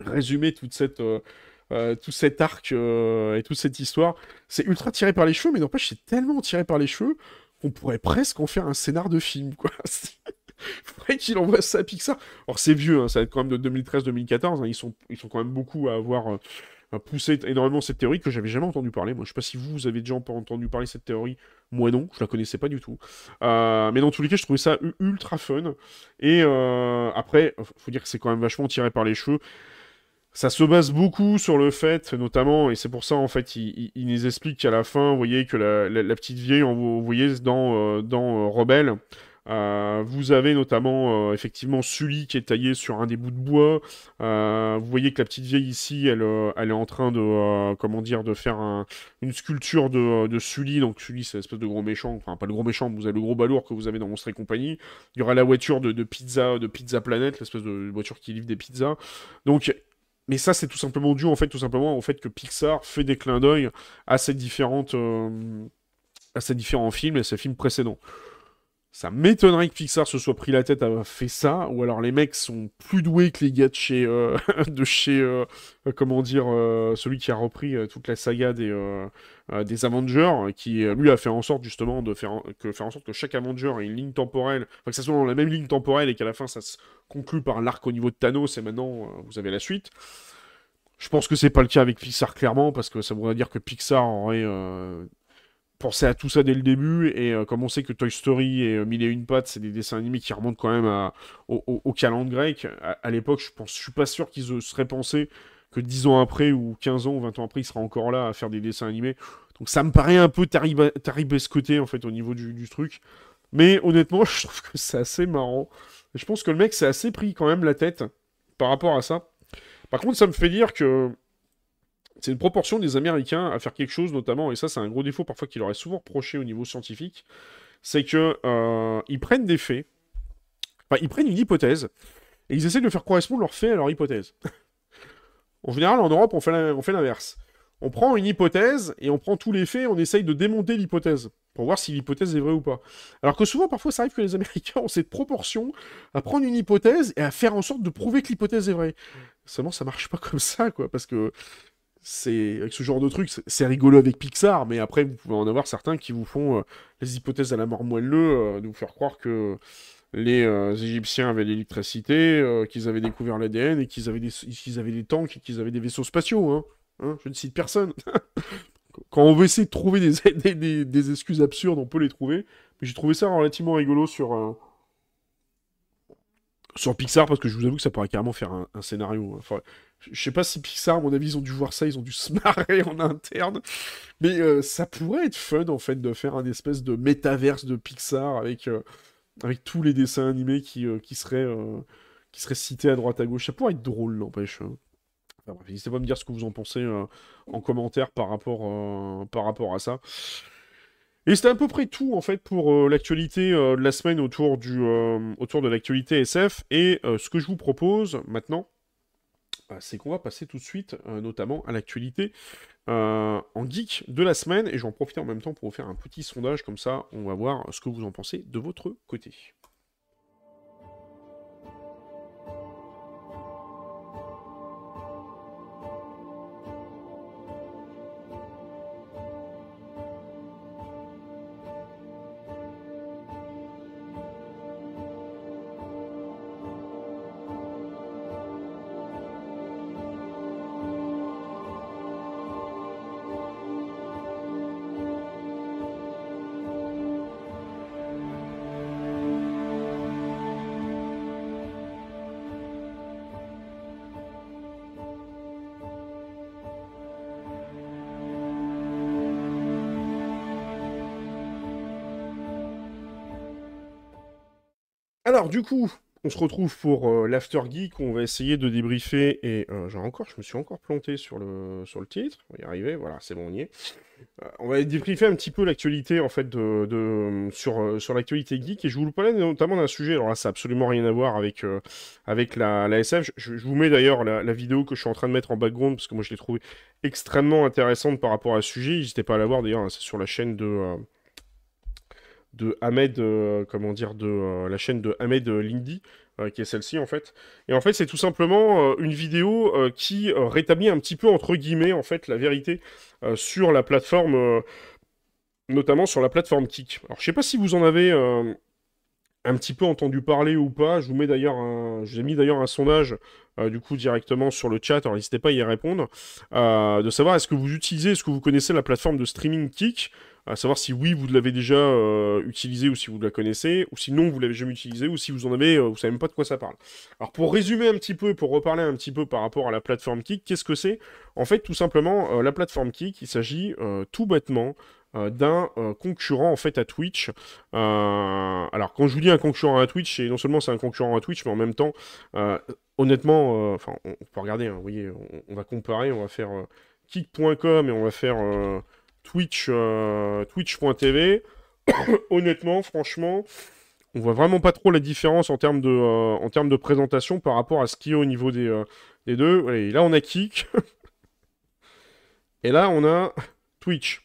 résumé toute cette. tout cet arc et toute cette histoire, c'est ultra tiré par les cheveux, mais n'empêche, c'est tellement tiré par les cheveux qu'on pourrait presque en faire un scénar de film, quoi. (laughs) (laughs) faudrait qu'il envoie ça à Pixar. Alors c'est vieux, hein, ça va être quand même de 2013-2014, hein, ils, sont, ils sont quand même beaucoup à avoir euh, poussé énormément cette théorie que j'avais jamais entendu parler. Moi je sais pas si vous, avez déjà entendu parler de cette théorie, moi non, je la connaissais pas du tout. Euh, mais dans tous les cas, je trouvais ça ultra fun. Et euh, après, faut dire que c'est quand même vachement tiré par les cheveux ça se base beaucoup sur le fait, notamment, et c'est pour ça en fait, il, nous explique qu'à la fin, vous voyez que la, petite vieille, vous voyez dans, dans Rebelle, euh, vous avez notamment euh, effectivement Sully qui est taillé sur un des bouts de bois. Euh, vous voyez que la petite vieille ici, elle, est en train de comment dire de faire une sculpture de, de Sully. Donc Sully, c'est l'espèce de gros méchant, enfin pas le gros méchant, vous avez le gros balourd que vous avez dans Monstre et compagnie. Il y aura la voiture de, de pizza, de Pizza Planet, l'espèce de voiture qui livre des pizzas. Donc mais ça, c'est tout simplement dû en fait, tout simplement au fait que Pixar fait des clins d'œil à ces différentes, à ces différents films et ces films précédents. Ça m'étonnerait que Pixar se soit pris la tête à fait ça, ou alors les mecs sont plus doués que les gars de chez, euh, (laughs) de chez euh, comment dire, euh, celui qui a repris toute la saga des, Avengers, qui lui a fait en sorte justement de faire, que, faire en sorte que chaque Avenger ait une ligne temporelle, enfin que ça soit dans la même ligne temporelle et qu'à la fin ça se conclue par l'arc au niveau de Thanos et maintenant vous avez la suite. Je pense que c'est pas le cas avec Pixar clairement parce que ça voudrait dire que Pixar aurait penser à tout ça dès le début. Et euh, comme on sait que Toy Story et euh, Mille et une pattes, c'est des dessins animés qui remontent quand même au, au, grec, à, l'époque, je pense, je suis pas sûr qu'ils se seraient pensé que 10 ans après, ou 15 ans, ou 20 ans après, ils seraient encore là à faire des dessins animés. Donc ça me paraît un peu taribescoté, en fait, au niveau du, truc. Mais honnêtement, (laughs) je trouve que c'est assez marrant. Je pense que le mec s'est assez pris quand même la tête par rapport à ça. Par contre, ça me fait dire que c'est une proportion des Américains à faire quelque chose, notamment, et ça c'est un gros défaut parfois qu'il aurait souvent reproché au niveau scientifique, c'est que euh, ils prennent des faits, enfin ils prennent une hypothèse, et ils essaient de faire correspondre leurs faits à leur hypothèse. (laughs) en général, en Europe, on fait l'inverse. On prend une hypothèse, et on prend tous les faits, et on essaye de démonter l'hypothèse, pour voir si l'hypothèse est vraie ou pas. Alors que souvent, parfois, ça arrive que les Américains (laughs) ont cette proportion à prendre une hypothèse et à faire en sorte de prouver que l'hypothèse est vraie. Seulement, ça marche pas comme ça, quoi, parce que c'est avec ce genre de truc, c'est rigolo avec Pixar, mais après vous pouvez en avoir certains qui vous font euh, les hypothèses à la mort moelleux, euh, de vous faire croire que les euh, Égyptiens avaient l'électricité, qu'ils avaient découvert l'ADN et qu'ils avaient des qu'ils avaient des tanks et qu'ils avaient des vaisseaux spatiaux. Hein. hein je ne cite personne. (laughs) Quand on veut essayer de trouver (laughs) des, excuses absurdes, on peut les trouver. Mais j'ai trouvé ça relativement rigolo sur sur Pixar parce que je vous avoue que ça pourrait carrément faire un, scénario. Hein. Je sais pas si Pixar, à mon avis, ils ont dû voir ça, ils ont dû se (laughs) marrer en interne. Mais euh, ça pourrait être fun, en fait, de faire un espèce de métaverse de Pixar avec, euh, avec tous les dessins animés qui, euh, qui, seraient, qui cités à droite à gauche. Ça pourrait être drôle, n'empêche. Hein. N'hésitez pas à me dire ce que vous en pensez en commentaire par rapport, par rapport à ça. Et c'était à peu près tout en fait pour l'actualité de la semaine autour, du, autour de l'actualité SF. Et ce que je vous propose maintenant, c'est qu'on va passer tout de suite, euh, notamment à l'actualité euh, en geek de la semaine, et j'en profite en même temps pour vous faire un petit sondage, comme ça on va voir ce que vous en pensez de votre côté. Du coup, on se retrouve pour euh, l'After Geek, on va essayer de débriefer, et euh, encore, je me suis encore planté sur le, sur le titre, on va y arriver, voilà, c'est bon, on y est. Euh, on va débriefer un petit peu l'actualité, en fait, de, sur, sur l'actualité geek, et je vous parlais notamment d'un sujet, alors là, ça n'a absolument rien à voir avec, avec la, la SF, je, vous mets d'ailleurs la, la, vidéo que je suis en train de mettre en background, parce que moi je l'ai trouvée extrêmement intéressante par rapport à ce sujet, n'hésitez pas à la voir d'ailleurs, hein, c'est sur la chaîne de de Ahmed, euh, comment dire, de euh, la chaîne de Ahmed Lindy, euh, qui est celle-ci en fait. Et en fait, c'est tout simplement une vidéo qui rétablit un petit peu entre guillemets en fait la vérité sur la plateforme, notamment sur la plateforme Kik. Alors, je sais pas si vous en avez un petit peu entendu parler ou pas. Je vous mets d'ailleurs mis d'ailleurs un sondage du coup directement sur le chat. Alors n'hésitez pas à y répondre, de savoir est-ce que vous utilisez, est-ce que vous connaissez la plateforme de streaming Kik? À savoir si oui, vous l'avez déjà euh, utilisé ou si vous la connaissez, ou si non, vous l'avez jamais utilisé, ou si vous en avez, euh, vous savez même pas de quoi ça parle. Alors pour résumer un petit peu, pour reparler un petit peu par rapport à la plateforme Kik, qu'est-ce que c'est? En fait, tout simplement, euh, la plateforme Kik, il s'agit tout bêtement d'un concurrent en fait à Twitch. alors quand je vous dis un concurrent à Twitch, c'est non seulement c'est un concurrent à Twitch, mais en même temps, honnêtement, enfin, on, peut regarder, hein, vous voyez, on, va comparer, on va faire kick.com et on va faire Twitch, euh, Twitch.tv. (coughs) Honnêtement, franchement, on voit vraiment pas trop la différence en termes de, euh, en termes de présentation par rapport à ce qu'il y a au niveau des, euh, des deux. Et là, on a Kik. (laughs) Et là, on a Twitch.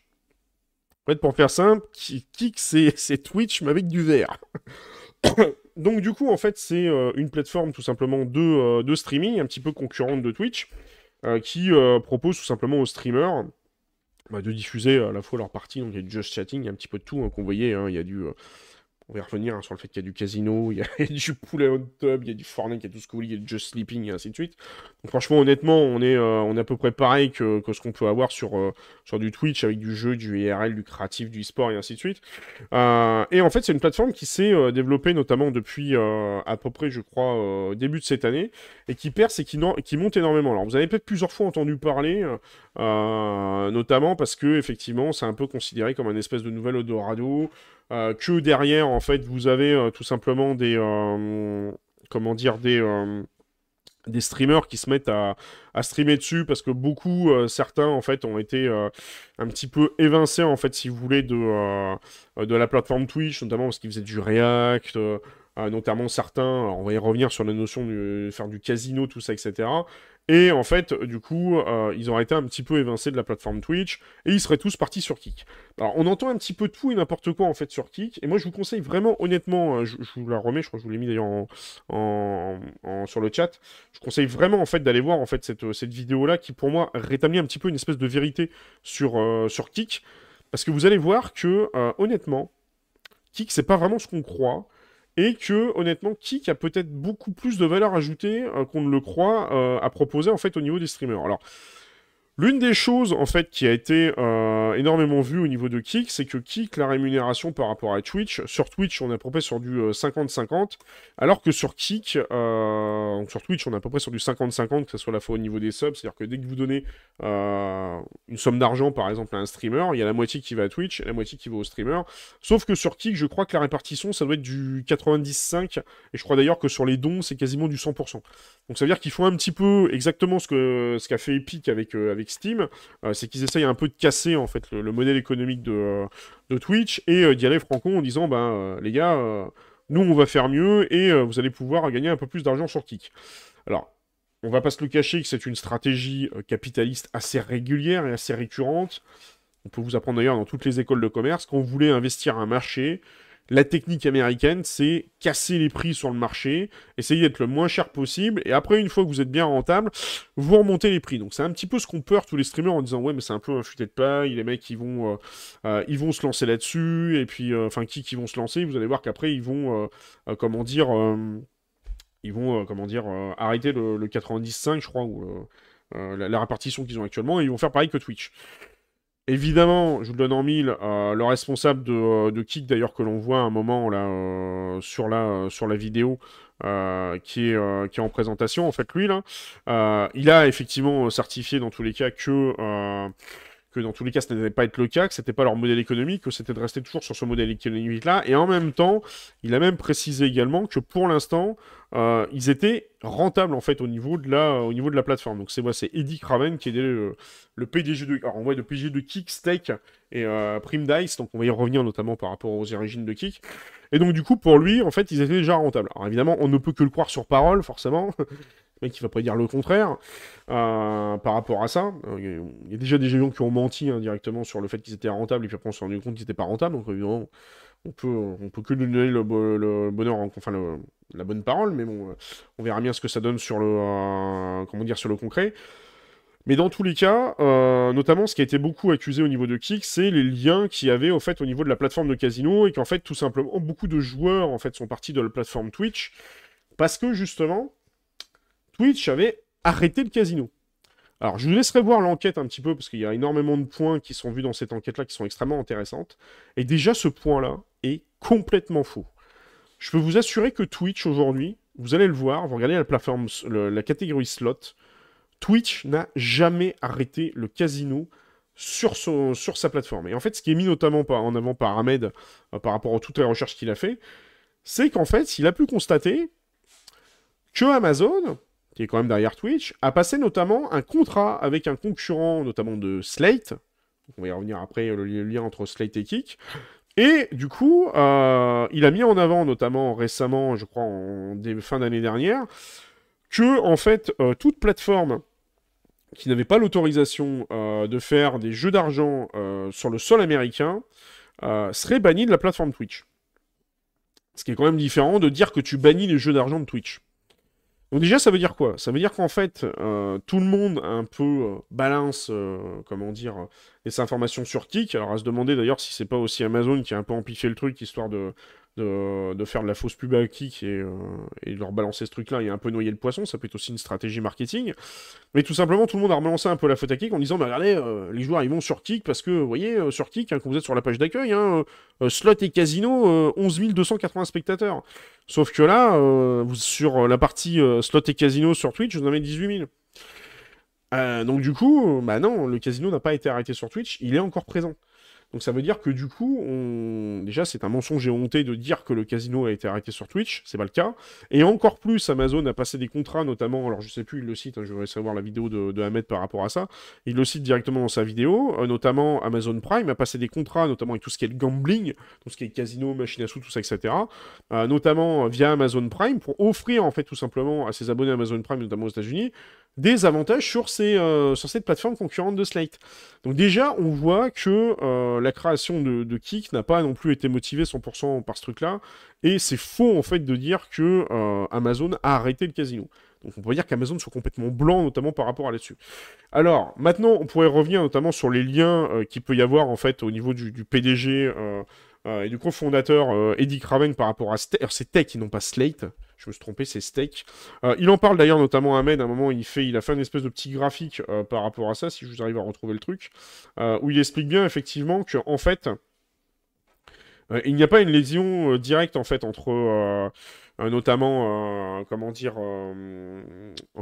En fait, pour faire simple, Kik, c'est Twitch, mais avec du vert. (coughs) Donc, du coup, en fait, c'est une plateforme tout simplement de, de, streaming, un petit peu concurrente de Twitch, qui propose tout simplement aux streamers bah, de diffuser à la fois leur partie, donc il y a du just chatting, il y a un petit peu de tout hein, qu'on voyait, hein, il y a du... On va revenir hein, sur le fait qu'il y a du casino, il y a, (laughs) du poulet hot tub, il y a du Fortnite, il y a tout ce que vous voulez, il y a du Just Sleeping et ainsi de suite. Donc franchement, honnêtement, on est, euh, on à peu près pareil que, ce qu'on peut avoir sur, euh, sur du Twitch avec du jeu, du IRL, du créatif, du e-sport et ainsi de suite. Euh, et en fait, c'est une plateforme qui s'est développée notamment depuis à peu près, je crois, début de cette année et qui perce et qui, qui monte énormément. Alors, vous avez peut-être plusieurs fois entendu parler, notamment parce que effectivement, c'est un peu considéré comme un espèce de nouvel Odorado. Euh, que derrière, en fait, vous avez euh, tout simplement des... Euh, comment dire Des streamers qui se mettent à, streamer dessus parce que beaucoup, certains en fait, ont été un petit peu évincés en fait, si vous de, de la plateforme Twitch, notamment parce qu'ils faisaient du React, notamment certains, on va y revenir sur la notion de faire du casino, tout ça, etc. Et en fait, du coup, euh, ils auraient été un petit peu évincés de la plateforme Twitch et ils seraient tous partis sur Kik. Alors, on entend un petit peu tout et n'importe quoi en fait sur Kik. Et moi, je vous conseille vraiment, honnêtement, hein, je, vous la remets, je crois que je vous l'ai mis d'ailleurs sur le chat. Je conseille vraiment en fait d'aller voir en fait cette, cette vidéo-là qui, pour moi, rétablit un petit peu une espèce de vérité sur, euh, Kik. Parce que vous allez voir que, euh, honnêtement, Kik, c'est pas vraiment ce qu'on croit et que honnêtement Kik a peut-être beaucoup plus de valeur ajoutée euh, qu'on ne le croit euh, à proposer en fait au niveau des streamers. L'une des choses, en fait, qui a été euh, énormément vue au niveau de Kik, c'est que Kik, la rémunération par rapport à Twitch, sur Twitch, on est à peu près sur du 50-50, euh, alors que sur Kik, euh, sur Twitch, on est à peu près sur du 50-50, que ce soit la fois au niveau des subs, c'est-à-dire que dès que vous donnez une somme d'argent, par exemple, à un streamer, il y a la moitié qui va à Twitch et la moitié qui va au streamer. Sauf que sur Kik, je crois que la répartition, ça doit être du 90-5, et je crois d'ailleurs que sur les dons, c'est quasiment du 100%. Donc ça veut dire qu'ils font un petit peu exactement ce qu'a ce fait Epic avec, avec Steam, euh, c'est qu'ils essayent un peu de casser en fait le, modèle économique de, euh, Twitch et euh, d'y aller franco en disant ben les gars, nous on va faire mieux et vous allez pouvoir gagner un peu plus d'argent sur Kik. Alors, on va pas se le cacher que c'est une stratégie capitaliste assez régulière et assez récurrente. On peut vous apprendre d'ailleurs dans toutes les écoles de commerce, quand vous voulez investir un marché, la technique américaine, c'est casser les prix sur le marché, essayer d'être le moins cher possible, et après, une fois que vous êtes bien rentable, vous remontez les prix. Donc c'est un petit peu ce qu'on peur tous les streamers en disant ouais mais c'est un peu un futé de paille, les mecs ils vont, euh, euh, ils vont se lancer là-dessus, et puis euh, enfin qui qui vont se lancer, vous allez voir qu'après ils vont comment dire ils vont comment dire arrêter le, 95 je crois ou la, la, répartition qu'ils ont actuellement et ils vont faire pareil que Twitch. Évidemment, je vous le donne en mille, euh, le responsable de, euh, de Kik, d'ailleurs, que l'on voit à un moment là, euh, sur, la, vidéo, qui, est, qui est en présentation, en fait, lui, là, il a effectivement certifié dans tous les cas que que dans tous les cas, ça n'allait pas être le cas, que c'était pas leur modèle économique, que c'était de rester toujours sur ce modèle économique-là. Et en même temps, il a même précisé également que pour l'instant, euh, ils étaient rentables en fait au niveau de la, au niveau de la plateforme. Donc c'est moi, c'est Eddie Craven qui est le, PDG de, alors on voit le PDG de Kick, et euh, Prime Dice. Donc on va y revenir notamment par rapport aux origines de Kick. Et donc du coup, pour lui, en fait, ils étaient déjà rentables. Alors évidemment, on ne peut que le croire sur parole, forcément. Mec, il va pas dire le contraire euh, par rapport à ça. Il y a déjà des gens qui ont menti hein, directement sur le fait qu'ils étaient rentables et puis après on s'est rendu compte qu'ils n'étaient pas rentables. Donc évidemment, on peut, on peut que lui donner le, bonheur, enfin la bonne parole, mais bon, on verra bien ce que ça donne sur le, euh, comment dire, sur le concret. Mais dans tous les cas, euh, notamment ce qui a été beaucoup accusé au niveau de Kik, c'est les liens qu'il y avait au fait au niveau de la plateforme de casino et qu'en fait tout simplement beaucoup de joueurs en fait sont partis de la plateforme Twitch parce que justement Twitch avait arrêté le casino. Alors je vous laisserai voir l'enquête un petit peu parce qu'il y a énormément de points qui sont vus dans cette enquête-là qui sont extrêmement intéressantes. Et déjà ce point-là est complètement faux. Je peux vous assurer que Twitch aujourd'hui, vous allez le voir, vous regardez la plateforme, la catégorie slot, Twitch n'a jamais arrêté le casino sur, sur sa plateforme. Et en fait, ce qui est mis notamment en avant par Ahmed euh, par rapport à toutes les recherches qu'il a fait, c'est qu'en fait, il a pu constater que Amazon, qui est quand même derrière Twitch, a passé notamment un contrat avec un concurrent, notamment de Slate. on va y revenir après, le lien entre Slate et Kik. Et du coup, euh, il a mis en avant, notamment récemment, je crois en fin d'année dernière, que en fait, euh, toute plateforme qui n'avait pas l'autorisation euh, de faire des jeux d'argent sur le sol américain serait banni de la plateforme Twitch. Ce qui est quand même différent de dire que tu bannis les jeux d'argent de Twitch. Donc déjà, ça veut dire quoi? Ça veut dire qu'en fait, tout le monde un peu balance, comment dire, les informations sur Kik. Alors à se demander d'ailleurs si c'est pas aussi Amazon qui a un peu amplifié le truc, histoire de, de, faire de la fausse pub à Kik et, et de leur balancer ce truc-là et un peu noyer le poisson, ça peut être aussi une stratégie marketing. Mais tout simplement, tout le monde a rebalancé un peu la faute à Kik en disant, bah regardez, euh, les joueurs ils vont sur Kik parce que, vous voyez, euh, sur Kik, hein, quand vous êtes sur la page d'accueil, hein, euh, slot et casino, 11 280 spectateurs. Sauf que là, sur la partie slot et casino sur Twitch, vous en avez 18 000. donc du coup, bah non, le casino n'a pas été arrêté sur Twitch, il est encore présent. Donc ça veut dire que du coup, déjà c'est un mensonge et honté de dire que le casino a été arrêté sur Twitch, c'est pas le cas. Et encore plus, Amazon a passé des contrats, notamment, alors je sais plus, il le cite, hein, je voudrais savoir la vidéo de, de, Ahmed par rapport à ça. Il le cite directement dans sa vidéo, euh, notamment Amazon Prime a passé des contrats, notamment avec tout ce qui est le gambling, tout ce qui est casino, machine à sous, tout ça, etc. Euh, notamment via Amazon Prime pour offrir en fait tout simplement à ses abonnés Amazon Prime, notamment aux États-Unis, des avantages euh, sur cette plateforme concurrente de Slate. Donc déjà, on voit que euh, la création de, Kik n'a pas non plus été motivée 100% par ce truc-là, et c'est faux en fait de dire que euh, Amazon a arrêté le casino. Donc on pourrait dire qu'Amazon soit complètement blanc, notamment par rapport à là-dessus. Alors, maintenant, on pourrait revenir notamment sur les liens qu'il peut y avoir en fait au niveau du PDG et du cofondateur Eddie Craven par rapport à... Alors c'est Tech, ils n'ont pas Slate. Je me suis trompé, c'est Steak. Euh, il en parle d'ailleurs notamment à Ahmed, à un moment il, fait, il a fait une espèce de petit graphique euh, par rapport à ça, si je vous arrive à retrouver le truc, euh, où il explique bien effectivement que en fait, il n'y a pas une lésion directe en fait entre notamment comment dire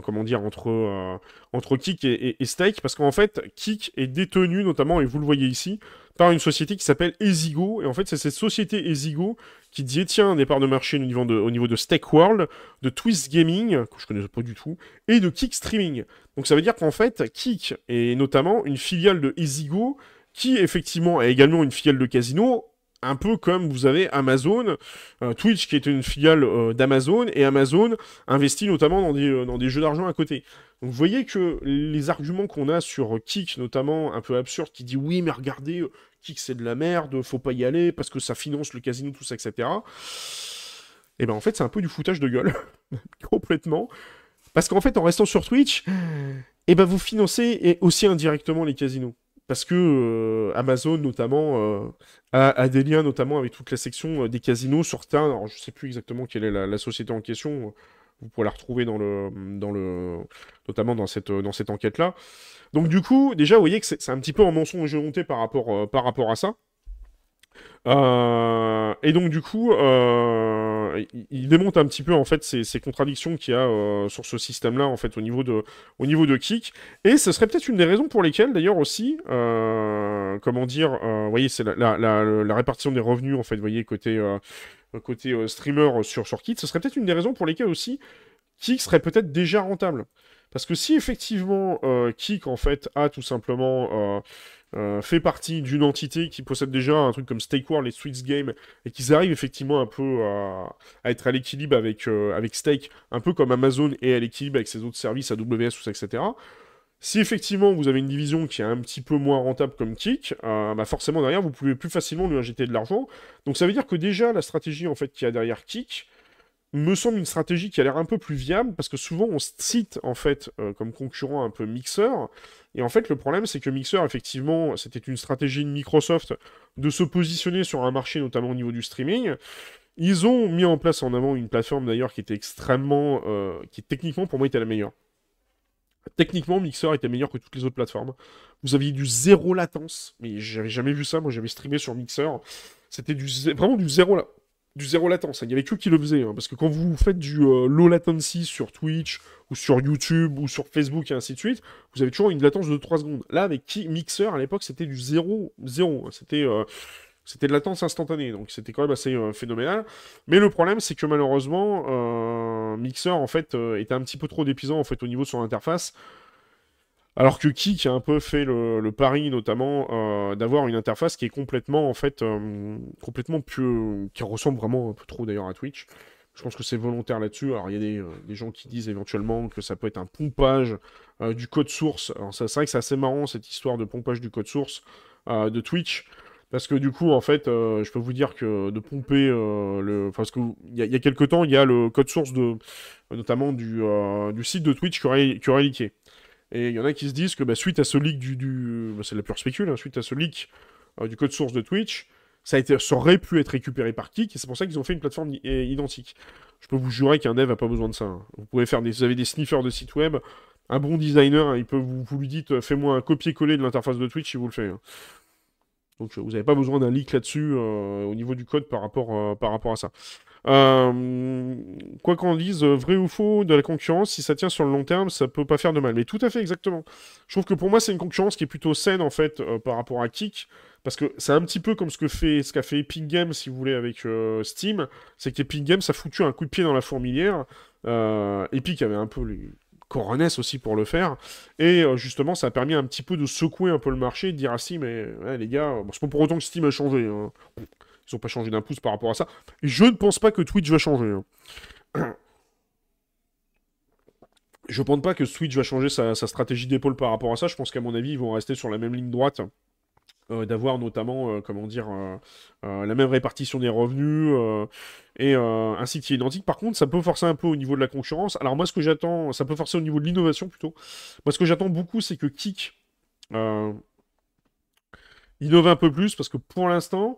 comment dire entre entre Kik et, Steak parce qu'en fait Kik est détenu notamment et vous le voyez ici par une société qui s'appelle Ezigo. Et en fait, c'est cette société Ezigo qui détient des parts de marché au niveau de, au niveau de Stake World, de Twist Gaming, que je connais pas du tout, et de Kick Streaming. Donc ça veut dire qu'en fait, Kick est notamment une filiale de Ezigo, qui effectivement est également une filiale de Casino, un peu comme vous avez Amazon, euh, Twitch qui est une filiale euh, d'Amazon, et Amazon investit notamment dans des, euh, dans des jeux d'argent à côté. Donc vous voyez que les arguments qu'on a sur Kik, notamment un peu absurde, qui dit oui mais regardez, Kik c'est de la merde, faut pas y aller parce que ça finance le casino, tout ça, etc. Et eh ben en fait c'est un peu du foutage de gueule, (laughs) complètement. Parce qu'en fait en restant sur Twitch, et eh ben vous financez aussi indirectement les casinos. Parce que euh, Amazon notamment euh, a, des liens notamment avec toute la section euh, des casinos sur certains. Alors je sais plus exactement quelle est la, société en question. Vous pourrez la retrouver dans le, dans le, notamment dans cette, dans cette enquête-là. Donc du coup, déjà, vous voyez que c'est un petit peu en mensonge honté par rapport, par rapport à ça. Euh, et donc du coup, euh, il, démonte un petit peu en fait ces, contradictions qu'il y a euh, sur ce système-là en fait au niveau de au niveau de Kik. Et ce serait peut-être une des raisons pour lesquelles d'ailleurs aussi, comment dire, vous voyez, c'est la, la, répartition des revenus en fait, vous voyez côté côté streamer sur sur Kik, ce serait peut-être une des raisons pour lesquelles aussi Kik serait peut-être déjà rentable. Parce que si effectivement Kik en fait a tout simplement euh, fait partie d'une entité qui possède déjà un truc comme Stake World et Switch Game et qu'ils arrivent effectivement un peu à, être à l'équilibre avec, euh, avec Stake, un peu comme Amazon est à l'équilibre avec ses autres services, AWS, ça, etc. Si effectivement vous avez une division qui est un petit peu moins rentable comme Kik, euh, bah forcément derrière vous pouvez plus facilement lui injecter de l'argent. Donc ça veut dire que déjà la stratégie en fait qu'il y a derrière Kik, me semble une stratégie qui a l'air un peu plus viable, parce que souvent on cite en fait euh, comme concurrent un peu Mixer, et en fait le problème c'est que Mixer effectivement c'était une stratégie de Microsoft de se positionner sur un marché notamment au niveau du streaming. Ils ont mis en place en avant une plateforme d'ailleurs qui était extrêmement, euh, qui techniquement pour moi était la meilleure. Techniquement, Mixer était meilleur que toutes les autres plateformes. Vous aviez du zéro latence, mais j'avais jamais vu ça. Moi, j'avais streamé sur Mixer. C'était du vraiment du zéro du zéro latence. Il n'y avait que qui le faisait. Hein, parce que quand vous faites du euh, low latency sur Twitch, ou sur YouTube, ou sur Facebook, et ainsi de suite, vous avez toujours une latence de 3 secondes. Là, avec Mixer, à l'époque, c'était du 0, 0. Hein. C'était. Euh, c'était de latence instantanée, donc c'était quand même assez euh, phénoménal. Mais le problème, c'est que malheureusement, Mixer, en fait, était un petit peu trop dépisant, en fait, au niveau de son interface. Alors que qui a un peu fait le, pari, notamment, euh, d'avoir une interface qui est complètement, en fait, euh, complètement plus, qui ressemble vraiment un peu trop d'ailleurs à Twitch. Je pense que c'est volontaire là-dessus. Alors, il y a des, euh, gens qui disent éventuellement que ça peut être un pompage du code source. Alors, c'est vrai que c'est assez marrant cette histoire de pompage du code source de Twitch. Parce que du coup, en fait, je peux vous dire que de pomper le. Parce qu'il y, a, y a quelques temps, il y a le code source de. notamment du, site de Twitch qui aurait, qui. Et il y en a qui se disent que bah, suite à ce leak du... Bah, c'est la pure spécule, hein, suite à ce leak euh, du code source de Twitch, ça, aurait pu être récupéré par Kik, et c'est pour ça qu'ils ont fait une plateforme identique. Je peux vous jurer qu'un dev n'a pas besoin de ça. Hein. Vous pouvez faire des... Vous avez des sniffers de site web, un bon designer, hein, il peut vous, vous lui dites euh, fais-moi un copier-coller de l'interface de Twitch, il vous le fait. Donc vous n'avez pas besoin d'un leak là-dessus euh, au niveau du code par rapport, par rapport à ça. Euh, quoi qu'on dise, vrai ou faux, de la concurrence, si ça tient sur le long terme, ça peut pas faire de mal. Mais tout à fait, exactement. Je trouve que pour moi, c'est une concurrence qui est plutôt saine, en fait, euh, par rapport à Kik. Parce que c'est un petit peu comme ce que fait, ce qu'a fait Epic Games, si vous voulez, avec euh, Steam. C'est qu'Epic Games a foutu un coup de pied dans la fourmilière. Epic avait un peu les coronets aussi pour le faire. Et justement, ça a permis un petit peu de secouer un peu le marché, de dire ah si, mais les gars, c'est pas pour autant que Steam a changé. Hein. Ils n'ont pas changé d'un pouce par rapport à ça. je ne pense pas que Twitch va changer. Hein. (clears throat) Je ne pense pas que Twitch va changer sa, stratégie d'épaule par rapport à ça. Je pense qu'à mon avis, ils vont rester sur la même ligne droite. Euh, d'avoir notamment, euh, comment dire, euh, la même répartition des revenus et un site qui est identique. Par contre, ça peut forcer un peu au niveau de la concurrence. Alors moi, ce que j'attends, ça peut forcer au niveau de l'innovation plutôt. Moi, ce que j'attends beaucoup, c'est que Kik innove un peu plus, parce que pour l'instant,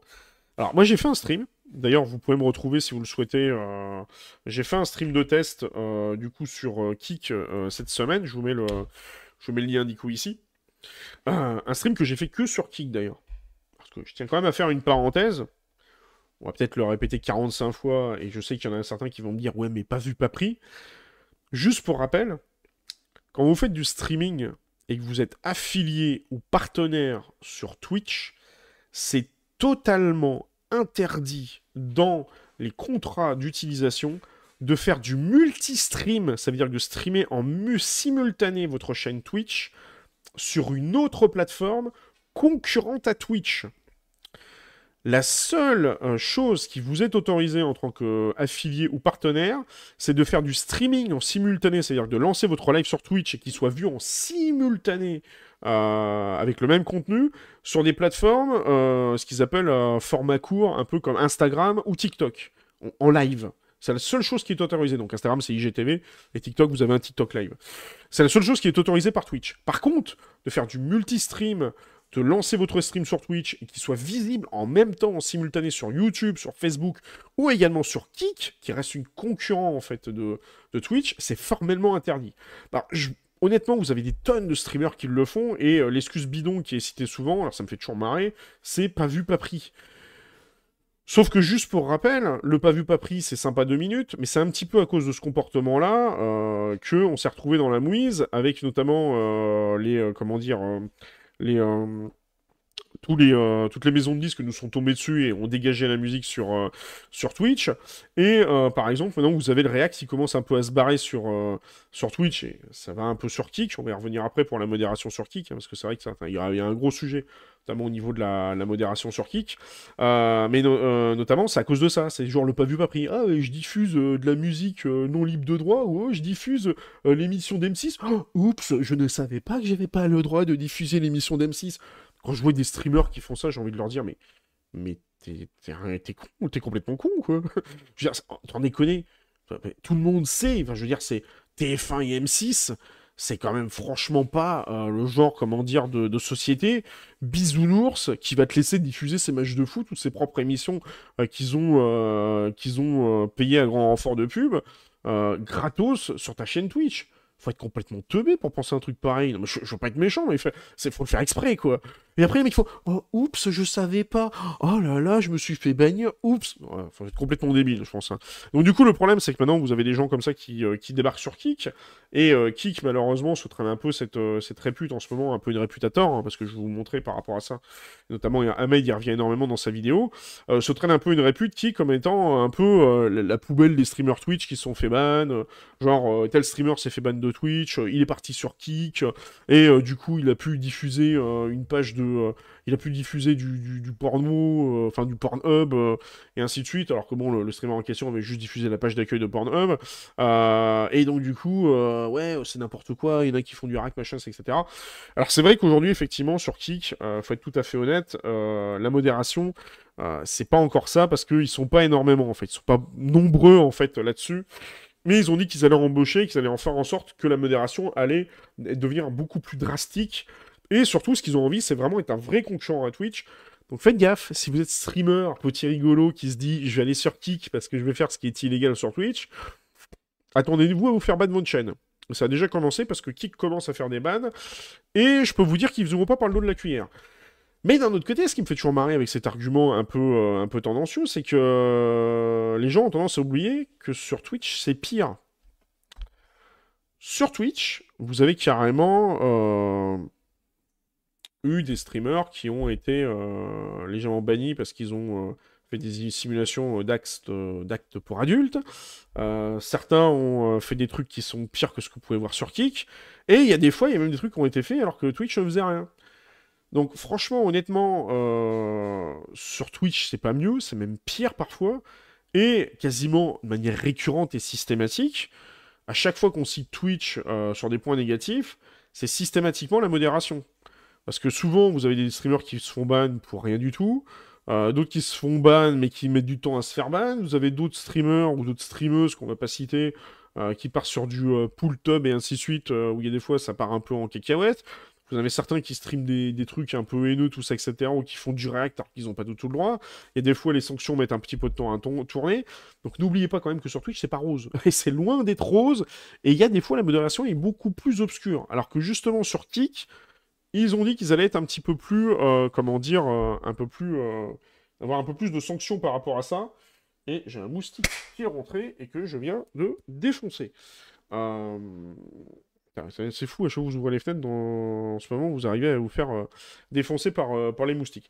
alors, moi, j'ai fait un stream. D'ailleurs, vous pouvez me retrouver si vous le souhaitez. Euh, j'ai fait un stream de test, euh, du coup, sur euh, Kik cette semaine. Je vous, mets le, je vous mets le lien, du coup, ici. un stream que j'ai fait que sur Kik, d'ailleurs. Parce que je tiens quand même à faire une parenthèse. On va peut-être le répéter 45 fois, et je sais qu'il y en a certains qui vont me dire « Ouais, mais pas vu, pas pris ». Juste pour rappel, quand vous faites du streaming et que vous êtes affilié ou partenaire sur Twitch, c'est totalement interdit dans les contrats d'utilisation de faire du multi-stream, ça veut dire de streamer en simultané votre chaîne Twitch sur une autre plateforme concurrente à Twitch. La seule euh, chose qui vous est autorisée en tant qu'affilié ou partenaire, c'est de faire du streaming en simultané, c'est-à-dire de lancer votre live sur Twitch et qu'il soit vu en simultané euh, avec le même contenu sur des plateformes, euh, ce qu'ils appellent un format court, un peu comme Instagram ou TikTok, en, live. C'est la seule chose qui est autorisée. Donc Instagram, c'est IGTV, et TikTok, vous avez un TikTok live. C'est la seule chose qui est autorisée par Twitch. Par contre, de faire du multi-stream, de lancer votre stream sur Twitch et qu'il soit visible en même temps, en simultané sur YouTube, sur Facebook ou également sur Kik, qui reste une concurrent en fait de, de Twitch, c'est formellement interdit. Alors, je, honnêtement, vous avez des tonnes de streamers qui le font, et euh, l'excuse bidon qui est citée souvent, alors ça me fait toujours marrer, c'est pas vu, pas pris. Sauf que juste pour rappel, le pas vu pas pris, c'est sympa deux minutes, mais c'est un petit peu à cause de ce comportement-là euh, que on s'est retrouvé dans la mouise, avec notamment euh, les euh, comment dire les tous les, euh, toutes les maisons de disques nous sont tombées dessus et ont dégagé la musique sur, euh, sur Twitch. Et euh, par exemple, maintenant vous avez le React qui commence un peu à se barrer sur, sur Twitch et ça va un peu sur Kik. On va y revenir après pour la modération sur Kik, hein, parce que c'est vrai a- il y a un gros sujet, notamment au niveau de la, modération sur Kik. Mais no- notamment, c'est à cause de ça. C'est genre le pas vu, pas pris. Ah, je diffuse de la musique non libre de droit ou oh, je diffuse l'émission d'M6. Oh, oups, je ne savais pas que j'avais pas le droit de diffuser l'émission d'M6. Quand je vois des streamers qui font ça, j'ai envie de leur dire, mais, mais t'es, con, t'es complètement con, quoi? (laughs) Je veux t'en déconner. Tout le monde sait, je veux dire, c'est TF1 et M6, c'est quand même franchement pas euh, le genre, comment dire, de, société bisounours qui va te laisser diffuser ses matchs de foot ou ses propres émissions euh, qu'ils ont, euh, ont euh, payées à grand renfort de pub, gratos sur ta chaîne Twitch. Faut être complètement teubé pour penser un truc pareil. Non, mais je, je veux pas être méchant, mais il faut le faire exprès, quoi. Et après, les mecs font Oh, oups, je savais pas. Oh là là, je me suis fait bannir. Oups. Ouais, faut être complètement débile, je pense. hein. Donc, du coup, le problème, c'est que maintenant, vous avez des gens comme ça qui, euh, qui débarquent sur Kik. Et euh, Kik, malheureusement, se traîne un peu cette, euh, cette répute en ce moment, un peu une tort, hein, parce que je vais vous montrer par rapport à ça. Notamment, Ahmed, il revient énormément dans sa vidéo. se traîne un peu une répute qui, comme étant un peu la, la poubelle des streamers Twitch qui se sont fait ban. genre, tel streamer s'est fait ban de Twitch, il est parti sur Kik. et du coup, il a pu diffuser une page de. Euh, il a pu diffuser du, porno, euh, enfin du Pornhub, euh, et ainsi de suite. Alors que bon, le, streamer en question avait juste diffusé la page d'accueil de Pornhub. Et donc, du coup, ouais, c'est n'importe quoi. Il y en a qui font du hack, machin, etc. Alors, c'est vrai qu'aujourd'hui, effectivement, sur Kik, faut être tout à fait honnête, la modération. c'est pas encore ça parce qu'ils sont pas énormément en fait, ils sont pas nombreux en fait là-dessus. Mais ils ont dit qu'ils allaient embaucher, qu'ils allaient en faire en sorte que la modération allait devenir beaucoup plus drastique. Et surtout, ce qu'ils ont envie, c'est vraiment être un vrai concurrent à Twitch. Donc faites gaffe, si vous êtes streamer, petit rigolo qui se dit je vais aller sur Kik parce que je vais faire ce qui est illégal sur Twitch, attendez-vous à vous faire ban de votre chaîne. Ça a déjà commencé parce que Kik commence à faire des bans. Et je peux vous dire qu'ils ne vous ouvrent pas par le dos de la cuillère. Mais d'un autre côté, ce qui me fait toujours marrer avec cet argument un peu, euh, un peu tendancieux, c'est que euh, les gens ont tendance à oublier que sur Twitch, c'est pire. Sur Twitch, vous avez carrément euh, eu des streamers qui ont été euh, légèrement bannis parce qu'ils ont euh, fait des simulations euh, d'actes pour adultes. Certains ont fait des trucs qui sont pires que ce que vous pouvez voir sur Kik. Et il y a des fois, il y a même des trucs qui ont été faits alors que Twitch ne faisait rien. Donc franchement, honnêtement, sur Twitch, c'est pas mieux, c'est même pire parfois. Et quasiment de manière récurrente et systématique, à chaque fois qu'on cite Twitch sur des points négatifs, c'est systématiquement la modération. Parce que souvent, vous avez des streamers qui se font ban pour rien du tout, euh, d'autres qui se font ban mais qui mettent du temps à se faire ban, vous avez d'autres streamers ou d'autres streameuses qu'on va pas citer, euh, qui partent sur du euh, pool tub et ainsi de suite, où il y a des fois ça part un peu en cacahuète. Vous avez certains qui streament des, des trucs un peu haineux, tout ça, etc., ou qui font du react alors qu'ils n'ont pas du tout le droit. Et des fois, les sanctions mettent un petit peu de temps à tourner. Donc n'oubliez pas quand même que sur Twitch, c'est pas rose. (laughs) Et c'est loin d'être rose. Et il y a des fois, la modération est beaucoup plus obscure. Alors que justement, sur Kik, ils ont dit qu'ils allaient être un petit peu plus, euh, comment dire, euh, un peu plus, euh, avoir un peu plus de sanctions par rapport à ça. Et j'ai un moustique qui est rentré et que je viens de défoncer. C'est fou, à chaque fois que vous ouvrez les fenêtres, dans... en ce moment, vous arrivez à vous faire défoncer par les moustiques.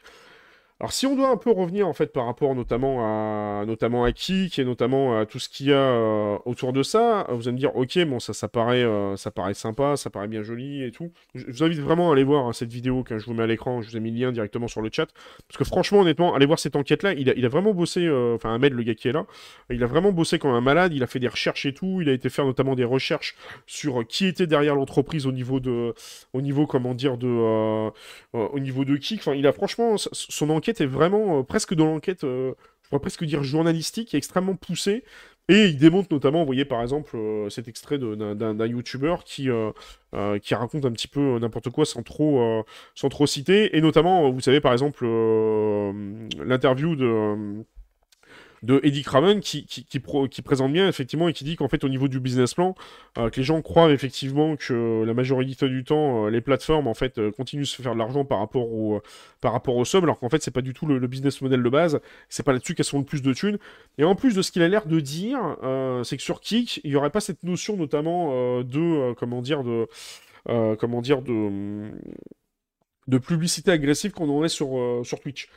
Alors si on doit un peu revenir en fait par rapport notamment à notamment à Kik et notamment à tout ce qu'il y a euh, autour de ça, vous allez me dire ok bon ça ça paraît euh, ça paraît sympa, ça paraît bien joli et tout. Je, vous invite vraiment à aller voir hein, cette vidéo quand je vous mets à l'écran, je vous ai mis le lien directement sur le chat. Parce que franchement honnêtement allez voir cette enquête là, il a, il a vraiment bossé, euh, enfin Ahmed le gars qui est là, il a vraiment bossé comme un malade, il a fait des recherches et tout, il a été faire notamment des recherches sur qui était derrière l'entreprise au niveau de au niveau comment dire de euh, euh, au niveau de Kik. Enfin, il a franchement, son enquête est vraiment euh, presque dans l'enquête, euh, je pourrais presque dire journalistique, extrêmement poussée. Et il démontre notamment, vous voyez par exemple euh, cet extrait d'un YouTuber qui, qui raconte un petit peu n'importe quoi sans trop, sans trop citer. Et notamment, vous savez par exemple, l'interview de, de Eddie Craven qui, qui, présente bien effectivement et qui dit qu'en fait au niveau du business plan, euh, que les gens croient effectivement que la majorité du temps euh, les plateformes en fait euh, continuent de se faire de l'argent par rapport au par rapport au sub alors qu'en fait c'est pas du tout le, business model de base, c'est pas là-dessus qu'elles sont le plus de thunes. Et en plus de ce qu'il a l'air de dire, c'est que sur Kik il y aurait pas cette notion notamment de comment dire de comment dire de de publicité agressive qu'on aurait sur sur Twitch.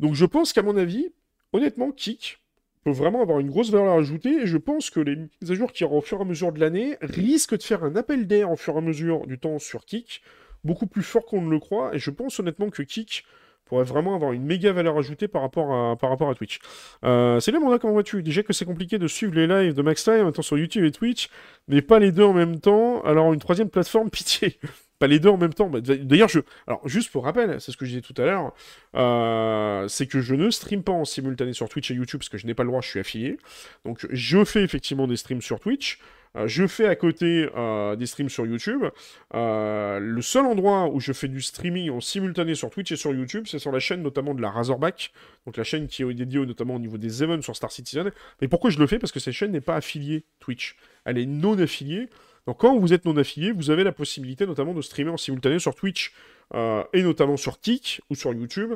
Donc je pense qu'à mon avis, honnêtement, Kik peut vraiment avoir une grosse valeur ajoutée, et je pense que les mises à jour qui auront au fur et à mesure de l'année risquent de faire un appel d'air au fur et à mesure du temps sur Kik, beaucoup plus fort qu'on ne le croit, et je pense honnêtement que Kik pourrait vraiment avoir une méga valeur ajoutée par rapport à, Twitch. C'est là, mon comment vas-tu? Déjà que c'est compliqué de suivre les lives de Max Time, temps sur YouTube et Twitch, mais pas les deux en même temps, alors une troisième plateforme, (laughs) pitié pas les deux en même temps. Bah, d'ailleurs, je... Alors, juste pour rappel, c'est ce que je disais tout à l'heure, euh, c'est que je ne stream pas en simultané sur Twitch et YouTube parce que je n'ai pas le droit, je suis affilié. Donc, je fais effectivement des streams sur Twitch. Euh, je fais à côté euh, des streams sur YouTube. le seul endroit où je fais du streaming en simultané sur Twitch et sur YouTube, c'est sur la chaîne notamment de la Razorback, donc la chaîne qui est dédiée notamment au niveau des events sur Star Citizen. Mais pourquoi je le fais? Parce que cette chaîne n'est pas affiliée Twitch. Elle est non affiliée. Donc quand vous êtes non affilié, vous avez la possibilité notamment de streamer en simultané sur Twitch euh, et notamment sur Kik ou sur YouTube,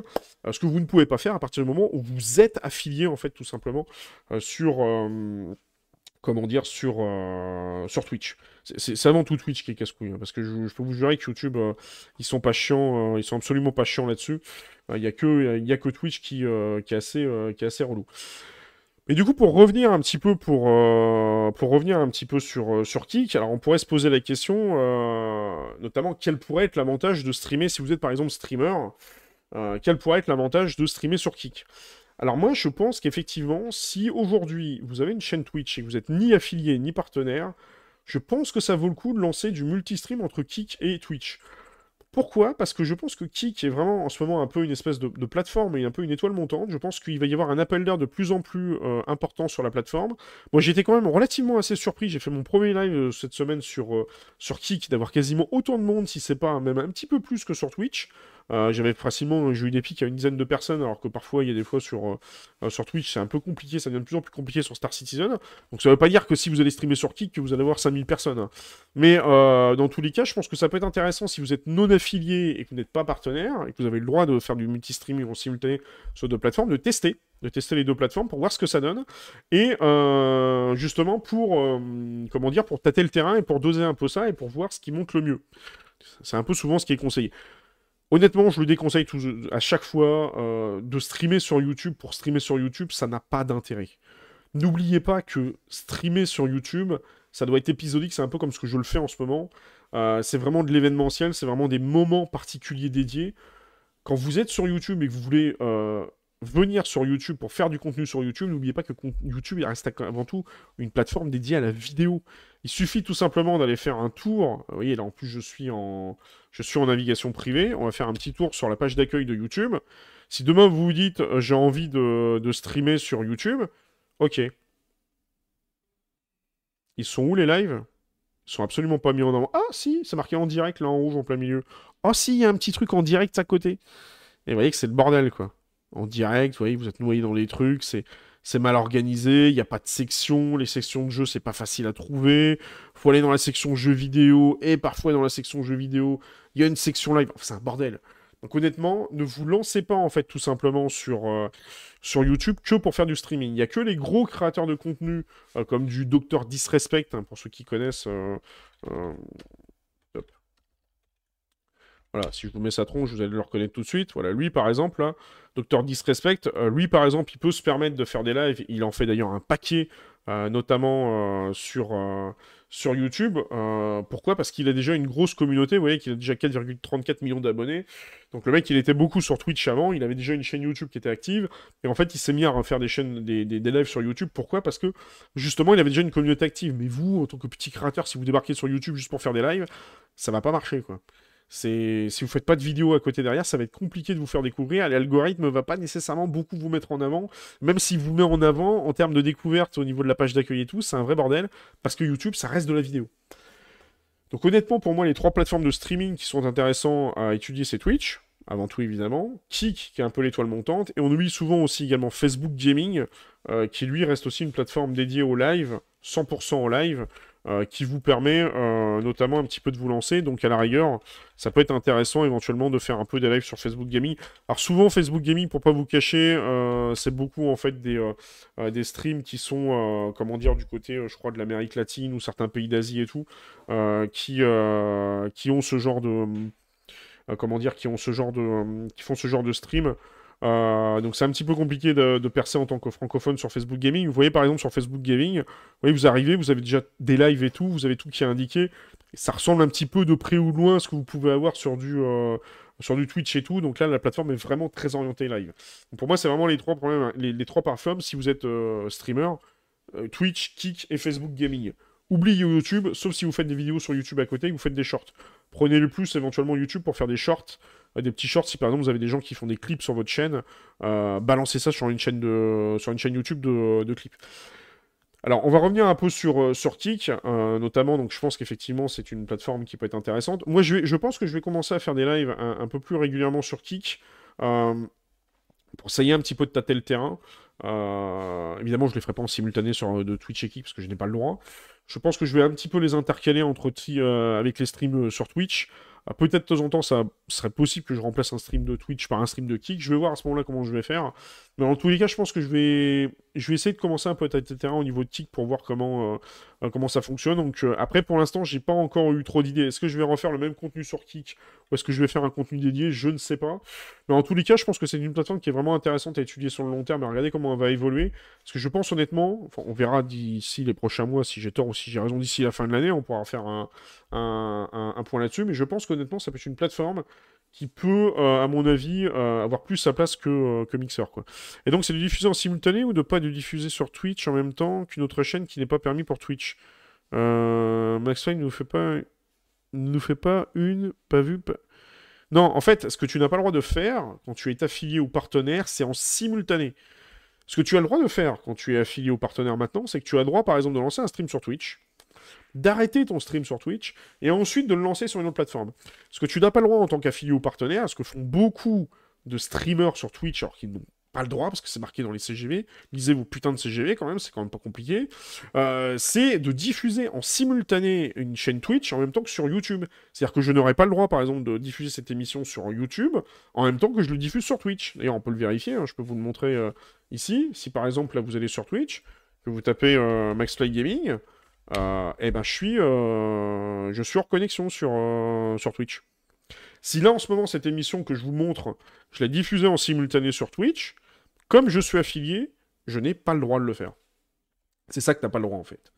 euh, ce que vous ne pouvez pas faire à partir du moment où vous êtes affilié en fait tout simplement euh, sur comment dire sur sur Twitch. C'est avant tout Twitch qui est casse-couille hein, parce que je, peux vous jurer que YouTube ils sont pas chiants, ils sont absolument pas chiants là-dessus. Il y a que y a que Twitch qui, qui est assez qui est assez relou. Mais du coup, pour revenir un petit peu pour, euh, pour revenir un petit peu sur, euh, sur Kik, alors on pourrait se poser la question, euh, notamment quel pourrait être l'avantage de streamer si vous êtes par exemple streamer, quel pourrait être l'avantage de streamer sur Kik? Alors moi, je pense qu'effectivement, si aujourd'hui vous avez une chaîne Twitch et que vous n'êtes ni affilié ni partenaire, je pense que ça vaut le coup de lancer du multistream entre Kik et Twitch. Pourquoi? Parce que je pense que Kik est vraiment en ce moment un peu une espèce de, plateforme et un peu une étoile montante. Je pense qu'il va y avoir un appel d'air de plus en plus euh, important sur la plateforme. Moi, j'étais quand même relativement assez surpris. J'ai fait mon premier live euh, cette semaine sur, euh, sur Kik d'avoir quasiment autant de monde, si c'est pas même un petit peu plus que sur Twitch. Euh, j'avais facilement, j'ai eu des pics à une dizaine de personnes, alors que parfois, il y a des fois sur, euh, euh, sur Twitch, c'est un peu compliqué, ça devient de plus en plus compliqué sur Star Citizen. Donc ça veut pas dire que si vous allez streamer sur Kik, que vous allez avoir 5000 personnes. Hein. Mais dans tous les cas, je pense que ça peut être intéressant si vous êtes non affilié et que vous n'êtes pas partenaire, et que vous avez le droit de faire du multi-streaming en simultané sur deux plateformes, de tester de tester les deux plateformes pour voir ce que ça donne et justement pour comment dire pour tâter le terrain et pour doser un peu ça et pour voir ce qui monte le mieux. C'est un peu souvent ce qui est conseillé. Honnêtement, je le déconseille à chaque fois euh, de streamer sur YouTube. Pour streamer sur YouTube, ça n'a pas d'intérêt. N'oubliez pas que streamer sur YouTube, ça doit être épisodique. C'est un peu comme ce que je le fais en ce moment. Euh, c'est vraiment de l'événementiel, c'est vraiment des moments particuliers dédiés. Quand vous êtes sur YouTube et que vous voulez euh, venir sur YouTube pour faire du contenu sur YouTube, n'oubliez pas que YouTube reste avant tout une plateforme dédiée à la vidéo. Il suffit tout simplement d'aller faire un tour. Vous voyez, là en plus je suis en, navigation privée. On va faire un petit tour sur la page d'accueil de YouTube. Si demain vous vous dites euh, j'ai envie de, streamer sur YouTube, ok. Ils sont où les lives? Ils sont absolument pas mis en avant. Ah si, c'est marqué en direct là en rouge en plein milieu. Ah si, il y a un petit truc en direct à côté. Et vous voyez que c'est le bordel quoi en direct, vous voyez, vous êtes noyé dans les trucs, c'est mal organisé, il n'y a pas de section, les sections de jeux c'est pas facile à trouver, faut aller dans la section jeux vidéo, et parfois dans la section jeux vidéo, il y a une section live, c'est un bordel. Donc honnêtement, ne vous lancez pas en fait tout simplement sur, euh, YouTube que pour faire du streaming. Il n'y a que les gros créateurs de contenu, euh, comme du Docteur Disrespect, hein, pour ceux qui connaissent, euh, voilà, si je vous mets sa tronche, vous allez le reconnaître tout de suite. Voilà, lui par exemple, là, Docteur Disrespect, euh, lui par exemple, il peut se permettre de faire des lives. Il en fait d'ailleurs un paquet, euh, notamment euh, sur, sur YouTube. pourquoi? Parce qu'il a déjà une grosse communauté. Vous voyez qu'il a déjà 4,34 millions d'abonnés. Donc le mec, il était beaucoup sur Twitch avant. Il avait déjà une chaîne YouTube qui était active. Et en fait, il s'est mis à refaire des chaînes, des, des, des lives sur YouTube. Pourquoi? Parce que justement, il avait déjà une communauté active. Mais vous, en tant que petit créateur, si vous débarquez sur YouTube juste pour faire des lives, ça va pas marcher, quoi. Si vous faites pas de vidéo à côté derrière, ça va être compliqué de vous faire découvrir. L'algorithme va pas nécessairement beaucoup vous mettre en avant, même s'il vous met en avant en termes de découverte au niveau de la page d'accueil et tout, c'est un vrai bordel parce que YouTube, ça reste de la vidéo. Donc honnêtement, pour moi, les trois plateformes de streaming qui sont intéressantes à étudier, c'est Twitch. avant tout évidemment, Kik, qui est un peu l'étoile montante, et on oublie souvent aussi également Facebook Gaming, euh, qui lui reste aussi une plateforme dédiée au live, 100% au live, euh, qui vous permet euh, notamment un petit peu de vous lancer. Donc à la rigueur, ça peut être intéressant éventuellement de faire un peu des lives sur Facebook Gaming. Alors souvent Facebook Gaming, pour pas vous cacher, euh, c'est beaucoup en fait des, des streams qui sont, comment dire, du côté, je crois, de l'Amérique latine ou certains pays d'Asie et tout, qui, qui ont ce genre de... comment dire, qui ont ce genre de... qui font ce genre de stream. Euh, donc c'est un petit peu compliqué de, percer en tant que francophone sur Facebook Gaming. Vous voyez par exemple sur Facebook Gaming, vous, arrivez, vous avez déjà des lives et tout, vous avez tout qui est indiqué. ça ressemble un petit peu de près ou loin à ce que vous pouvez avoir sur du, euh, sur du Twitch et tout. Donc là, la plateforme est vraiment très orientée live. pour moi, c'est vraiment les trois problèmes, les, trois plateformes si vous êtes euh, streamer, Twitch, Kik et Facebook Gaming. Oubliez YouTube, sauf si vous faites des vidéos sur YouTube à côté et vous faites des shorts. Prenez le plus éventuellement YouTube pour faire des shorts des petits shorts. Si par exemple vous avez des gens qui font des clips sur votre chaîne, euh, balancez ça sur une chaîne, YouTube de, clips. Alors, on va revenir un peu sur, euh, sur Kik, euh, notamment, donc je pense qu'effectivement, c'est une plateforme qui peut être intéressante. Moi, je, pense que je vais commencer à faire des lives un, peu plus régulièrement sur Kik, pour essayer un petit peu de tâter le terrain. évidemment, je ne les ferai pas en simultané sur de Twitch et Kik, parce que je n'ai pas le droit. Je pense que je vais un petit peu les intercaler avec les streams sur Twitch, peut-être de temps en temps, ça serait possible que je remplace un stream de Twitch par un stream de Kick. Je vais voir à ce moment-là comment je vais faire. Mais en tous les cas, je pense que je vais, je vais essayer de commencer un peu à terrain au niveau de Kick pour voir comment, euh, euh, comment ça fonctionne. Donc euh, après, pour l'instant, j'ai pas encore eu trop d'idées. Est-ce que je vais refaire le même contenu sur Kick ou est-ce que je vais faire un contenu dédié? Je ne sais pas. Mais en tous les cas, je pense que c'est une plateforme qui est vraiment intéressante à étudier sur le long terme et regarder comment elle va évoluer. Parce que je pense honnêtement, on verra d'ici les prochains mois si j'ai tort ou si j'ai raison d'ici la fin de l'année. On pourra faire un, un, point là-dessus. Mais je pense qu'honnêtement, ça peut être une plateforme qui peut, euh, à mon avis, euh, avoir plus sa place que, euh, Mixer. Et donc, c'est de diffuser en simultané ou de pas de diffuser sur Twitch en même temps qu'une autre chaîne qui n'est pas permis pour Twitch? Max ne nous fait pas, nous fait pas une, pas vu, Non, en fait, ce que tu n'as pas le droit de faire quand tu es affilié ou partenaire, c'est en simultané. Ce que tu as le droit de faire quand tu es affilié ou partenaire maintenant, c'est que tu as le droit, par exemple, de lancer un stream sur Twitch d'arrêter ton stream sur Twitch et ensuite de le lancer sur une autre plateforme. Ce que tu n'as pas le droit en tant qu'affilié ou partenaire, ce que font beaucoup de streamers sur Twitch, alors qu'ils n'ont pas le droit parce que c'est marqué dans les CGV, lisez vos putains de CGV quand même, c'est quand même pas compliqué, euh, c'est de diffuser en simultané une chaîne Twitch en même temps que sur YouTube. C'est-à-dire que je n'aurais pas le droit par exemple de diffuser cette émission sur YouTube en même temps que je le diffuse sur Twitch. D'ailleurs on peut le vérifier, hein, je peux vous le montrer euh, ici. Si par exemple là vous allez sur Twitch, que vous tapez euh, Gaming, eh ben, je suis, euh, je suis hors connexion sur, euh, sur Twitch. Si là, en ce moment, cette émission que je vous montre, je l'ai diffusée en simultané sur Twitch, comme je suis affilié, je n'ai pas le droit de le faire. C'est ça que tu n'as pas le droit, en fait.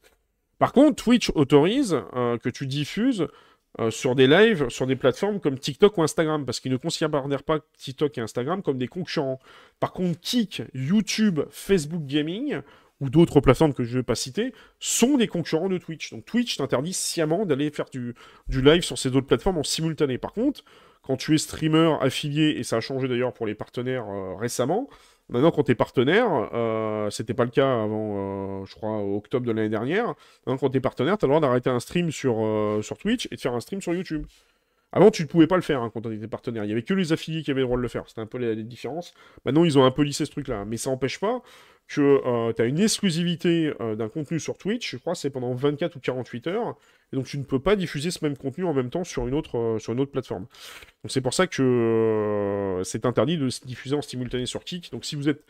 Par contre, Twitch autorise que tu diffuses sur des lives, sur des plateformes comme TikTok ou Instagram, parce qu'ils ne considèrent pas TikTok et Instagram comme des concurrents. Par contre, Kik, YouTube, Facebook Gaming ou d'autres plateformes que je ne vais pas citer, sont des concurrents de Twitch. Donc Twitch t'interdit sciemment d'aller faire du, live sur ces autres plateformes en simultané. Par contre, quand tu es streamer affilié, et ça a changé d'ailleurs pour les partenaires euh, récemment, maintenant quand tu es partenaire, euh, c'était pas le cas avant, euh, je crois, octobre de l'année dernière, maintenant quand tu es partenaire, tu as le droit d'arrêter un stream sur, sur Twitch et de faire un stream sur YouTube. Avant, tu ne pouvais pas le faire hein, quand on était partenaire. Il n'y avait que les affiliés qui avaient le droit de le faire. C'était un peu les, les différences. Maintenant, ils ont un peu lissé ce truc-là. Mais ça n'empêche pas que euh, tu as une exclusivité euh, d'un contenu sur Twitch, je crois c'est pendant 24 ou 48 heures, et donc tu ne peux pas diffuser ce même contenu en même temps sur une autre, euh, plateforme. Donc c'est pour ça que c'est interdit de se diffuser en simultané sur Kik. Donc si vous êtes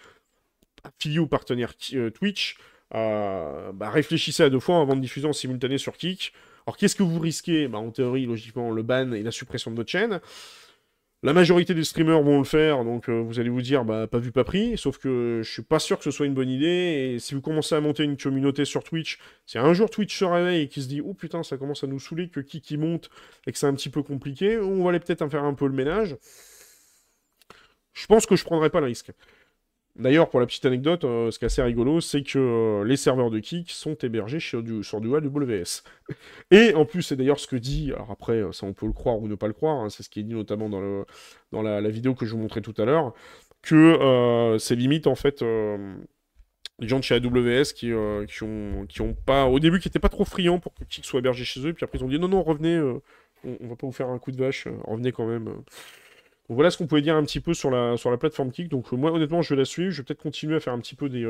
affilié ou partenaire Twitch, bah, réfléchissez à deux fois avant de diffuser en simultané sur Kik. Alors qu'est-ce que vous risquez? Bah, En théorie, logiquement, le ban et la suppression de votre chaîne. La majorité des streamers vont le faire, donc euh, vous allez vous dire, bah, pas vu, pas pris, sauf que je suis pas sûr que ce soit une bonne idée, et si vous commencez à monter une communauté sur Twitch, si un jour Twitch se réveille et qu'il se dit, oh putain, ça commence à nous saouler, que qui qui monte, et que c'est un petit peu compliqué, on va aller peut-être en faire un peu le ménage, je pense que je prendrai pas le risque. D'ailleurs, pour la petite anecdote, euh, ce qui est assez rigolo, c'est que euh, les serveurs de Kik sont hébergés sur du, AWS. (laughs) Et en plus, c'est d'ailleurs ce que dit, alors après, ça on peut le croire ou ne pas le croire, hein, c'est ce qui est dit notamment dans, la, vidéo que je vous montrais tout à l'heure, que euh, c'est limite en fait les gens de chez AWS qui, qui, ont, qui ont pas, au début, qui n'étaient pas trop friands pour que Kik soit hébergé chez eux, puis après ils ont dit non, non, revenez, on, on, va pas vous faire un coup de vache, revenez quand même. Voilà ce qu'on pouvait dire un petit peu sur la, sur la plateforme Kick. Donc moi honnêtement je vais la suivre, je vais peut-être continuer à faire un petit peu des,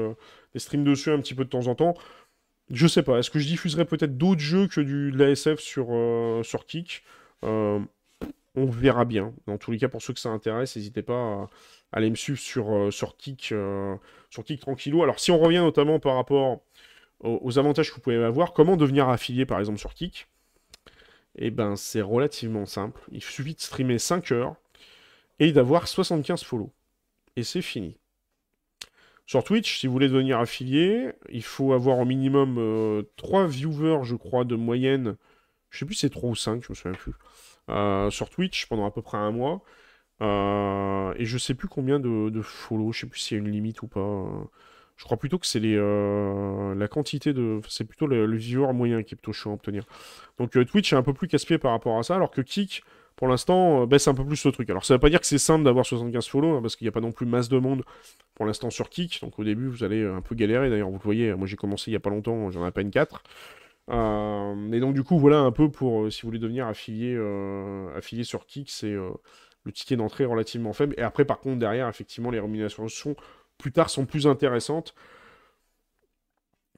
des streams dessus un petit peu de temps en temps. Je sais pas, est-ce que je diffuserai peut-être d'autres jeux que du, de l'ASF sur, sur Kick? On verra bien. Dans tous les cas, pour ceux que ça intéresse, n'hésitez pas à, aller me suivre sur, euh, sur, Kik, euh, sur. Alors, si on revient notamment par rapport aux, avantages que vous pouvez avoir, comment devenir affilié par exemple sur Kik Eh ben, c'est relativement simple. Il suffit de streamer 5 heures et d'avoir 75 follow. Et c'est fini. Sur Twitch, si vous voulez devenir affilié, il faut avoir au minimum 3 euh, viewers, je crois, de moyenne. Je sais plus si c'est 3 ou 5, je me souviens plus. Euh, sur Twitch pendant à peu près un mois. Euh, et je sais plus combien de, de follow, je sais plus s'il y a une limite ou pas. Je crois plutôt que c'est les la quantité de. C'est plutôt le, viewer moyen qui est plutôt chaud à obtenir. Donc Twitch est un peu plus casse-pied par rapport à ça, alors que Kik, pour l'instant, baisse un peu plus le truc. Alors ça veut pas dire que c'est simple d'avoir 75 follow, hein, parce qu'il n'y a pas non plus masse de monde pour l'instant sur Kik. Donc au début, vous allez un peu galérer. D'ailleurs, vous le voyez, moi j'ai commencé il y a pas longtemps, j'en ai à peine 4. Euh, et donc du coup voilà un peu pour euh, si vous voulez devenir affilié, euh, affilié sur Kik, c'est le ticket d'entrée relativement faible. Et après par contre derrière effectivement les rémunérations plus tard sont plus intéressantes.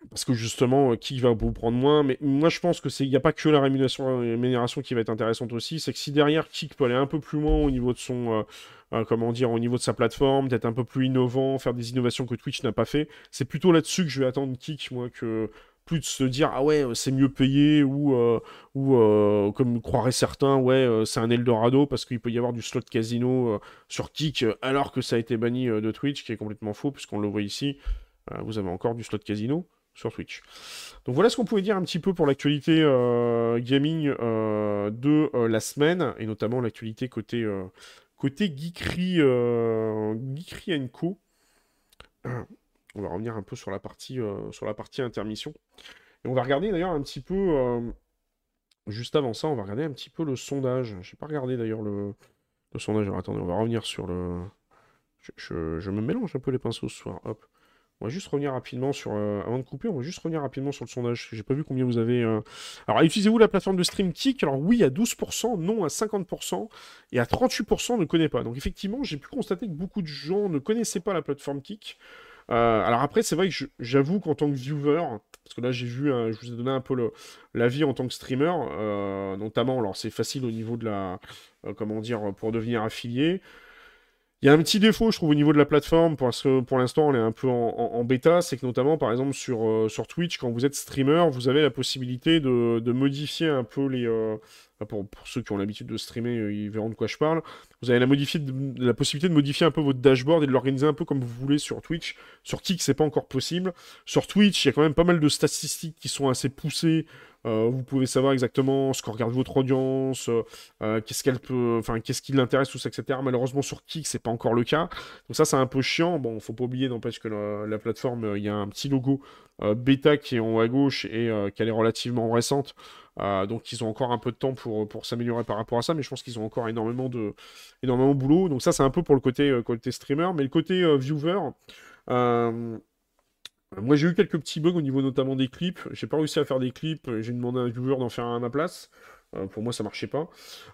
Parce que justement, Kik va vous prendre moins. Mais moi, je pense que c'est, il n'y a pas que la rémunération, qui va être intéressante aussi. C'est que si derrière Kik peut aller un peu plus loin au niveau de son, comment dire, au niveau de sa plateforme, d'être un peu plus innovant, faire des innovations que Twitch n'a pas fait, c'est plutôt là-dessus que je vais attendre Kik, moi, que plus de se dire ah ouais c'est mieux payé ou euh, ou euh, comme croiraient certains ouais euh, c'est un Eldorado parce qu'il peut y avoir du slot casino sur Kik alors que ça a été banni de Twitch qui est complètement faux puisqu'on le voit ici vous avez encore du slot casino sur Twitch. Donc voilà ce qu'on pouvait dire un petit peu pour l'actualité gaming de la semaine et notamment l'actualité côté côté geekery geekery Co. (clears throat) On va revenir un peu sur la partie, euh, sur la partie intermission. Et on va regarder d'ailleurs un petit peu, euh, juste avant ça, on va regarder un petit peu le sondage. Je n'ai pas regardé d'ailleurs le, sondage. Attendez, on va revenir sur le... Je, me mélange un peu les pinceaux ce soir. Hop. On va juste revenir rapidement sur... Euh, avant de couper, on va juste revenir rapidement sur le sondage. J'ai pas vu combien vous avez... Alors, utilisez-vous la plateforme de stream Kik Alors oui, à 12%, non à 50%, et à 38% ne connaît pas. Donc effectivement, j'ai pu constater que beaucoup de gens ne connaissaient pas la plateforme Kik. Euh, alors après, c'est vrai que j'avoue qu'en tant que viewer, parce que là j'ai vu, je vous ai donné un peu l'avis en tant que streamer, euh, notamment, alors c'est facile au niveau de la, euh, comment dire, pour devenir affilié. Il y a un petit défaut, je trouve, au niveau de la plateforme, parce que pour l'instant, on est un peu en, bêta, c'est que notamment, par exemple, sur, sur Twitch, quand vous êtes streamer, vous avez la possibilité de, modifier un peu les, pour, ceux qui ont l'habitude de streamer, euh, ils verront de quoi je parle. Vous avez la, possibilité de modifier un peu votre dashboard et de l'organiser un peu comme vous voulez sur Twitch. Sur Kik, c'est pas encore possible. Sur Twitch, il y a quand même pas mal de statistiques qui sont assez poussées. Euh, vous pouvez savoir exactement ce que regarde votre audience, euh, qu'est-ce qu'elle peut, enfin qu'est-ce qui l'intéresse, tout ça, etc. Malheureusement sur Kik, c'est pas encore le cas. Donc ça, c'est un peu chiant. Bon, faut pas oublier, n'empêche que la, plateforme, il y a un petit logo bêta qui est en haut à gauche et qu'elle est relativement récente. Euh, donc ils ont encore un peu de temps pour, pour s'améliorer par rapport à ça, mais je pense qu'ils ont encore énormément de, énormément de boulot. Donc ça c'est un peu pour le côté, euh, côté streamer, mais le côté euh, viewer, moi j'ai eu quelques petits bugs au niveau notamment des clips. J'ai pas réussi à faire des clips, j'ai demandé à un viewer d'en faire un à ma place. pour moi, ça marchait pas.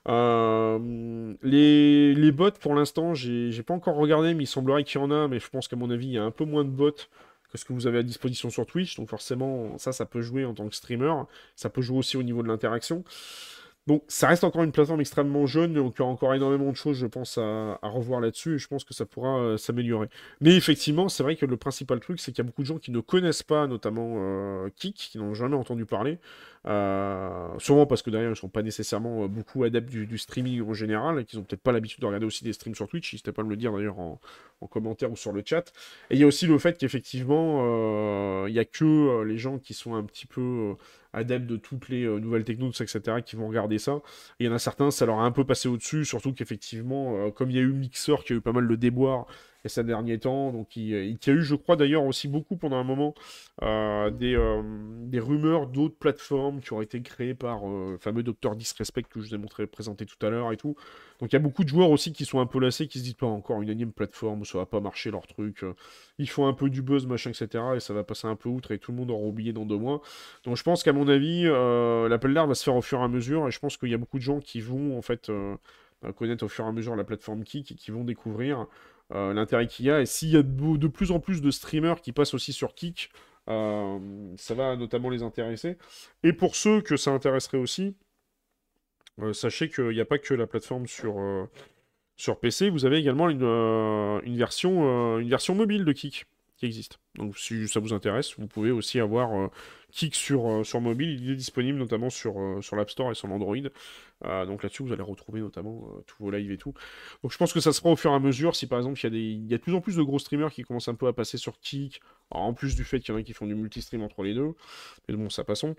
les, les bots, pour l'instant, j'ai pas encore regardé, mais il semblerait qu'il y en a. Mais je pense qu'à mon avis, il y a un peu moins de bots ce que vous avez à disposition sur Twitch. Donc forcément, ça, ça peut jouer en tant que streamer. Ça peut jouer aussi au niveau de l'interaction. Donc ça reste encore une plateforme extrêmement jeune, donc il y a encore énormément de choses, je pense, à, revoir là-dessus, et je pense que ça pourra euh, s'améliorer. Mais effectivement, c'est vrai que le principal truc, c'est qu'il y a beaucoup de gens qui ne connaissent pas, notamment euh, Kik, qui n'ont jamais entendu parler, euh, sûrement parce que derrière, ils ne sont pas nécessairement euh, beaucoup adeptes du, streaming en général, et qu'ils n'ont peut-être pas l'habitude de regarder aussi des streams sur Twitch, n'hésitez pas à me le dire d'ailleurs en, commentaire ou sur le chat. Et il y a aussi le fait qu'effectivement, euh, il n'y a que les gens qui sont un petit peu adeptes de toutes les nouvelles technos, etc., qui vont regarder ça. Il y en a certains, ça leur a un peu passé au-dessus, surtout qu'effectivement, comme il y a eu Mixer qui a eu pas mal de déboires ces derniers temps. Donc il, y a eu, je crois d'ailleurs aussi beaucoup pendant un moment, euh, des, euh, des, rumeurs d'autres plateformes qui auraient été créées par euh, le fameux Docteur Disrespect que je vous ai montré présenté tout à l'heure et tout. Donc il y a beaucoup de joueurs aussi qui sont un peu lassés, qui se disent pas encore une énième plateforme, ça va pas marcher leur truc. Ils font un peu du buzz, machin, etc. Et ça va passer un peu outre et tout le monde aura oublié dans deux mois. Donc je pense qu'à mon avis, l'appel d'air va se faire au fur et à mesure et je pense qu'il y a beaucoup de gens qui vont en fait connaître au fur et à mesure la plateforme Kik et qui vont découvrir l'intérêt qu'il y a. Et s'il y a de, plus en plus de streamers qui passent aussi sur Kik, ça va notamment les intéresser. Et pour ceux que ça intéresserait aussi, sachez qu'il n'y a pas que la plateforme sur, sur PC, vous avez également une, une version, une version mobile de Kik qui existe. Donc si ça vous intéresse, vous pouvez aussi avoir euh, Kik sur, euh, sur mobile. Il est disponible notamment sur, euh, sur l'App Store et sur l'Android. donc là-dessus, vous allez retrouver notamment tous vos lives et tout. Donc je pense que ça se fera au fur et à mesure. Si par exemple, il y, a y de plus en plus de gros streamers qui commencent un peu à passer sur Kik, en plus du fait qu'il y en a qui font du multi-stream entre les deux. Mais bon, ça passons.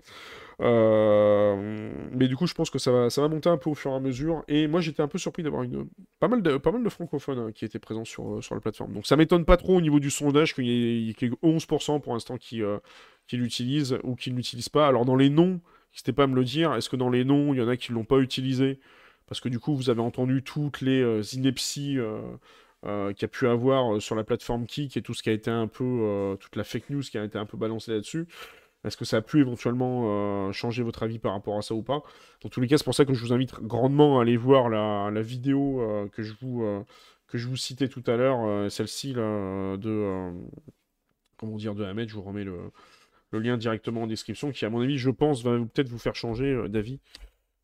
Mais du coup, je pense que ça va, ça monter un peu au fur et à mesure. Et moi, j'étais un peu surpris d'avoir une... pas, mal de, pas francophones hein, qui étaient présents sur, la plateforme. Donc ça m'étonne pas trop au niveau du sondage qu'il y ait, 11% pour l'instant qui, euh, qui l'utilisent ou qui ne pas. Alors dans les noms, n'hésitez pas à me le dire, est-ce que dans les noms, il y en a qui ne l'ont pas utilisé? Parce que du coup, vous avez entendu toutes les euh, inepties euh, qu'il y a pu avoir sur la plateforme Kik et tout ce qui a été un peu, toute la fake news qui a été un peu balancée là-dessus. Est-ce que ça a pu éventuellement changer votre avis par rapport à ça ou pas? Dans tous les cas, c'est pour ça que je vous invite grandement à aller voir la, la vidéo que, je vous, que je vous citais tout à l'heure, celle-ci de comment dire, de Ahmed, je vous remets le, lien directement en description, qui à mon avis, je pense, va peut-être vous faire changer euh, d'avis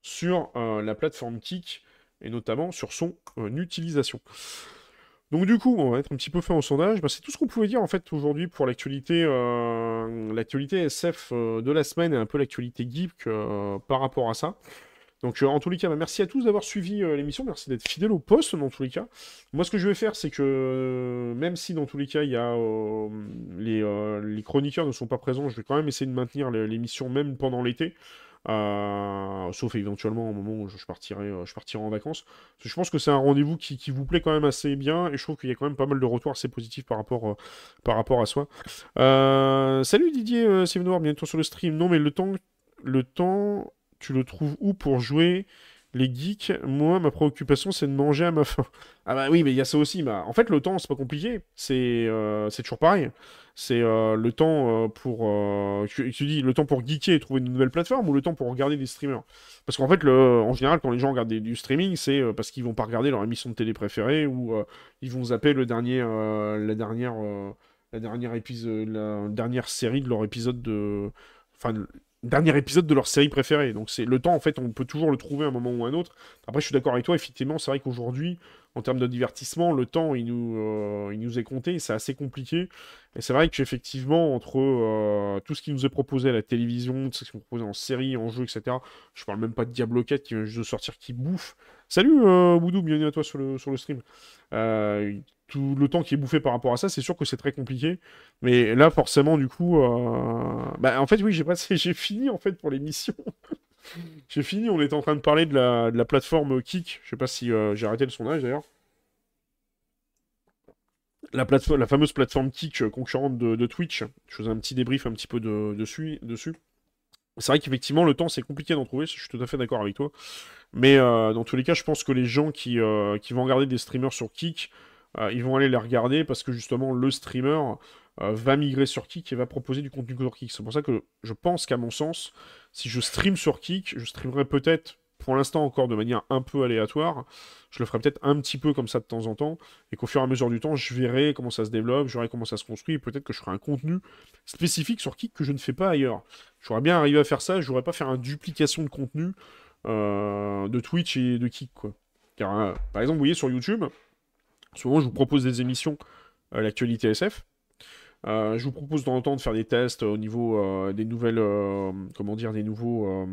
sur euh, la plateforme Kik, et notamment sur son euh, utilisation. Donc du coup, on va être un petit peu fait en sondage. Bah, c'est tout ce qu'on pouvait dire en fait aujourd'hui pour l'actualité, l'actualité SF de la semaine et un peu l'actualité geek par rapport à ça. Donc euh, en tous les cas, bah, merci à tous d'avoir suivi euh, l'émission, merci d'être fidèle au poste dans tous les cas. Moi ce que je vais faire, c'est que euh, même si dans tous les cas, il y a les, chroniqueurs ne sont pas présents, je vais quand même essayer de maintenir l'émission même pendant l'été. sauf éventuellement au moment où je, partirai, je partirai en vacances. je pense que c'est un rendez-vous qui, vous plaît quand même assez bien et je trouve qu'il y a quand même pas mal de retours assez positifs par rapport, par rapport à soi. salut Didier c'est bientôt sur le stream. Non mais le temps, le temps tu le trouves où pour jouer les geeks? Moi, ma préoccupation, c'est de manger à ma faim. Ah bah oui, mais il y a ça aussi. Bah, en fait, le temps, c'est pas compliqué. C'est euh, toujours pareil. C'est euh, le temps euh, pour... Tu, dis le temps pour geeker et trouver une nouvelle plateforme ou le temps pour regarder des streamers? Parce qu'en fait, le, en général, quand les gens regardent du streaming, c'est parce qu'ils vont pas regarder leur émission de télé préférée ou ils vont zapper le dernier, la dernière... la dernière la dernière série de leur épisode de, enfin, dernier épisode de leur série préférée. Donc c'est le temps, en fait, on peut toujours le trouver à un moment ou à un autre. Après, je suis d'accord avec toi, effectivement, c'est vrai qu'aujourd'hui, en termes de divertissement, le temps, il nous, euh, est compté, c'est assez compliqué. Et c'est vrai qu'effectivement, entre euh, tout ce qui nous est proposé à la télévision, tout ce qui nous est proposé en série, en jeu, etc., je parle même pas de Diablo 4 qui vient juste de sortir, qui bouffe. Salut, euh, Boudou, bienvenue à toi sur le, stream. Euh, tout le temps qui est bouffé par rapport à ça, c'est sûr que c'est très compliqué. Mais là, forcément, du coup, euh, bah, en fait, oui, j'ai passé, (laughs) j'ai fini en fait pour l'émission. (laughs) j'ai fini. On était en train de parler de la, plateforme Kik. Je sais pas si euh, j'ai arrêté le sondage d'ailleurs. La, la fameuse plateforme euh, concurrente de, Twitch. Je faisais un petit débrief un petit peu de, dessus. dessus. C'est vrai qu'effectivement, le temps, c'est compliqué d'en trouver. Je suis tout à fait d'accord avec toi. Mais dans tous les cas, je pense que les gens qui, qui vont regarder des streamers sur Kik euh, ils vont aller les regarder parce que justement le streamer euh, va migrer sur Kik et va proposer du contenu sur Kik. C'est pour ça que je pense qu'à mon sens, si je stream sur Kik, je streamerai peut-être pour l'instant encore de manière un peu aléatoire. Je le ferai peut-être un petit peu comme ça de temps en temps, et qu'au fur et à mesure du temps, je verrai comment ça se développe, je verrai comment ça se construit, et peut-être que je ferai un contenu spécifique sur Kik que je ne fais pas ailleurs. J'aurais bien arrivé à faire ça, je n'aurais pas faire une duplication de contenu euh, de Twitch et de Kik, quoi. Car, par exemple, vous voyez sur YouTube, Souvent, je vous propose des émissions, euh, l'actualité SF. Euh, je vous propose temps en temps de faire des tests au niveau euh, des nouvelles, comment dire, des nouveaux,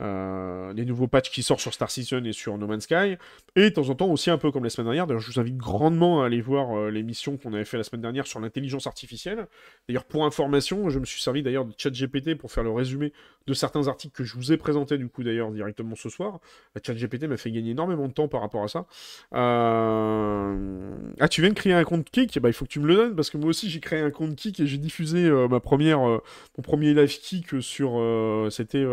euh, les nouveaux patchs qui sortent sur Star Citizen et sur No Man's Sky, et de temps en temps aussi un peu comme la semaine dernière. D'ailleurs, je vous invite grandement à aller voir euh, l'émission qu'on avait fait la semaine dernière sur l'intelligence artificielle. D'ailleurs, pour information, je me suis servi d'ailleurs de ChatGPT pour faire le résumé de certains articles que je vous ai présentés du coup d'ailleurs directement ce soir. ChatGPT m'a fait gagner énormément de temps par rapport à ça. Euh, ah, tu viens de créer un compte Kik? Bah, il faut que tu me le donnes parce que moi aussi j'ai créé un compte Kik et j'ai diffusé ma première, mon premier live Kik sur, c'était,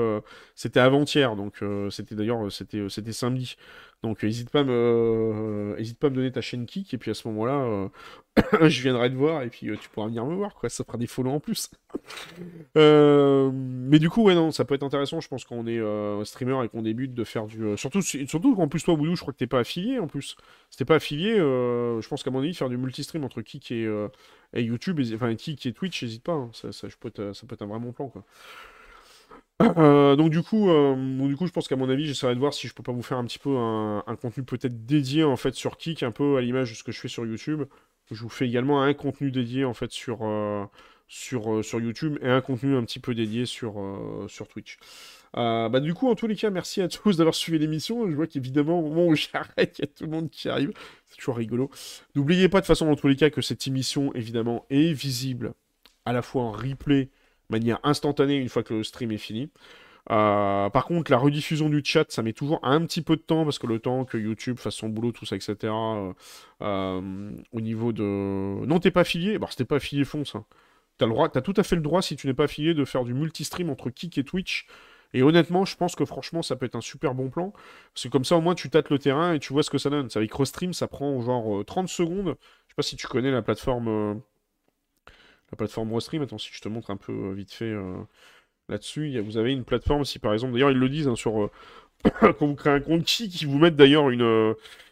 c'était avant donc c'était d'ailleurs c'était c'était samedi. Donc pas, me... pas à me donner ta chaîne Kik, et puis à ce moment-là, (coughs) je viendrai te voir, et puis tu pourras venir me voir, quoi. Ça fera des follow en plus. (laughs) mais du coup, ouais, non, ça peut être intéressant, je pense, quand on est streamer et qu'on débute, de faire du... surtout surtout qu'en plus, toi, Boudou, je crois que t'es pas affilié, en plus. Si t'es pas affilié, je pense qu'à mon avis, faire du multistream entre Kik et, et YouTube, enfin Kik et Twitch, n'hésite pas. Hein. Ça, ça, peut être, ça peut être un vrai bon plan, quoi. Euh, donc du coup, euh, du coup, je pense qu'à mon avis, j'essaierai de voir si je peux pas vous faire un petit peu un, contenu peut-être dédié en fait sur Kik, un peu à l'image de ce que je fais sur YouTube. Je vous fais également un contenu dédié en fait sur euh, sur, sur YouTube et un contenu un petit peu dédié sur sur Twitch. bah du coup, en tous les cas, merci à tous (laughs) d'avoir suivi l'émission. Je vois qu'évidemment, au moment où (laughs) j'arrête, il y a tout le monde qui arrive. C'est toujours rigolo. N'oubliez pas de toute façon, dans tous les cas, que cette émission, évidemment, est visible à la fois en replay manière instantanée une fois que le stream est fini. Euh, par contre, la rediffusion du chat, ça met toujours un petit peu de temps parce que le temps que YouTube fasse son boulot, tout ça, etc. Euh, euh, au niveau de. Non, t'es pas affilié? Bah, si t'es pas affilié, fonce. Hein. T'as tout à fait le droit, si tu n'es pas affilié, de faire du multistream entre Kik et Twitch. Et honnêtement, je pense que franchement, ça peut être un super bon plan. Parce que comme ça, au moins, tu tâtes le terrain et tu vois ce que ça donne. Avec Restream, ça prend genre 30 secondes. Je sais pas si tu connais la plateforme la plateforme Restream. Attends, si je te montre un peu euh, vite fait euh, là-dessus, vous avez une plateforme, si par exemple, d'ailleurs ils le disent hein, sur euh, (coughs) quand vous créez un compte qui, vous mettent d'ailleurs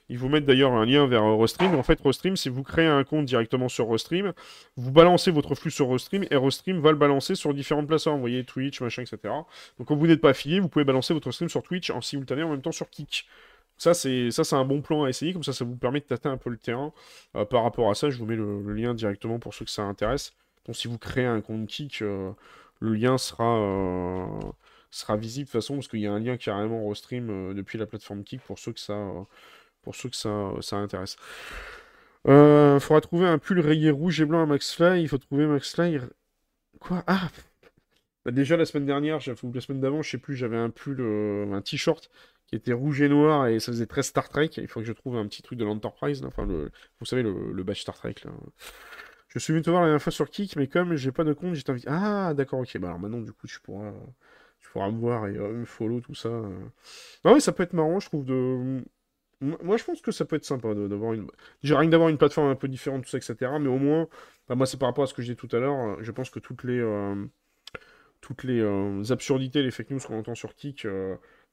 ils vous mettent d'ailleurs un lien vers Restream. En fait, Restream, si vous créez un compte directement sur Restream, vous balancez votre flux sur Restream et Restream va le balancer sur différentes plateformes. Vous voyez, Twitch, machin, etc. Donc, quand vous n'êtes pas affilié, vous pouvez balancer votre stream sur Twitch en simultané en même temps sur Kik. Ça, c'est ça, c'est un bon plan à essayer. Comme ça, ça vous permet de tâter un peu le terrain. par rapport à ça, je vous mets le, lien directement pour ceux que ça intéresse. Si vous créez un compte Kik, euh, le lien sera, euh, sera visible de toute façon, parce qu'il y a un lien carrément restream euh, depuis la plateforme Kik pour ceux que ça, pour ceux que ça, ça intéresse. Il faudra trouver un pull rayé rouge et blanc à MaxFly. Il faut trouver MaxFly. Quoi? Ah bah, Déjà la semaine dernière, ou la semaine d'avant, je sais plus, j'avais un pull, un t-shirt qui était rouge et noir et ça faisait très Star Trek. Il faut que je trouve un petit truc de l'Enterprise, enfin vous savez le, le badge Star Trek là. Je suis venu te voir la dernière fois sur Kik, mais comme j'ai pas de compte, j'ai invité. Ah, d'accord, ok. Bah alors maintenant, du coup, tu pourras, tu pourras me voir et euh, me follow, tout ça. Non, oui, ça peut être marrant, je trouve, de. Moi, je pense que ça peut être sympa d'avoir une. J'ai rien d'avoir une plateforme un peu différente, tout ça, etc. Mais au moins, bah, moi, c'est par rapport à ce que j'ai dit tout à l'heure. Je pense que toutes les. Euh, toutes les euh, absurdités, les fake news qu'on entend sur Kik,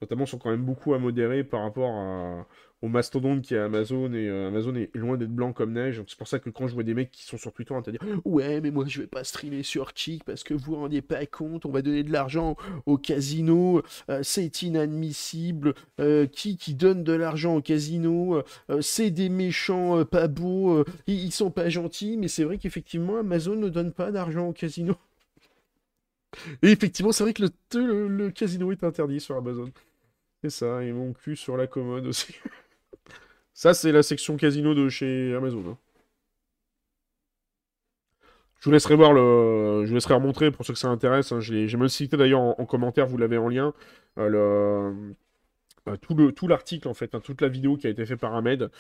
notamment, sont quand même beaucoup à modérer par rapport à, au mastodonte qui est Amazon et euh, Amazon est loin d'être blanc comme neige. C'est pour ça que quand je vois des mecs qui sont sur Twitter à te dire ouais mais moi je vais pas streamer sur Kik parce que vous rendiez pas compte, on va donner de l'argent au casino, euh, c'est inadmissible. Euh, qui qui donne de l'argent au casino, c'est des méchants pas beaux, ils, sont pas gentils. Mais c'est vrai qu'effectivement Amazon ne donne pas d'argent au casino. Et effectivement, c'est vrai que le, le casino est interdit sur Amazon. C'est ça, et mon cul sur la commode aussi. (laughs) Ça, c'est la section casino de chez Amazon. Hein. Je vous laisserai voir le. Je vous laisserai remontrer pour ceux que ça intéresse. Hein. J'ai même cité d'ailleurs en, commentaire, vous l'avez en lien. Euh, euh, tout l'article en fait, hein, toute la vidéo qui a été faite par Ahmed,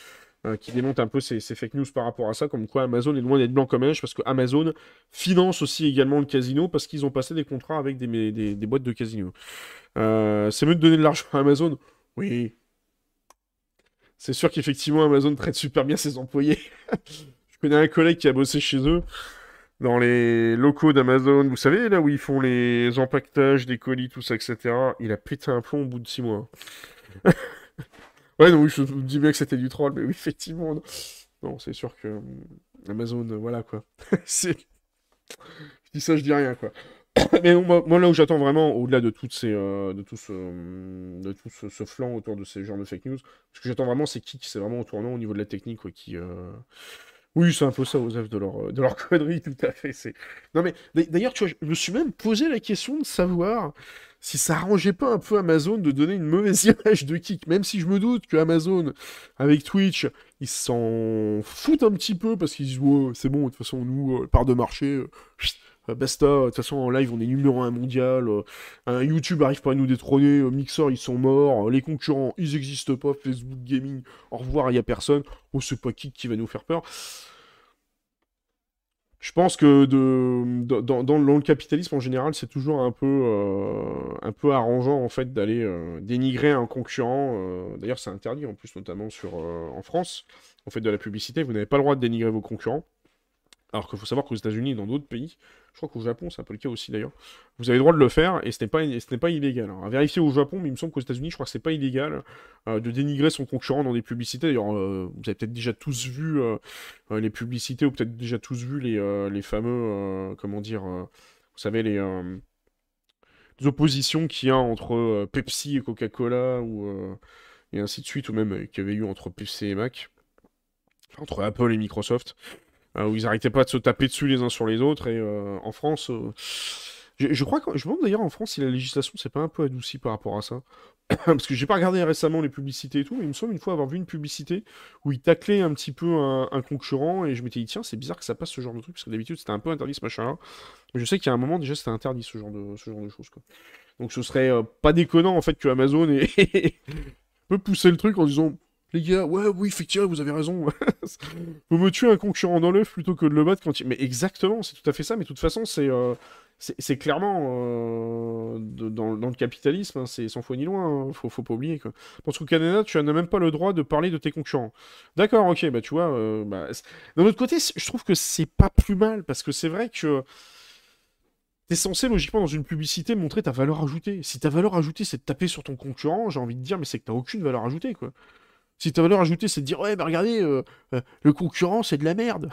euh, qui démonte un peu ces, fake news par rapport à ça, comme quoi Amazon est loin d'être blanc comme neige, parce que Amazon finance aussi également le casino, parce qu'ils ont passé des contrats avec des, boîtes de casino. c'est mieux de donner de l'argent à Amazon? Oui, c'est sûr qu'effectivement, Amazon traite super bien ses employés. Je connais un collègue qui a bossé chez eux, dans les locaux d'Amazon. Vous savez, là où ils font les empaquetages des colis, tout ça, etc. Il a pété un plomb au bout de six mois. (laughs) ouais, non, je me dis bien que c'était du troll, mais effectivement. Non, c'est sûr que euh, Amazon, euh, voilà quoi. (laughs) Je dis ça, je dis rien quoi. Mais moi, là où j'attends vraiment, au-delà de, toutes ces, euh, de tout, ce, de tout ce, flanc autour de ces genres de fake news, ce que j'attends vraiment, c'est qui c'est vraiment au tournant au niveau de la technique, quoi, qui... Euh, oui, c'est un peu ça, aux de leur, de leur (laughs) connerie, tout à fait. C'est... Non, mais d'ailleurs, tu vois, je me suis même posé la question de savoir si ça arrangeait pas un peu Amazon de donner une mauvaise (laughs) image de Kik, même si je me doute que Amazon, avec Twitch, ils s'en foutent un petit peu parce qu'ils disent, c'est bon, de toute façon, nous, euh, part de marché, euh, basta, de toute façon en live on est numéro 1 mondial, euh, YouTube arrive pas à nous détrôner, euh, Mixer ils sont morts, les concurrents ils existent pas, Facebook Gaming, au revoir, il y a personne, oh c'est pas qui qui va nous faire peur. je pense que dans, le capitalisme en général, c'est toujours un peu, euh, un peu arrangeant en fait d'aller euh, dénigrer un concurrent. Euh, d'ailleurs, c'est interdit en plus, notamment sur, en France. En fait, de la publicité, vous n'avez pas le droit de dénigrer vos concurrents. Alors qu'il faut savoir qu'aux États-Unis et dans d'autres pays, je crois qu'au Japon, c'est un peu le cas aussi d'ailleurs, vous avez le droit de le faire et ce n'est pas, ce pas illégal. Alors, à vérifier au Japon, mais il me semble qu'aux États-Unis, je crois que c'est pas illégal euh, de dénigrer son concurrent dans des publicités. D'ailleurs, euh, vous avez peut-être déjà tous vu euh, les publicités ou peut-être déjà tous vu les, les fameux, comment dire, vous savez, les, oppositions qu'il y a entre Pepsi et Coca-Cola ou, et ainsi de suite, ou même qu'il y avait eu entre Pepsi et Mac, entre Apple et Microsoft. Euh, où ils arrêtaient pas de se taper dessus les uns sur les autres. Et euh, en France, euh, je, crois que je me demande d'ailleurs en France si la législation s'est pas un peu adoucie par rapport à ça. (coughs) Parce que j'ai pas regardé récemment les publicités et tout, mais il me semble une fois avoir vu une publicité où ils taclaient un petit peu un, concurrent et je m'étais dit tiens c'est bizarre que ça passe ce genre de truc parce que d'habitude c'était un peu interdit ce machin-là. Mais je sais qu'il y a un moment déjà c'était interdit ce genre de ce genre de choses quoi. Donc ce serait pas déconnant en fait que Amazon ait... (laughs) peut pousser le truc en disant les gars, ouais, oui, effectivement, vous avez raison. (laughs) Vous me tuer un concurrent dans l'œuf plutôt que de le battre quand il... Mais exactement, c'est tout à fait ça. Mais de toute façon, c'est euh, c'est clairement euh, dans, le capitalisme, hein, c'est sans foi ni loin. Hein. Faut, faut pas oublier. Quoi. Parce qu'au Canada, tu n'as même pas le droit de parler de tes concurrents. D'accord, ok, bah tu vois. Euh, bah, d'un autre côté, je trouve que c'est pas plus mal parce que c'est vrai que t'es censé logiquement dans une publicité montrer ta valeur ajoutée. Si ta valeur ajoutée c'est de taper sur ton concurrent, j'ai envie de dire mais c'est que t'as aucune valeur ajoutée quoi. Si ta valeur ajoutée, c'est de dire, ouais, mais regardez, euh, euh, le concurrent, c'est de la merde.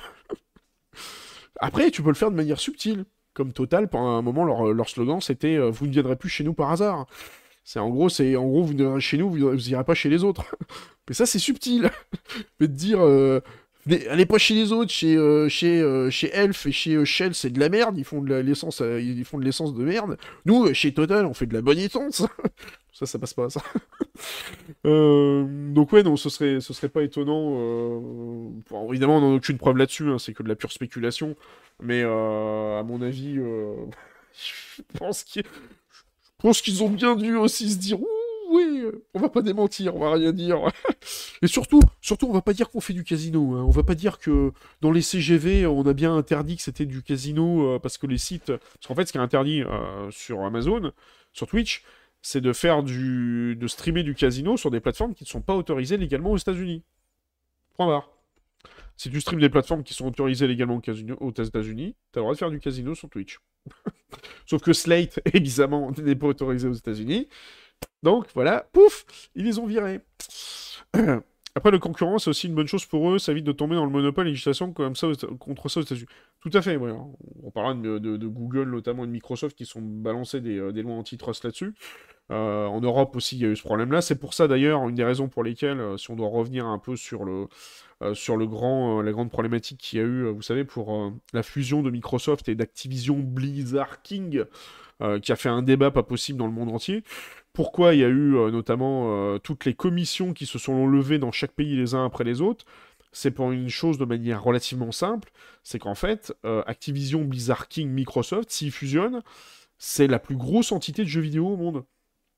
(laughs) Après, tu peux le faire de manière subtile. Comme Total, pendant un moment, leur, slogan, c'était euh, Vous ne viendrez plus chez nous par hasard. C'est en gros, c'est en gros, vous viendrez chez nous, vous n'irez pas chez les autres. (laughs) mais ça, c'est subtil. (laughs) mais de dire allez pas chez les autres, chez, chez, chez Elf et chez Shell, c'est de la merde, ils font de l'essence ils font de l'essence de merde. Nous, chez Total, on fait de la bonne essence. (laughs) ça, ça passe pas, ça. (laughs) Euh, donc ouais, non, ce serait, ce serait pas étonnant. Euh, évidemment, on n'a aucune preuve là-dessus, hein, c'est que de la pure spéculation. Mais euh, à mon avis, (laughs) je pense qu'ils ont bien dû aussi se dire oui, on va pas démentir, on va rien dire. (laughs) Et surtout, surtout, on va pas dire qu'on fait du casino. Hein. On va pas dire que dans les CGV, on a bien interdit que c'était du casino parce que les sites. Parce qu'en fait, ce qui est interdit sur Amazon, sur Twitch, c'est de faire du. de streamer du casino sur des plateformes qui ne sont pas autorisées légalement aux États-Unis. Point barre. Si tu streams des plateformes qui sont autorisées légalement aux États-Unis, t'as le droit de faire du casino sur Twitch. (laughs) Sauf que Slate, (laughs) évidemment, n'est pas autorisé aux États-Unis. Donc voilà, pouf, ils les ont virés. (clears throat) Après, le concurrent, c'est aussi une bonne chose pour eux, ça évite de tomber dans le monopole législation comme ça contre ça aux États-Unis. Tout à fait, ouais. On parlera de, Google notamment et de Microsoft qui sont balancés des, euh, des lois antitrust là-dessus. Euh, en Europe aussi, il y a eu ce problème-là. C'est pour ça d'ailleurs, une des raisons pour lesquelles, euh, si on doit revenir un peu sur le, sur le grand, la grande problématique qu'il y a eu, vous savez, pour la fusion de Microsoft et d'Activision Blizzard King, qui a fait un débat pas possible dans le monde entier pourquoi il y a eu euh, notamment euh, toutes les commissions qui se sont levées dans chaque pays les uns après les autres, c'est pour une chose de manière relativement simple, c'est qu'en fait, euh, Activision, Blizzard King, Microsoft, s'ils fusionnent, c'est la plus grosse entité de jeux vidéo au monde.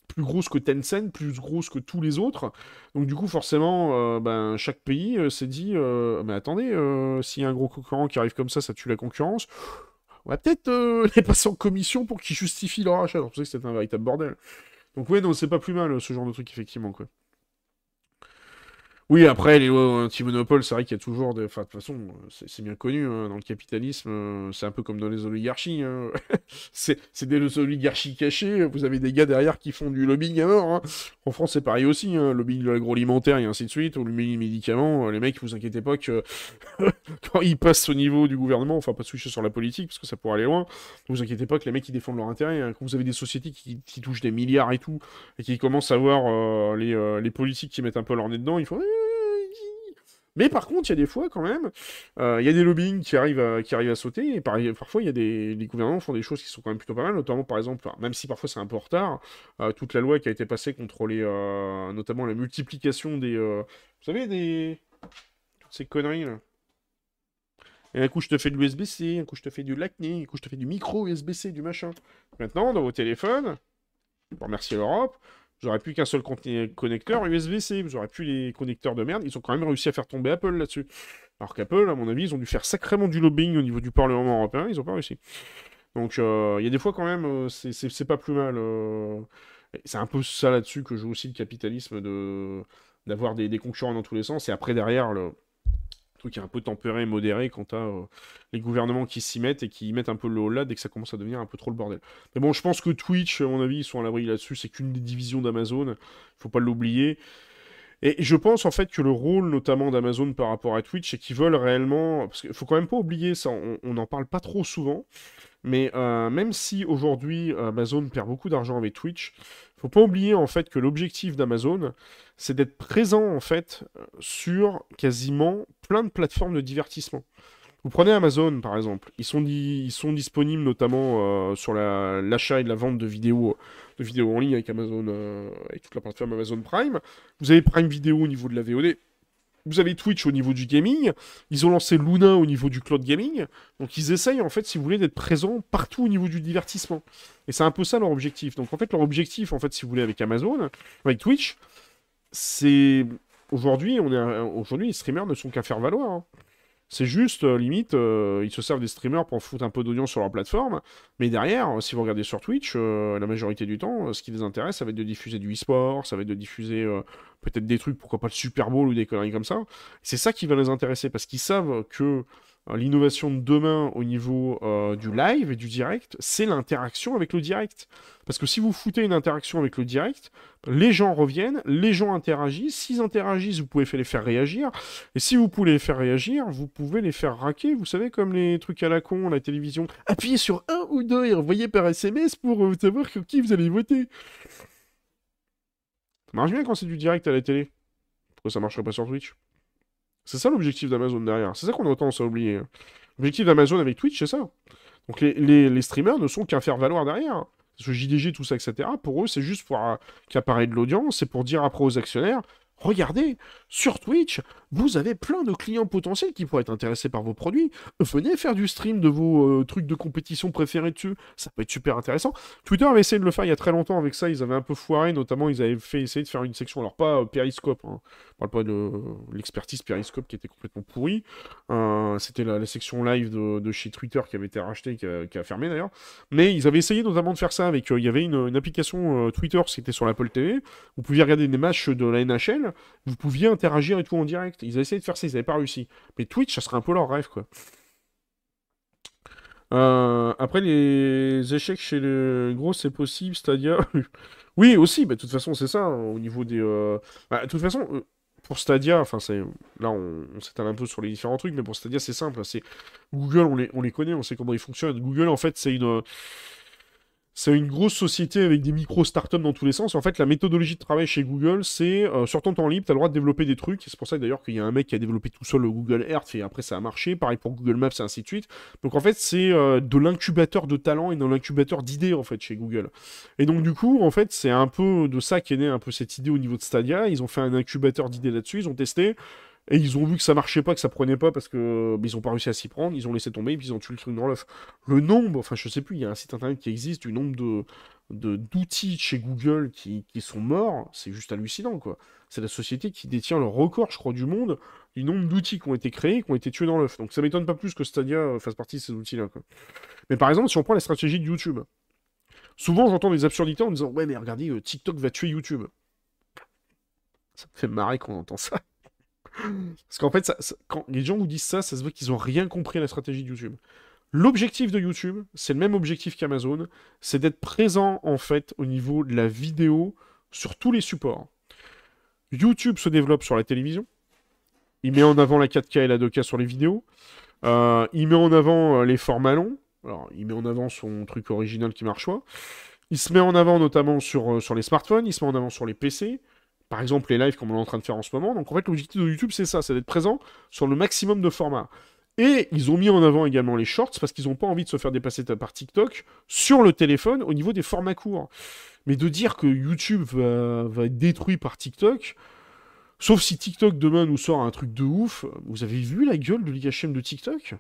Plus grosse que Tencent, plus grosse que tous les autres. Donc du coup, forcément, ben, chaque pays s'est dit, mais attendez, s'il y a un gros concurrent qui arrive comme ça, ça tue la concurrence. On va peut-être (laughs) les passer en commission pour qu'ils justifient leur achat. C'est pour que c'est un véritable bordel. Donc ouais, non, c'est pas plus mal ce genre de truc, effectivement, quoi. Oui, après, les lois anti-monopole, c'est vrai qu'il y a toujours des. Enfin, de toute façon, c'est bien connu, hein, dans le capitalisme, euh, c'est un peu comme dans les oligarchies. Hein. (laughs) c'est des oligarchies cachées, vous avez des gars derrière qui font du lobbying à mort. Hein. En France, c'est pareil aussi, lobbying de l'agroalimentaire et ainsi de suite, ou le médicaments. Euh, les mecs, vous inquiétez pas que (laughs) quand ils passent au niveau du gouvernement, enfin, pas switcher sur la politique, parce que ça pourrait aller loin, vous inquiétez pas que les mecs, ils défendent leur intérêt. Quand vous avez des sociétés qui, touchent des milliards et tout, et qui commencent à voir euh, les, les politiques qui mettent un peu leur nez dedans, il faut mais par contre, il y a des fois quand même, euh, il y a des lobbying qui arrivent à, qui arrivent à sauter, et parfois il y a des les gouvernements font des choses qui sont quand même plutôt pas mal, notamment par exemple, même si parfois c'est un peu en retard, euh, toute la loi qui a été passée contre les, euh, notamment la multiplication des, vous savez, des toutes ces conneries là. Et un coup je te fais de l'USB-C, un coup je te fais du Lightning, un coup je te fais du micro USB-C, du machin. Maintenant, dans vos téléphones, pour remercier l'Europe, N'aurez plus qu'un seul connecteur USB-C. N'aurez plus les connecteurs de merde. Ils ont quand même réussi à faire tomber Apple là-dessus. Alors qu'Apple, à mon avis, ils ont dû faire sacrément du lobbying au niveau du Parlement européen. Ils n'ont pas réussi. Donc, euh, il y a des fois quand même, euh, c'est pas plus mal. Euh. C'est un peu ça là-dessus que joue aussi le capitalisme de d'avoir des, concurrents dans tous les sens. Et après, derrière, le truc est un peu tempéré, modéré quant à euh, les gouvernements qui s'y mettent et qui mettent un peu le haut là dès que ça commence à devenir un peu trop le bordel. Mais bon, je pense que Twitch, à mon avis, ils sont à l'abri là-dessus. C'est qu'une des divisions d'Amazon. Il faut pas l'oublier. Et je pense en fait que le rôle notamment d'Amazon par rapport à Twitch, c'est qu'ils veulent réellement, parce qu'il faut quand même pas oublier ça, on n'en parle pas trop souvent, mais euh, même si aujourd'hui Amazon perd beaucoup d'argent avec Twitch, faut pas oublier en fait que l'objectif d'Amazon, c'est d'être présent en fait sur quasiment plein de plateformes de divertissement. Vous prenez Amazon par exemple, ils sont, disponibles notamment euh, sur l'achat et la vente de vidéos, de vidéos en ligne avec Amazon, euh, avec toute la plateforme Amazon Prime. Vous avez Prime Vidéo au niveau de la VOD. Vous avez Twitch au niveau du gaming, ils ont lancé Luna au niveau du cloud gaming, donc ils essayent en fait, si vous voulez, d'être présents partout au niveau du divertissement. Et c'est un peu ça leur objectif. Donc en fait, leur objectif, en fait, si vous voulez, avec Amazon, avec Twitch, c'est aujourd'hui, on est aujourd'hui, les streamers ne sont qu'à faire valoir. Hein. C'est juste, euh, limite, euh, ils se servent des streamers pour foutre un peu d'audience sur leur plateforme. Mais derrière, si vous regardez sur Twitch, euh, la majorité du temps, ce qui les intéresse, ça va être de diffuser du e-sport, ça va être de diffuser peut-être des trucs, pourquoi pas le Super Bowl ou des conneries comme ça. C'est ça qui va les intéresser parce qu'ils savent que euh, l'innovation de demain au niveau euh, du live et du direct, c'est l'interaction avec le direct. Parce que si vous foutez une interaction avec le direct, les gens reviennent, les gens interagissent. S'ils interagissent, vous pouvez les faire réagir. Et si vous pouvez les faire réagir, vous pouvez les faire raquer. Vous savez, comme les trucs à la con, la télévision. Appuyez sur un ou deux et envoyez par SMS pour euh, savoir qui vous allez voter. Ça marche bien quand c'est du direct à la télé. Pourquoi ça marcherait pas sur Twitch? C'est ça l'objectif d'Amazon derrière. C'est ça qu'on a tendance à oublier. L'objectif d'Amazon avec Twitch, c'est ça. Donc les, streamers ne sont qu'à faire valoir derrière. Ce JDG, tout ça, etc. Pour eux, c'est juste pour euh, qu'apparaît de l'audience, c'est pour dire après aux actionnaires Regardez, sur Twitch, vous avez plein de clients potentiels qui pourraient être intéressés par vos produits. Venez faire du stream de vos euh, trucs de compétition préférés dessus. Ça peut être super intéressant. Twitter avait essayé de le faire il y a très longtemps avec ça. Ils avaient un peu foiré, notamment ils avaient fait essayer de faire une section. Alors pas euh, Periscope. Hein. parle pas de l'expertise Periscope qui était complètement pourrie. Euh, c'était la, section live de, chez Twitter qui avait été rachetée, qui a, fermé d'ailleurs. Mais ils avaient essayé notamment de faire ça avec. il y avait une, une application Twitter qui était sur l'Apple TV. Vous pouviez regarder des matchs de la NHL vous pouviez interagir et tout en direct. Ils avaient essayé de faire ça, ils n'avaient pas réussi. Mais Twitch, ça serait un peu leur rêve, quoi. Euh, après, les échecs chez le gros, c'est possible, Stadia. (laughs) oui, aussi, bah, de toute façon, c'est ça, hein, au niveau des. Euh, bah, de toute façon, euh, pour Stadia, enfin, c'est. Là, on, s'étale un peu sur les différents trucs, mais pour Stadia, c'est simple. C'est Google, on les connaît, on sait comment ils fonctionnent. Google, en fait, c'est une c'est une grosse société avec des micro-startups dans tous les sens. En fait, la méthodologie de travail chez Google, c'est euh, sur ton temps libre, tu as le droit de développer des trucs. C'est pour ça d'ailleurs qu'il y a un mec qui a développé tout seul le Google Earth et après ça a marché. Pareil pour Google Maps et ainsi de suite. Donc en fait, c'est euh, de l'incubateur de talent et de l'incubateur d'idées en fait chez Google. Et donc du coup, en fait, c'est un peu de ça qu'est née un peu cette idée au niveau de Stadia. Ils ont fait un incubateur d'idées là-dessus, ils ont testé. Et ils ont vu que ça marchait pas, que ça prenait pas parce que bah, ils ont pas réussi à s'y prendre, ils ont laissé tomber et puis ils ont tué le truc dans l'œuf. Le nombre, enfin je sais plus, il y a un site internet qui existe du nombre de d'outils chez Google qui, sont morts, c'est juste hallucinant quoi. C'est la société qui détient le record, je crois, du monde du nombre d'outils qui ont été créés, qui ont été tués dans l'œuf. Donc ça m'étonne pas plus que Stadia euh, fasse partie de ces outils-là. Mais par exemple, si on prend la stratégie de YouTube, souvent j'entends des absurdités en disant ouais mais regardez, euh, TikTok va tuer YouTube. Ça me fait marrer quand on entend ça. Parce qu'en fait, quand les gens vous disent ça, ça se voit qu'ils n'ont rien compris à la stratégie de YouTube. L'objectif de YouTube, c'est le même objectif qu'Amazon, c'est d'être présent en fait au niveau de la vidéo sur tous les supports. YouTube se développe sur la télévision, il met en avant la 4K et la 2K sur les vidéos, euh, il met en avant euh, les formats longs, alors il met en avant son truc original qui marche pas, il se met en avant notamment sur, euh, sur les smartphones, il se met en avant sur les PC, par exemple les lives comme on est en train de faire en ce moment. Donc en fait l'objectif de YouTube c'est ça, c'est d'être présent sur le maximum de formats. Et ils ont mis en avant également les shorts parce qu'ils n'ont pas envie de se faire dépasser par TikTok sur le téléphone au niveau des formats courts. Mais de dire que YouTube va, être détruit par TikTok, sauf si TikTok demain nous sort un truc de ouf, vous avez vu la gueule de l'IHM de TikTok?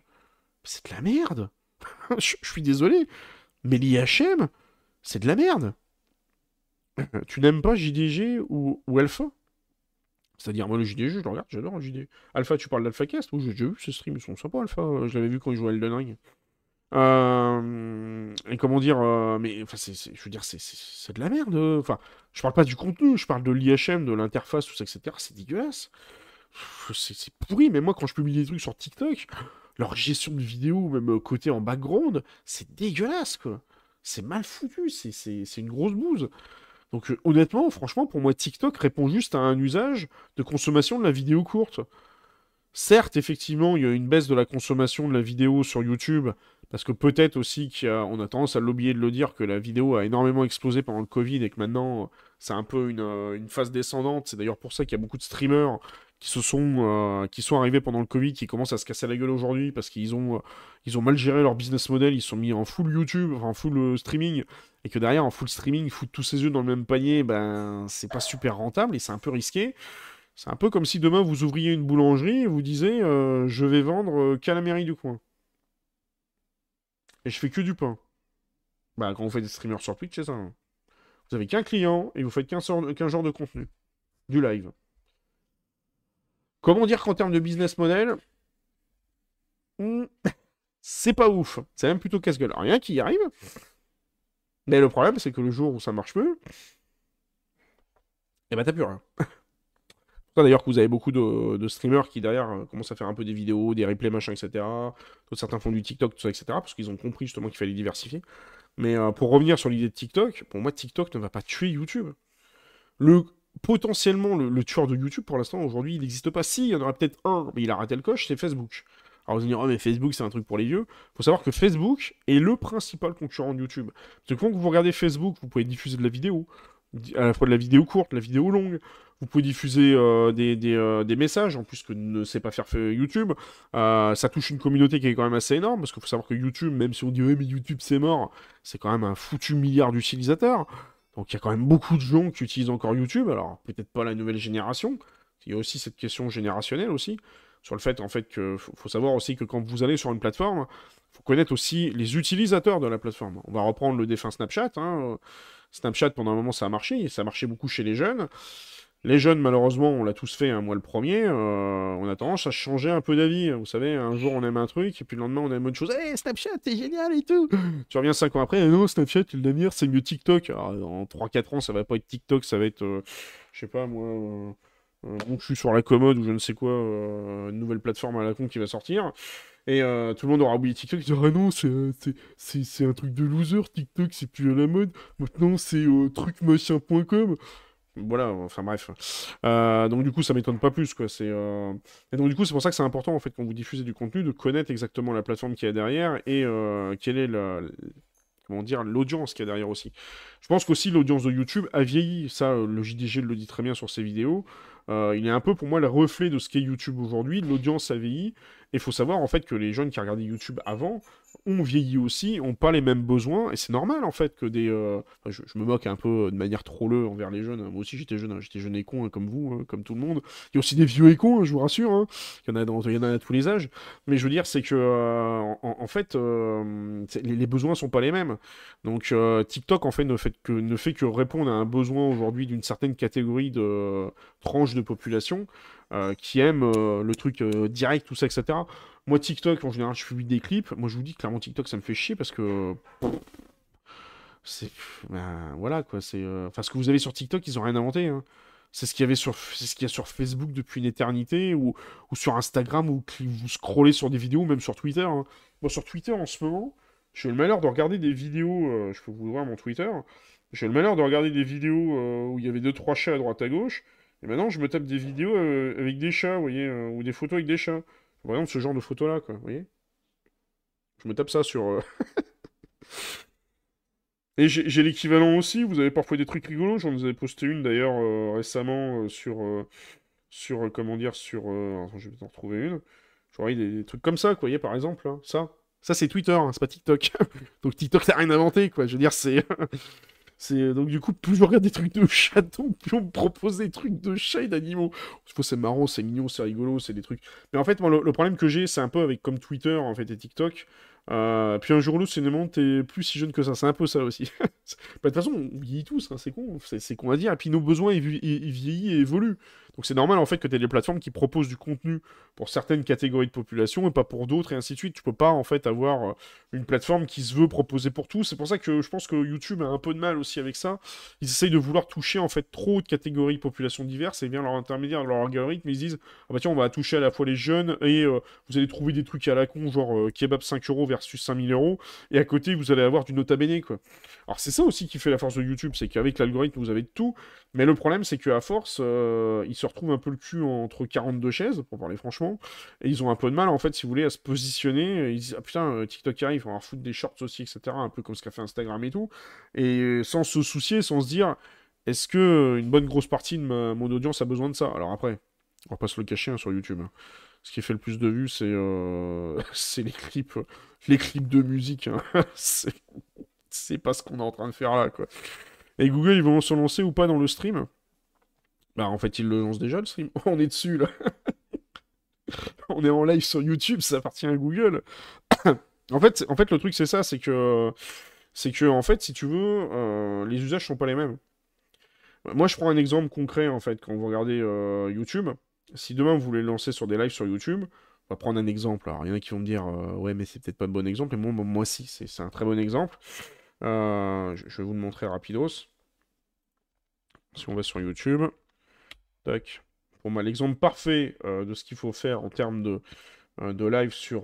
C'est de la merde (laughs) je, je suis désolé, mais l'IHM, c'est de la merde (coughs) tu n'aimes pas JDG ou, ou Alpha? C'est-à-dire, moi, le JDG, je le regarde, j'adore le JDG. Alpha, tu parles d'AlphaCast Oui, j'ai déjà vu ce stream, ils sont sympas, Alpha. Je l'avais vu quand ils jouaient Elden Ring. Euh, et comment dire, euh, mais je veux dire, c'est de la merde. Enfin, je parle pas du contenu, je parle de l'IHM, de l'interface, tout ça, etc. C'est dégueulasse. C'est pourri, mais moi, quand je publie des trucs sur TikTok, leur gestion de vidéo, même côté en background, c'est dégueulasse, quoi. C'est mal foutu, c'est une grosse bouse. Donc, euh, honnêtement, franchement, pour moi, TikTok répond juste à un usage de consommation de la vidéo courte. Certes, effectivement, il y a une baisse de la consommation de la vidéo sur YouTube, parce que peut-être aussi qu'on a, tendance à l'oublier de le dire, que la vidéo a énormément explosé pendant le Covid et que maintenant c'est un peu euh, une phase descendante. C'est d'ailleurs pour ça qu'il y a beaucoup de streamers qui se sont euh, qui sont arrivés pendant le Covid, qui commencent à se casser la gueule aujourd'hui parce qu'ils ont euh, ils ont mal géré leur business model, ils sont mis en full YouTube, enfin en full streaming, et que derrière en full streaming, foutre tous ses œufs dans le même panier, ben c'est pas super rentable et c'est un peu risqué. C'est un peu comme si demain vous ouvriez une boulangerie et vous disiez je vais vendre qu'à la mairie du coin et je fais que du pain. Bah, quand vous faites des streamers sur Twitch, c'est ça. Hein. Vous avez qu'un client et vous faites qu'un genre de contenu. Du live. Comment dire qu'en termes de business model, hmm, c'est pas ouf. C'est même plutôt casse-gueule. Rien qui y arrive. Mais le problème, c'est que le jour où ça marche plus, eh ben, t'as plus rien. (laughs) D'ailleurs que vous avez beaucoup de, streamers qui derrière euh, commencent à faire un peu des vidéos, des replays, machin, etc. certains font du TikTok, tout ça, etc. Parce qu'ils ont compris justement qu'il fallait diversifier. Mais euh, pour revenir sur l'idée de TikTok, pour moi, TikTok ne va pas tuer YouTube. Le, potentiellement, le, tueur de YouTube, pour l'instant, aujourd'hui, il n'existe pas. Si, il y en aura peut-être un, mais il a raté le coche, c'est Facebook. Alors vous allez dire, oh, mais Facebook, c'est un truc pour les vieux. Il faut savoir que Facebook est le principal concurrent de YouTube. Parce que quand vous regardez Facebook, vous pouvez diffuser de la vidéo, à la fois de la vidéo courte, la vidéo longue. Vous pouvez diffuser euh, euh, des, messages, en plus que ne sait pas faire YouTube. Euh, ça touche une communauté qui est quand même assez énorme, parce qu'il faut savoir que YouTube, même si on dit mais YouTube c'est mort, c'est quand même un foutu milliard d'utilisateurs. Donc il y a quand même beaucoup de gens qui utilisent encore YouTube, alors peut-être pas la nouvelle génération. Il y a aussi cette question générationnelle aussi, sur le fait en fait que faut, savoir aussi que quand vous allez sur une plateforme, faut connaître aussi les utilisateurs de la plateforme. On va reprendre le défunt Snapchat. Hein. Snapchat pendant un moment ça a marché, ça a marché beaucoup chez les jeunes. Les jeunes, malheureusement, on l'a tous fait, hein, moi le premier, euh, on a tendance à changer un peu d'avis. Vous savez, un jour on aime un truc, et puis le lendemain on aime autre chose. Hey, Snapchat, c'est génial et tout (gasps) Tu reviens 5 ans après, non, Snapchat, l'avenir, c'est mieux TikTok. Alors, en 3-4 ans, ça va pas être TikTok, ça va être, euh, je sais pas moi, euh, bon, je suis sur la commode ou je ne sais quoi, une nouvelle plateforme à la con qui va sortir. Et tout le monde aura oublié TikTok. Ils ah non, c'est un truc de loser. TikTok, c'est plus à la mode. Maintenant, c'est trucmachin.com voilà, enfin bref. Euh, donc du coup, ça m'étonne pas plus, quoi. C'est euh, et donc du coup, c'est pour ça que c'est important en fait quand vous diffusez du contenu de connaître exactement la plateforme qui est derrière et euh, quelle est la, comment dire l'audience qui est derrière aussi. Je pense qu'aussi l'audience de YouTube a vieilli. Ça, le JDG le dit très bien sur ses vidéos. il est un peu pour moi le reflet de ce qu'est YouTube aujourd'hui. L'audience a vieilli. Il faut savoir en fait que les jeunes qui regardaient YouTube avant ont vieilli aussi, ont pas les mêmes besoins, et c'est normal en fait que des... Euh, je, me moque un peu de manière trolleux envers les jeunes, moi aussi j'étais jeune, hein. j'étais jeune et con hein, comme vous, hein, comme tout le monde. Il y a aussi des vieux et cons, je vous rassure, il, y en a dans, à tous les âges, mais je veux dire c'est que euh, en, fait euh, les, besoins sont pas les mêmes. Donc TikTok en fait ne fait que, ne fait que répondre à un besoin aujourd'hui d'une certaine catégorie de tranche de population. Qui aime le truc direct, tout ça, etc. Moi, TikTok, en général, je publie des clips. Moi, je vous dis clairement, TikTok, ça me fait chier parce que. C'est. Ben, voilà, quoi. Euh, enfin, ce que vous avez sur TikTok, ils ont rien inventé. Hein. C'est ce qu'il y avait sur, c'est ce qu'il y a sur Facebook depuis une éternité ou, sur Instagram ou vous scrollez sur des vidéos, même sur Twitter. Hein. Moi, sur Twitter, en ce moment, j'ai le malheur de regarder des vidéos. Euh, je peux vous voir mon Twitter. J'ai le malheur de regarder des vidéos euh, où il y avait deux trois chats à droite à gauche. Et maintenant, je me tape des vidéos avec des chats, vous voyez, ou des photos avec des chats. Par exemple, ce genre de photo-là, quoi, vous voyez Je me tape ça sur... Euh, (laughs) Et j'ai l'équivalent aussi, vous avez parfois des trucs rigolos, j'en ai posté une d'ailleurs euh, récemment euh, sur... sur, comment dire, sur... Attends, je vais en une. Je des, des, trucs comme ça, quoi, vous voyez, par exemple, hein, ça. Ça, c'est Twitter, hein, c'est pas TikTok. (laughs) Donc TikTok, t'as rien inventé, quoi. Je veux dire, c'est... (laughs) C'est donc du coup plus je regarde des trucs de chatons, (laughs) plus on me propose des trucs de chats et d'animaux. C'est marrant, c'est mignon, c'est rigolo, c'est des trucs. Mais en fait, moi, le, problème que j'ai, c'est un peu avec comme Twitter en fait et TikTok. Euh, puis un jour ou l'autre, une t'es plus si jeune que ça. C'est un peu ça aussi. (laughs) bah, de toute façon, on vieillit tous, hein, c'est con, c'est con à dire. Et puis nos besoins, ils, vieillissent et évoluent. Donc c'est normal en fait que tu aies des plateformes qui proposent du contenu pour certaines catégories de population et pas pour d'autres et ainsi de suite. Tu peux pas en fait avoir euh, une plateforme qui se veut proposer pour tous. C'est pour ça que je pense que YouTube a un peu de mal aussi avec ça. Ils essayent de vouloir toucher en fait trop de catégories de population diverses et bien leur intermédiaire, leur algorithme, ils disent ah bah tiens on va toucher à la fois les jeunes et euh, vous allez trouver des trucs à la con genre kebab 5 euros versus 5000 euros, et à côté, vous allez avoir du nota bene, quoi. Alors, c'est ça aussi qui fait la force de YouTube, c'est qu'avec l'algorithme, vous avez tout, mais le problème, c'est qu'à force, euh, se retrouvent un peu le cul entre 42 chaises, pour parler franchement, et ils ont un peu de mal, en fait, si vous voulez, à se positionner. Ils disent, ah putain, euh, TikTok arrive, on va foutre des shorts aussi, etc., un peu comme ce qu'a fait Instagram et tout, et sans se soucier, sans se dire, est-ce que une bonne grosse partie de mon audience a besoin de ça? Alors après, on va pas se le cacher hein, sur YouTube. Hein ce qui fait le plus de vues, c'est euh, (laughs) les clips, les clips de musique. Hein. (laughs) c'est pas ce qu'on est en train de faire là, quoi. Et Google, ils vont se lancer ou pas dans le stream? Bah, en fait, ils le lancent déjà, le stream. (laughs) On est dessus, là. (laughs) On est en live sur YouTube, ça appartient à Google. (coughs) en, fait, en fait, le truc, c'est ça, c'est que... C'est que, en fait, si tu veux, euh, les usages sont pas les mêmes. Moi, je prends un exemple concret, en fait, quand vous regardez euh, YouTube si demain vous voulez lancer sur des lives sur YouTube, on va prendre un exemple. Alors, il y en a qui vont me dire, euh, ouais, mais c'est peut-être pas un bon exemple. Et moi, moi, si, c'est un très bon exemple. Je, vais vous le montrer rapidos. Si on va sur YouTube. Tac. Pour moi, l'exemple parfait euh, de ce qu'il faut faire en termes de, de live sur,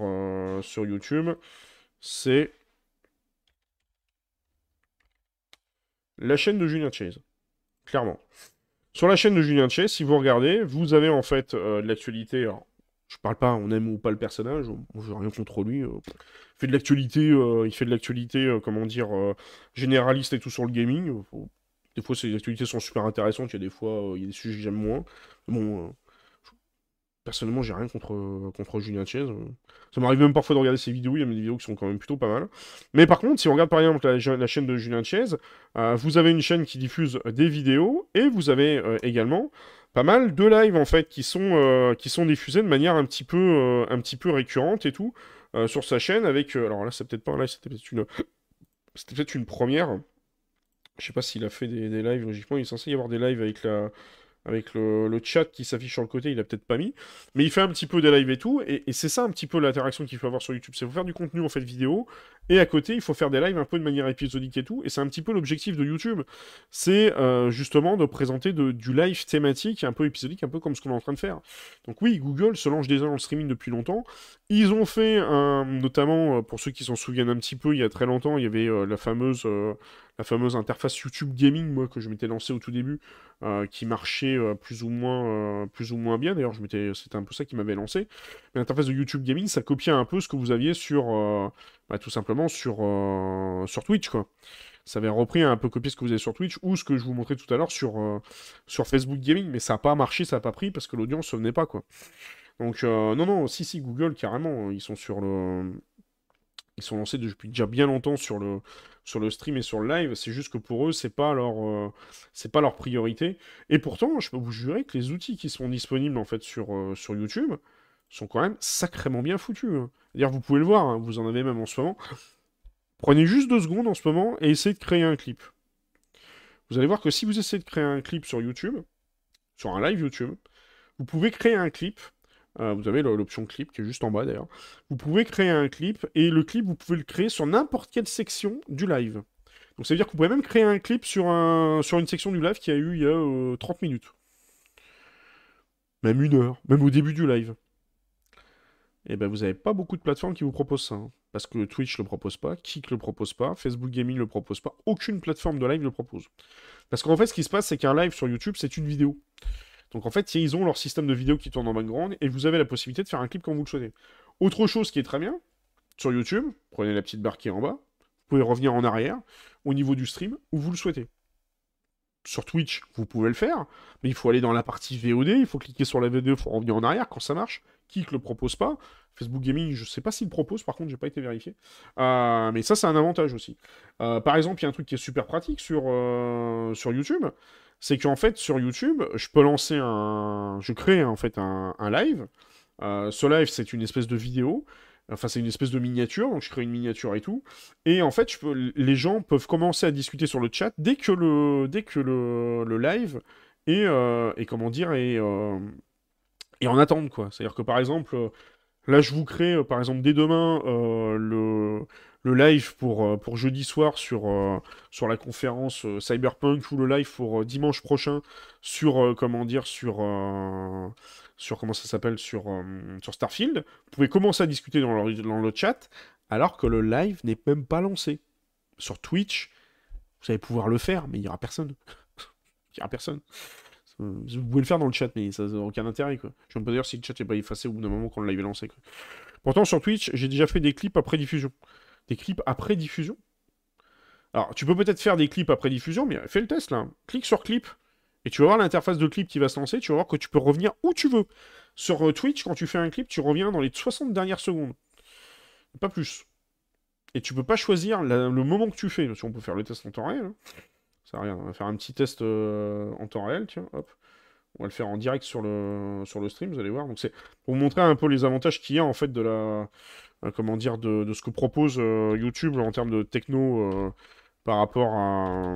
sur YouTube, c'est la chaîne de Julien Chase. Clairement. Sur la chaîne de Julien Chess, si vous regardez, vous avez en fait euh, de l'actualité. Je parle pas, on aime ou pas le personnage, je rien contre lui. Euh, il fait de l'actualité, euh, il fait de l'actualité, comment dire, généraliste et tout sur le gaming. Des fois, ces actualités sont super intéressantes, il y a des fois, il y a des sujets que j'aime moins. Bon, Personnellement, j'ai rien contre, contre Julien Chiez. Ça m'arrive même parfois de regarder ses vidéos, il y a des vidéos qui sont quand même plutôt pas mal. Mais par contre, si on regarde par exemple la, chaîne de Julien Chiez, euh, vous avez une chaîne qui diffuse des vidéos et vous avez euh, également pas mal de lives en fait qui sont, euh, qui sont diffusés de manière un petit peu, un petit peu récurrente et tout sur sa chaîne avec. alors là, c'est peut-être pas un live, c'était peut-être une, c'était peut-être une première. Je sais pas s'il a fait des, lives, logiquement, il est censé y avoir des lives avec la le, chat qui s'affiche sur le côté, il a peut-être pas mis. Mais il fait un petit peu des lives et tout, et, c'est ça un petit peu l'interaction qu'il faut avoir sur YouTube. C'est faut faire du contenu en fait vidéo, et à côté, il faut faire des lives un peu de manière épisodique et tout. Et c'est un petit peu l'objectif de YouTube. C'est euh, justement de présenter du live thématique, un peu épisodique, un peu comme ce qu'on est en train de faire. Donc oui, Google se lance déjà dans le streaming depuis longtemps. Ils ont fait, notamment euh, pour ceux qui s'en souviennent un petit peu, il y a très longtemps, il y avait euh, la fameuse la fameuse interface YouTube Gaming, moi, que je m'étais lancé au tout début, qui marchait plus, ou moins, plus ou moins bien. D'ailleurs, c'était un peu ça qui m'avait lancé. Mais l'interface de YouTube Gaming, ça copiait un peu ce que vous aviez sur, bah, tout simplement sur, euh, sur Twitch, quoi. Ça avait repris un peu copié ce que vous avez sur Twitch ou ce que je vous montrais tout à l'heure sur, euh, sur Facebook Gaming, mais ça n'a pas marché, ça n'a pas pris parce que l'audience ne venait pas, quoi. Donc, euh, non, non, si, si, Google, carrément, ils sont sur le. Ils sont lancés depuis déjà bien longtemps sur le, sur le stream et sur le live. C'est juste que pour eux, c'est pas pas leur priorité. Et pourtant, je peux vous jurer que les outils qui sont disponibles en fait sur, sur YouTube sont quand même sacrément bien foutus. Hein. D'ailleurs, vous pouvez le voir, hein, vous en avez même en ce moment. Prenez juste deux secondes en ce moment et essayez de créer un clip. Vous allez voir que si vous essayez de créer un clip sur YouTube, sur un live YouTube, vous pouvez créer un clip. Euh, vous avez l'option clip qui est juste en bas d'ailleurs. Vous pouvez créer un clip et le clip, vous pouvez le créer sur n'importe quelle section du live. Donc ça veut dire que vous pouvez même créer un clip sur, un, sur une section du live qui a eu il y a 30 euh, minutes. Même une heure, même au début du live et eh ben vous n'avez pas beaucoup de plateformes qui vous proposent ça. Hein. Parce que Twitch ne le propose pas, Kik le propose pas, Facebook Gaming ne le propose pas, aucune plateforme de live le propose. Parce qu'en fait, ce qui se passe, c'est qu'un live sur YouTube, c'est une vidéo. Donc en fait, ils ont leur système de vidéo qui tourne en background et vous avez la possibilité de faire un clip quand vous le souhaitez. Autre chose qui est très bien, sur YouTube, prenez la petite barre qui est en bas, vous pouvez revenir en arrière au niveau du stream où vous le souhaitez sur Twitch, vous pouvez le faire, mais il faut aller dans la partie VOD, il faut cliquer sur la vidéo pour revenir en arrière quand ça marche. Ne le propose pas Facebook Gaming, je ne sais pas s'il propose, par contre, j'ai pas été vérifié. Euh, mais ça, c'est un avantage aussi. Euh, par exemple, il y a un truc qui est super pratique sur, euh, sur YouTube, c'est qu'en fait, sur YouTube, je peux lancer un. Je crée en fait un, live. ce live, c'est une espèce de vidéo. Enfin, c'est une espèce de miniature, donc je crée une miniature et tout. Et en fait, je peux, les gens peuvent commencer à discuter sur le chat dès que le, dès que le, le live est, comment dire, euh, et en attente, quoi. C'est-à-dire que par exemple, euh, là, je vous crée, euh, par exemple, dès demain, euh, le, le live pour, pour jeudi soir sur, sur la conférence Cyberpunk ou le live pour dimanche prochain sur, comment dire, sur, sur comment ça s'appelle, sur, sur Starfield. Vous pouvez commencer à discuter dans le, dans le chat alors que le live n'est même pas lancé. Sur Twitch, vous allez pouvoir le faire, mais il n'y aura personne. (laughs) il n'y aura personne. Vous pouvez le faire dans le chat, mais ça n'a aucun intérêt. Quoi. Je ne sais pas dire si le chat n'est pas effacé au bout d'un moment quand le live est lancé. Pourtant, sur Twitch, j'ai déjà fait des clips après diffusion. Des clips après diffusion? Alors, tu peux peut-être faire des clips après diffusion, mais fais le test là. Clique sur clip. Et tu vas voir l'interface de clip qui va se lancer. Tu vas voir que tu peux revenir où tu veux. Sur euh, Twitch, quand tu fais un clip, tu reviens dans les 60 dernières secondes. Pas plus. Et tu peux pas choisir le moment que tu fais. Si on peut faire le test en temps réel. hein. Ça rien. On va faire un petit test euh, en temps réel. Tiens, hop. On va le faire en direct sur le, sur le stream, vous allez voir. Donc c'est pour vous montrer un peu les avantages qu'il y a en fait de la, euh, comment dire, de, de ce que propose euh, YouTube en termes de techno par rapport à.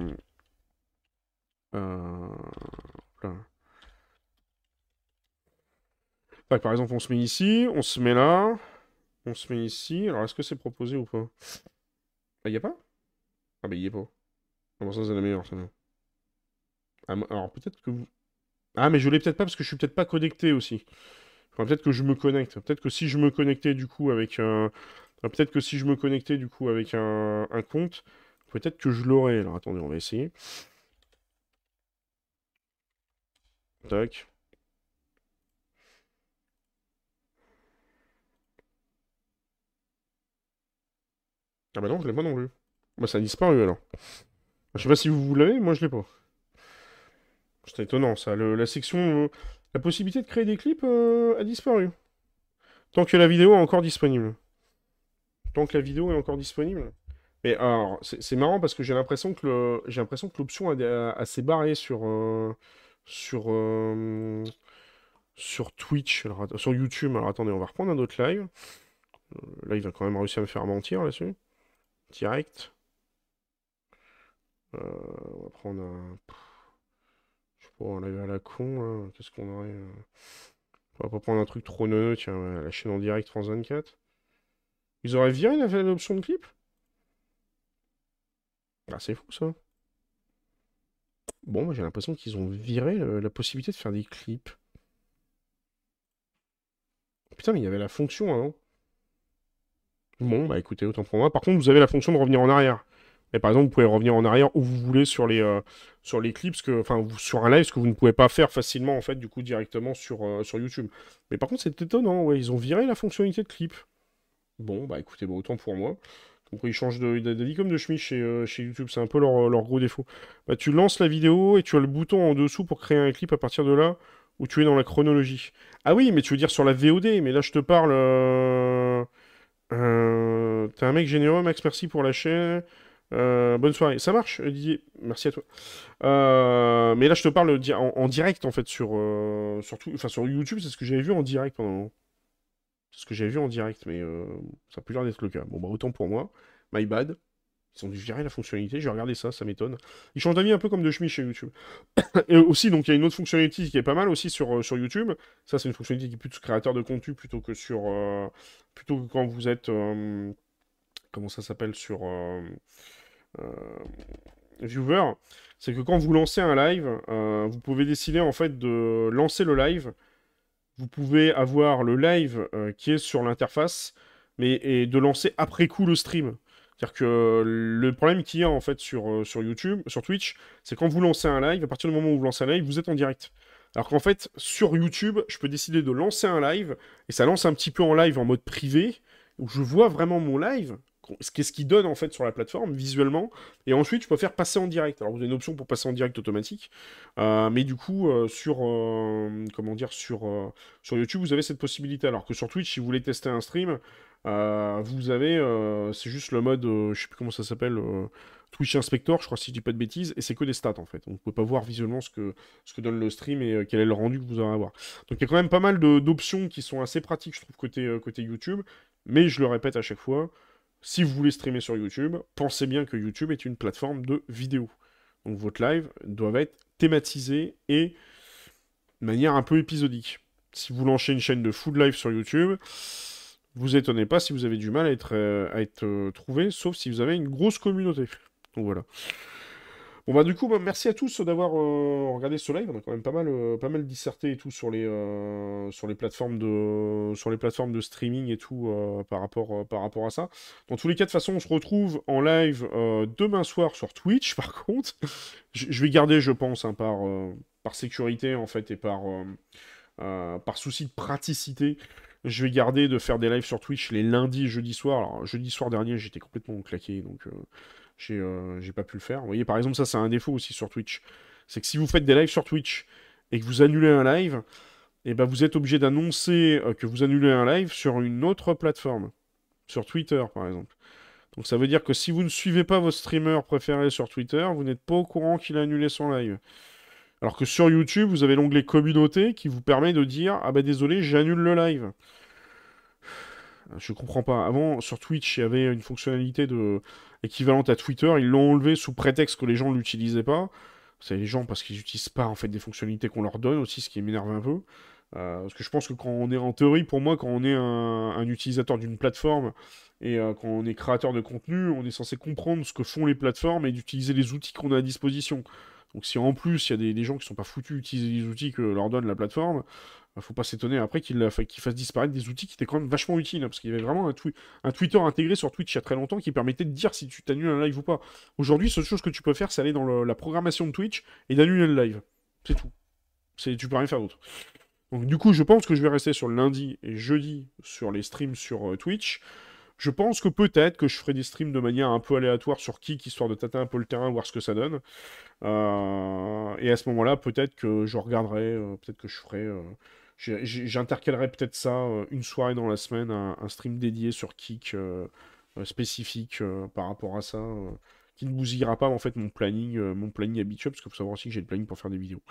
là. Par exemple, on se met ici, on se met là, on se met ici. Alors, est-ce que c'est proposé ou pas? Ah, y a pas? Ah, bah, y est pas. Ça, c'est la meilleure, ça Ah, alors, peut-être que vous. Ah, mais je l'ai peut-être pas parce que je suis peut-être pas connecté aussi. Faudrait peut-être que je me connecte. Peut-être que si je me connectais du coup avec un. ah, Peut-être que si je me connectais du coup avec un, un compte, peut-être que je l'aurais. Alors attendez, on va essayer. Tac. Ah bah non, je l'ai pas non plus. Bah ça a disparu alors. Je sais pas si vous, l'avez, moi je l'ai pas. C'est étonnant ça. La section. euh, la possibilité de créer des clips euh, a disparu. Tant que la vidéo est encore disponible. Tant que la vidéo est encore disponible. Mais alors, c'est marrant parce que j'ai l'impression que l'option a, a- s'est barrée sur, euh, sur, Twitch, sur YouTube. Alors attendez, on va reprendre un autre live. Là, il va quand même réussir à me faire mentir là-dessus. Direct. Euh, on va prendre un. Je sais pas, un live à la con, là. Qu'est-ce qu'on aurait euh On va pas prendre un truc trop neuneux, tiens, la chaîne en direct France 24. Ils auraient viré l'option de clip? Ah, c'est fou ça. Bon, j'ai l'impression qu'ils ont viré la possibilité de faire des clips. Putain, mais il y avait la fonction avant. Bon, bah écoutez, autant pour moi. Par contre, vous avez la fonction de revenir en arrière. Et par exemple, vous pouvez revenir en arrière où vous voulez sur les, euh, sur les clips, que, enfin, sur un live, ce que vous ne pouvez pas faire facilement, en fait, du coup, directement sur, euh, sur YouTube. Mais par contre, c'est étonnant, ouais, ils ont viré la fonctionnalité de clip. Bon, bah écoutez, bah, autant pour moi. Donc, ils changent de, de, de comme de chemise chez, euh, chez YouTube, c'est un peu leur, leur gros défaut. Bah, tu lances la vidéo et tu as le bouton en dessous pour créer un clip à partir de là où tu es dans la chronologie. Ah oui, mais tu veux dire sur la VOD, mais là je te parle. T'es un mec généreux, Max, merci pour la chaîne. Euh, bonne soirée. Ça marche, Didier? Merci à toi. Euh, mais là, je te parle en, direct, en fait, sur, euh, sur, sur YouTube. C'est ce que j'avais vu en direct pendant. C'est ce que j'avais vu en direct, mais euh, ça a plus l'air d'être le cas. Bon, bah, autant pour moi. My bad. Ils ont dû virer la fonctionnalité. J'ai regardé ça, ça m'étonne. Ils changent d'avis un peu comme de chemise chez YouTube. (coughs) Et aussi, donc, il y a une autre fonctionnalité qui est pas mal aussi sur, sur YouTube. Ça, c'est une fonctionnalité qui est plus créateur de contenu plutôt que sur. plutôt que quand vous êtes. comment ça s'appelle Sur. Euh, euh, viewer, c'est que quand vous lancez un live, euh, vous pouvez décider en fait de lancer le live. Vous pouvez avoir le live euh, qui est sur l'interface, mais et de lancer après coup le stream. C'est-à-dire que le problème qu'il y a en fait sur, sur YouTube, sur Twitch, c'est quand vous lancez un live, à partir du moment où vous lancez un live, vous êtes en direct. Alors qu'en fait, sur YouTube, je peux décider de lancer un live, et ça lance un petit peu en live en mode privé, où je vois vraiment mon live, qu'est-ce qu'il donne en fait sur la plateforme visuellement, et ensuite je peux faire passer en direct. Alors vous avez une option pour passer en direct automatique, euh, mais du coup euh, sur euh, comment dire sur sur YouTube vous avez cette possibilité. Alors que sur Twitch si vous voulez tester un stream, vous avez c'est juste le mode je sais plus comment ça s'appelle Twitch Inspector, je crois si je dis pas de bêtises, et c'est que des stats en fait. On ne peut pas voir visuellement ce que ce que donne le stream et quel est le rendu que vous allez avoir. Donc il y a quand même pas mal d'options qui sont assez pratiques je trouve côté côté YouTube Mais je le répète à chaque fois, si vous voulez streamer sur YouTube, pensez bien que YouTube est une plateforme de vidéo. Donc votre live doit être thématisé et de manière un peu épisodique. Si vous lancez une chaîne de full live sur YouTube, vous étonnez pas si vous avez du mal à être, euh, euh, trouvé, sauf si vous avez une grosse communauté. Donc voilà. Bon bah du coup, bah, merci à tous d'avoir euh, regardé ce live. On a quand même pas mal, pas mal disserté et tout sur les, les plateformes de, streaming et tout par rapport, à ça. Dans tous les cas, de toute façon, on se retrouve en live demain soir sur Twitch. (laughs) Par contre, je vais garder, je pense, hein, par, sécurité en fait et par, souci de praticité. Je vais garder de faire des lives sur Twitch les lundis et jeudis soirs. Alors, jeudi soir dernier, j'étais complètement claqué, donc euh, j'ai pas pu le faire. Vous voyez, par exemple, ça, c'est un défaut aussi sur Twitch. C'est que si vous faites des lives sur Twitch et que vous annulez un live, eh ben, vous êtes obligé d'annoncer euh, que vous annulez un live sur une autre plateforme. Sur Twitter, par exemple. Donc ça veut dire que si vous ne suivez pas votre streamer préféré sur Twitter, vous n'êtes pas au courant qu'il a annulé son live. Alors que sur YouTube, vous avez l'onglet communauté qui vous permet de dire Ah bah désolé, j'annule le live. Je comprends pas. Avant, sur Twitch, il y avait une fonctionnalité de équivalente à Twitter. Ils l'ont enlevé sous prétexte que les gens ne l'utilisaient pas. C'est les gens parce qu'ils n'utilisent pas en fait des fonctionnalités qu'on leur donne aussi, ce qui m'énerve un peu. Euh, parce que je pense que quand on est en théorie, pour moi, quand on est un, utilisateur d'une plateforme et euh, quand on est créateur de contenu, on est censé comprendre ce que font les plateformes et d'utiliser les outils qu'on a à disposition. Donc si en plus il y a des, gens qui sont pas foutus d'utiliser les outils que leur donne la plateforme, faut pas s'étonner après qu'ils fassent disparaître des outils qui étaient quand même vachement utiles, hein, parce qu'il y avait vraiment un, un, Twitter intégré sur Twitch il y a très longtemps qui permettait de dire si tu t'annules un live ou pas. Aujourd'hui, seule chose que tu peux faire, c'est aller dans la programmation de Twitch et d'annuler le live. C'est tout. Tu peux rien faire d'autre. Donc du coup, je pense que je vais rester sur le lundi et jeudi sur les streams sur euh, Twitch. Je pense que peut-être que je ferai des streams de manière un peu aléatoire sur Kik, histoire de tâter un peu le terrain, voir ce que ça donne. Euh, et à ce moment-là, peut-être que je regarderai, euh, peut-être que je ferai... Euh, j'intercalerai peut-être ça une soirée dans la semaine, un, stream dédié sur Kik spécifique par rapport à ça, qui ne bousillera pas en fait mon planning, mon planning habituel, parce qu'il faut savoir aussi que j'ai le planning pour faire des vidéos.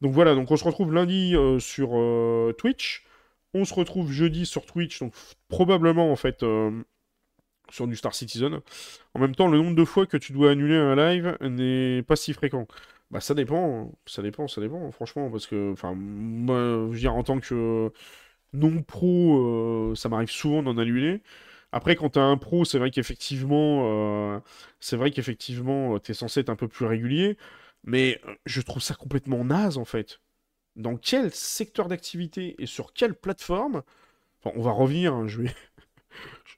Donc voilà, donc on se retrouve lundi sur Twitch. On se retrouve jeudi sur Twitch, donc probablement en fait euh, sur du Star Citizen. En même temps, le nombre de fois que tu dois annuler un live n'est pas si fréquent. Bah ça dépend, ça dépend, ça dépend, franchement, parce que, enfin, moi, je veux dire, en tant que non-pro, euh, ça m'arrive souvent d'en annuler. Après, quand t'es un pro, c'est vrai qu'effectivement, euh, c'est vrai qu'effectivement, t'es censé être un peu plus régulier, mais je trouve ça complètement naze, en fait dans quel secteur d'activité et sur quelle plateforme. Enfin, on va revenir, hein, je vais.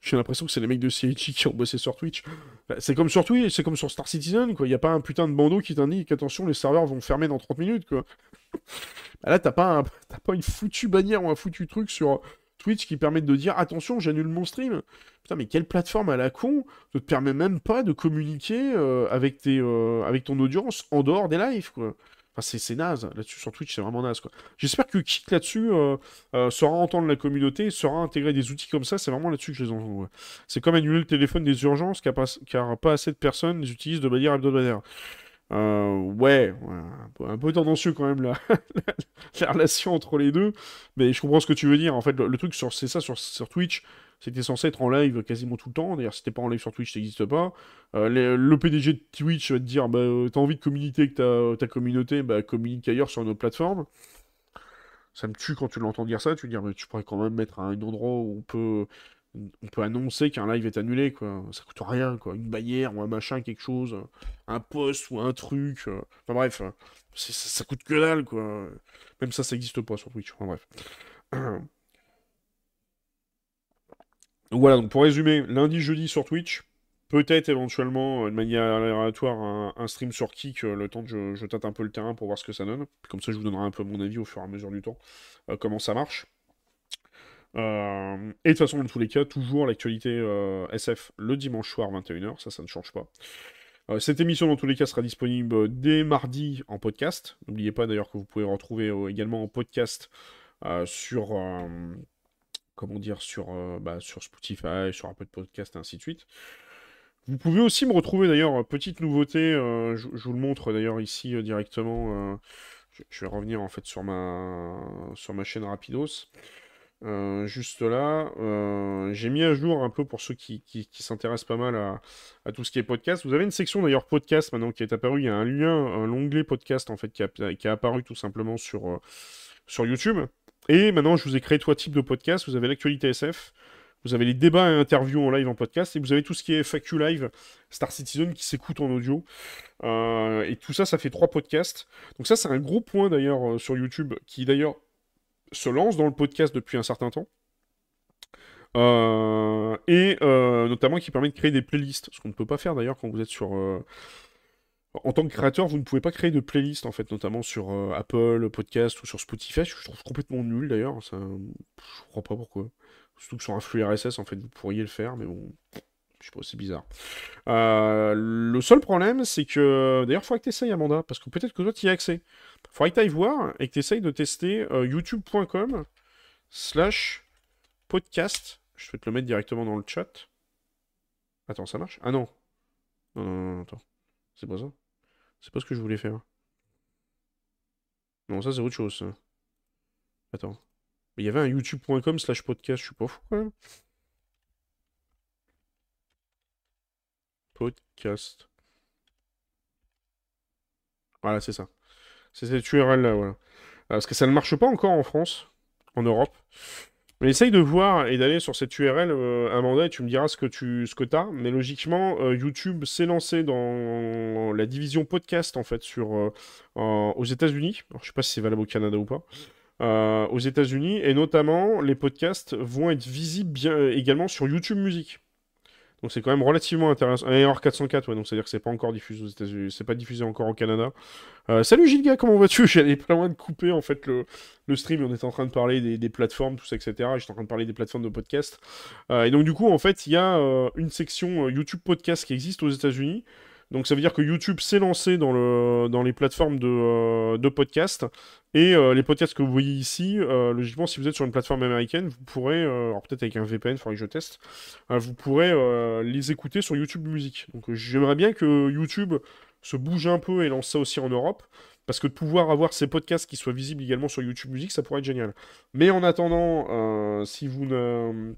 J'ai l'impression que c'est les mecs de CHI qui ont bossé sur Twitch. Bah, c'est comme sur Twitch, c'est comme sur Star Citizen, quoi. Il n'y a pas un putain de bandeau qui t'indique qu'attention, les serveurs vont fermer dans 30 minutes, quoi. Bah, là, t'as pas, (laughs) pas une foutue bannière ou un foutu truc sur Twitch qui permet de dire attention, j'annule mon stream. Putain, mais quelle plateforme à la con ne te permet même pas de communiquer euh, avec, euh, avec ton audience en dehors des lives, quoi. Enfin, c'est naze. Là-dessus, sur Twitch, c'est vraiment naze, quoi. J'espère que Kik, là-dessus, euh, euh, saura entendre la communauté, saura intégrer des outils comme ça. C'est vraiment là-dessus que je les entends. C'est comme annuler le téléphone des urgences, car pas, car pas assez de personnes les utilisent de manière hebdomadaire. Euh, ouais, un, peu, tendancieux quand même (laughs) la, la, relation entre les deux, mais je comprends ce que tu veux dire. En fait, le, truc, c'est ça sur, Twitch, c'était censé être en live quasiment tout le temps. D'ailleurs, si t'es pas en live sur Twitch, ça n'existe pas. Euh, le PDG de Twitch va te dire bah, euh, T'as envie de communiquer avec ta, ta communauté, bah, communique ailleurs sur une autre plateforme. Ça me tue quand tu l'entends dire ça. Tu veux dire Tu pourrais quand même mettre un endroit où on peut, on peut annoncer qu'un live est annulé. Quoi. Ça coûte rien. Quoi. Une bannière ou un machin, quelque chose. Un post ou un truc. Euh. Enfin bref, ça, ça, coûte que dalle. Quoi. Même ça, ça n'existe pas sur Twitch. Enfin bref. (clears throat) Donc voilà, donc pour résumer, lundi, jeudi sur Twitch, peut-être éventuellement euh, de manière aléatoire un, stream sur Kik, euh, le temps que je, tâte un peu le terrain pour voir ce que ça donne. Comme ça, je vous donnerai un peu mon avis au fur et à mesure du temps, euh, comment ça marche. Et de toute façon, dans tous les cas, toujours l'actualité SF le dimanche soir 21h, ça, ça ne change pas. cette émission, dans tous les cas, sera disponible dès mardi en podcast. N'oubliez pas d'ailleurs que vous pouvez retrouver également en podcast sur comment dire, sur, euh, bah, sur Spotify, sur un peu de podcast, et ainsi de suite. Vous pouvez aussi me retrouver d'ailleurs, euh, petite nouveauté, euh, je, vous le montre d'ailleurs ici directement. Je, vais revenir en fait sur ma, sur ma chaîne Rapidos. Euh, juste là. Euh, j'ai mis à jour un peu pour ceux qui, s'intéressent pas mal à, tout ce qui est podcast. Vous avez une section d'ailleurs podcast maintenant qui est apparue. Il y a un lien, un onglet podcast en fait qui a, qui a apparu tout simplement sur, euh, sur YouTube. Et maintenant, je vous ai créé trois types de podcasts. Vous avez l'actualité SF, vous avez les débats et interviews en live en podcast, et vous avez tout ce qui est FAQ Live, Star Citizen qui s'écoute en audio. et tout ça, ça fait trois podcasts. Donc ça, c'est un gros point d'ailleurs sur YouTube, qui d'ailleurs se lance dans le podcast depuis un certain temps. Euh, et euh, notamment qui permet de créer des playlists, ce qu'on ne peut pas faire d'ailleurs quand vous êtes sur... Euh, en tant que créateur, vous ne pouvez pas créer de playlists, en fait, notamment sur Apple Podcast ou sur Spotify. Je trouve complètement nul d'ailleurs. Ça... Je crois pas pourquoi. Surtout que sur un flux RSS, en fait, vous pourriez le faire, mais bon, je sais pas, c'est bizarre. le seul problème, c'est que. D'ailleurs, il faudrait que tu essayes, Amanda, parce que peut-être que toi, tu y as accès. Il faudrait que tu ailles voir et que tu essayes de tester youtube.com slash podcast je vais te le mettre directement dans le chat. Attends, ça marche? Ah non. Non, non, non, attends. C'est pas ça. C'est pas ce que je voulais faire. Non, ça c'est autre chose. Attends. Il y avait un youtube.com slash podcast, je suis pas fou quand même. Podcast. Voilà, c'est ça. C'est cette URL là, voilà. Parce que ça ne marche pas encore en France, en Europe. Mais essaye de voir et d'aller sur cette URL, euh, Amanda, et tu me diras ce que tu ce que as. Mais logiquement, euh, YouTube s'est lancé dans la division podcast, en fait, sur, euh, aux États-Unis. Je ne sais pas si c'est valable au Canada ou pas. aux États-Unis, et notamment, les podcasts vont être visibles également sur YouTube Music. Donc c'est quand même relativement intéressant. Et hors 404, ouais, donc c'est-à-dire que c'est pas encore diffusé aux États-Unis, c'est pas diffusé encore au Canada. Euh, salut Gilga, comment vas-tu? (laughs) J'allais pas loin de couper en fait le, le stream, on était en train de parler des, plateformes, tout ça, etc. J'étais en train de parler des plateformes de podcast. Euh, et donc du coup, en fait, il y a euh, une section YouTube podcast qui existe aux États-Unis. Donc ça veut dire que YouTube s'est lancé dans, le, dans les plateformes de, de podcast et euh, les podcasts que vous voyez ici, euh, logiquement, si vous êtes sur une plateforme américaine, vous pourrez, euh, alors peut-être avec un VPN, il faudrait que je teste, vous pourrez les écouter sur YouTube Music. Donc j'aimerais bien que YouTube se bouge un peu et lance ça aussi en Europe, parce que de pouvoir avoir ces podcasts qui soient visibles également sur YouTube Music, ça pourrait être génial. Mais en attendant, si vous ne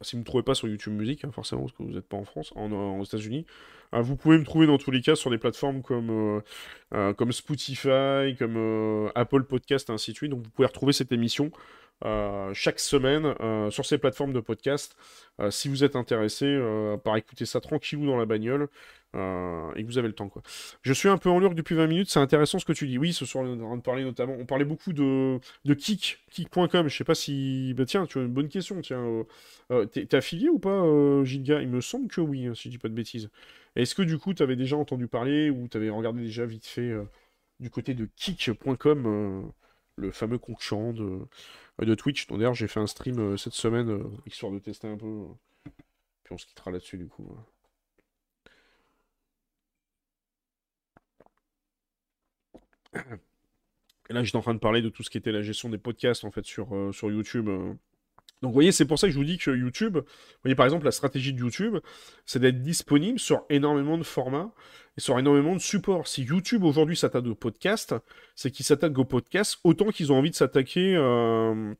si vous ne me trouvez pas sur YouTube Music, hein, forcément, parce que vous n'êtes pas en France, en, États-Unis, euh, vous pouvez me trouver dans tous les cas sur des plateformes comme, euh, euh, comme Spotify, comme Apple Podcast, ainsi de suite. Donc vous pouvez retrouver cette émission chaque semaine sur ces plateformes de podcast. si vous êtes intéressé par écouter ça tranquillou dans la bagnole, euh, et que vous avez le temps. Quoi. Je suis un peu en lurk depuis 20 minutes, c'est intéressant ce que tu dis. Oui, ce soir, on est en train de parler notamment. On parlait beaucoup de, de Kik, Kik.com. Je sais pas si. Bah tiens, tu as une bonne question. Tiens, euh, euh, t'es affilié ou pas, Gilga Il me semble que oui, hein, si je dis pas de bêtises. Est-ce que du coup, tu avais déjà entendu parler ou tu avais regardé déjà vite fait du côté de Kik.com, le fameux concurrent de, de Twitch d'ailleurs j'ai fait un stream cette semaine, histoire de tester un peu. Puis on se quittera là-dessus du coup. Et là, j'étais en train de parler de tout ce qui était la gestion des podcasts en fait sur, euh, sur YouTube. Euh. Donc, vous voyez, c'est pour ça que je vous dis que YouTube, vous voyez, par exemple, la stratégie de YouTube, c'est d'être disponible sur énormément de formats et sur énormément de supports. Si YouTube aujourd'hui s'attaque aux podcasts, c'est qu'ils s'attaquent aux podcasts autant qu'ils ont envie de s'attaquer. Euh,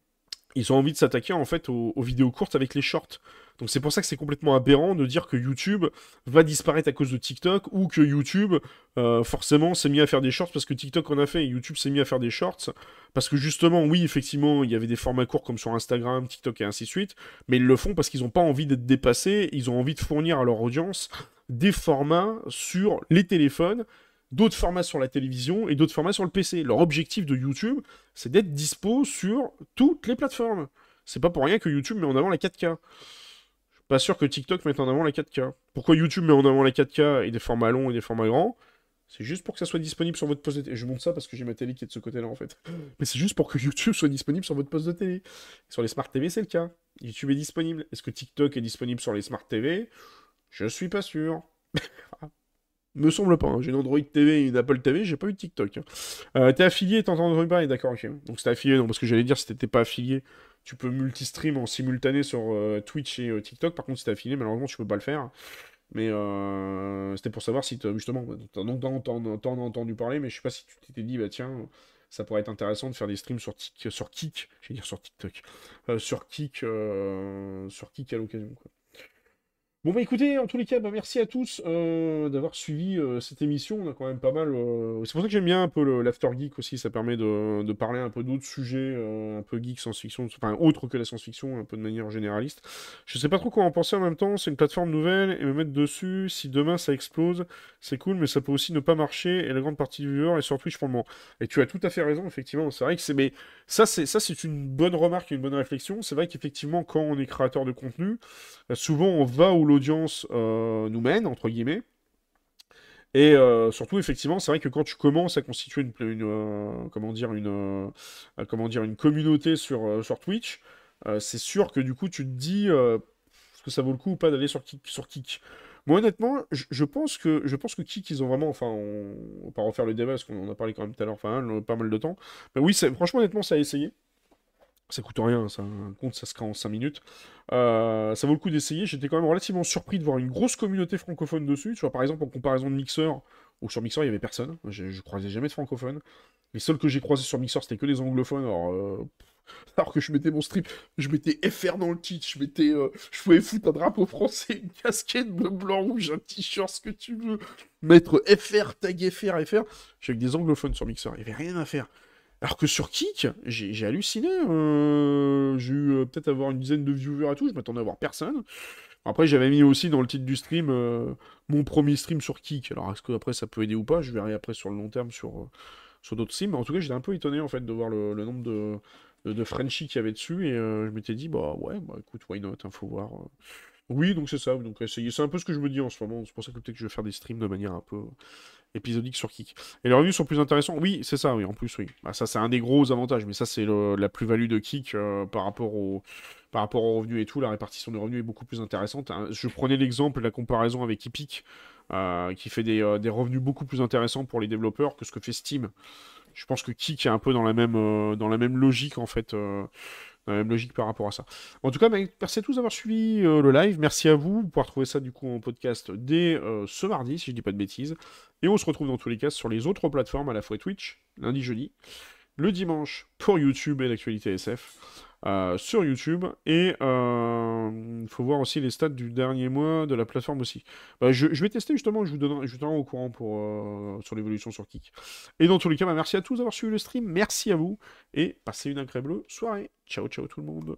ils ont envie de s'attaquer en fait aux, vidéos courtes avec les shorts. Donc c'est pour ça que c'est complètement aberrant de dire que YouTube va disparaître à cause de TikTok ou que YouTube euh, forcément s'est mis à faire des shorts parce que TikTok en a fait et YouTube s'est mis à faire des shorts parce que justement oui effectivement il y avait des formats courts comme sur Instagram, TikTok et ainsi de suite, mais ils le font parce qu'ils n'ont pas envie d'être dépassés, ils ont envie de fournir à leur audience des formats sur les téléphones d'autres formats sur la télévision et d'autres formats sur le PC. Leur objectif de YouTube, c'est d'être dispo sur toutes les plateformes. C'est pas pour rien que YouTube met en avant la 4K. Je suis pas sûr que TikTok mette en avant la 4K. Pourquoi YouTube met en avant la 4K et des formats longs et des formats grands? C'est juste pour que ça soit disponible sur votre poste de télé. Je montre ça parce que j'ai ma télé qui est de ce côté-là en fait. Mais c'est juste pour que YouTube soit disponible sur votre poste de télé. Sur les Smart TV, c'est le cas. YouTube est disponible. Est-ce que TikTok est disponible sur les Smart TV Je suis pas sûr. (laughs) Me semble pas. Hein. J'ai une Android TV et une Apple TV, j'ai pas eu de TikTok. Hein. Euh, t'es affilié, t'entends Android parler, d'accord, ok. Donc c'était affilié, non, parce que j'allais dire, si t'étais pas affilié, tu peux multi-stream en simultané sur euh, Twitch et euh, TikTok. Par contre, si t'es affilié, malheureusement, tu peux pas le faire. Mais c'était pour savoir si, justement, donc t'en as entendu parler, mais je sais pas si tu t'étais dit, bah tiens, ça pourrait être intéressant de faire des streams sur, Tik, sur Kik, je vais dire sur TikTok, sur Kik, sur Kik à l'occasion. Bon bah écoutez, en tous les cas, bah, merci à tous euh, d'avoir suivi euh, cette émission. On a quand même pas mal. Euh, c'est pour ça que j'aime bien un peu l'after geek aussi. Ça permet de, parler un peu d'autres sujets, un peu geek, science-fiction, enfin autre que la science-fiction, un peu de manière généraliste. Je sais pas trop quoi en penser en même temps. C'est une plateforme nouvelle et me mettre dessus. Si demain ça explose, c'est cool, mais ça peut aussi ne pas marcher. Et la grande partie du viewers est sur Twitch pour le moment. Et tu as tout à fait raison, effectivement. C'est vrai que c'est, mais ça c'est ça c'est une bonne remarque, une bonne réflexion. C'est vrai qu'effectivement quand on est créateur de contenu, souvent on va où l'audience euh, nous mène, entre guillemets. Et euh, surtout, effectivement, c'est vrai que quand tu commences à constituer une, euh, comment dire, une, comment dire, une communauté sur, sur Twitch, c'est sûr que du coup, tu te dis, est-ce que ça vaut le coup ou pas d'aller sur Kik, sur Kik? Moi, honnêtement, je, pense que, je pense que Kik, ils ont vraiment, enfin, on, va pas refaire le débat parce qu'on en a parlé quand même tout à l'heure, enfin, pas mal de temps. Mais oui, franchement, honnêtement, ça a essayé. Ça coûte rien, ça, compte, ça se crée en 5 minutes. Euh, ça vaut le coup d'essayer. J'étais quand même relativement surpris de voir une grosse communauté francophone dessus. Tu vois, par exemple, en comparaison de Mixer, où sur Mixer, il y avait personne. Je, croisais jamais de francophones. Les seuls que j'ai croisés sur Mixer, c'était que des anglophones. Alors, euh, alors que je mettais mon strip, je mettais FR dans le titre, je mettais, euh, je pouvais foutre un drapeau français, une casquette bleu, blanc, rouge, un t-shirt, ce que tu veux, mettre FR, tag FR, FR. Avec des anglophones sur Mixer, il n'y avait rien à faire. Alors que sur Kik, j'ai halluciné. Euh, j'ai eu euh, peut-être avoir une dizaine de viewers à tout, je m'attendais à voir personne. Après, j'avais mis aussi dans le titre du stream euh, mon premier stream sur Kik. Alors, est-ce que après ça peut aider ou pas? Je verrai après sur le long terme sur, sur d'autres streams. En tout cas, j'étais un peu étonné en fait de voir le, nombre de, de, Frenchies qu'il y avait dessus. Et je m'étais dit, bah ouais, bah écoute, why not, hein, faut voir. Oui, donc c'est ça. Donc C'est un peu ce que je me dis en ce moment. C'est pour ça que peut-être que je vais faire des streams de manière un peu épisodique sur Kik. Et les revenus sont plus intéressants Oui, c'est ça, oui, en plus, oui. Bah, ça, c'est un des gros avantages, mais ça, c'est la plus-value de Kik euh, par, rapport au, par rapport aux revenus et tout. La répartition des revenus est beaucoup plus intéressante. Hein. Je prenais l'exemple, la comparaison avec Epic, euh, qui fait euh, des, revenus beaucoup plus intéressants pour les développeurs que ce que fait Steam. Je pense que Kik est un peu dans la même, dans la même logique, en fait la même logique par rapport à ça. En tout cas, merci à tous d'avoir suivi euh, le live. Merci à vous. Vous pouvez retrouver ça du coup en podcast dès euh, ce mardi, si je dis pas de bêtises. Et on se retrouve dans tous les cas sur les autres plateformes, à la fois Twitch, lundi, jeudi, le dimanche pour YouTube et l'actualité SF. Euh, sur YouTube. Et il euh, faut voir aussi les stats du dernier mois de la plateforme aussi. Bah, je, vais tester justement, je vous donnerai, je au courant pour, euh, sur l'évolution sur Kik. Et dans tous les cas, bah, merci à tous d'avoir suivi le stream, merci à vous, et passez une agréable soirée. Ciao, ciao tout le monde.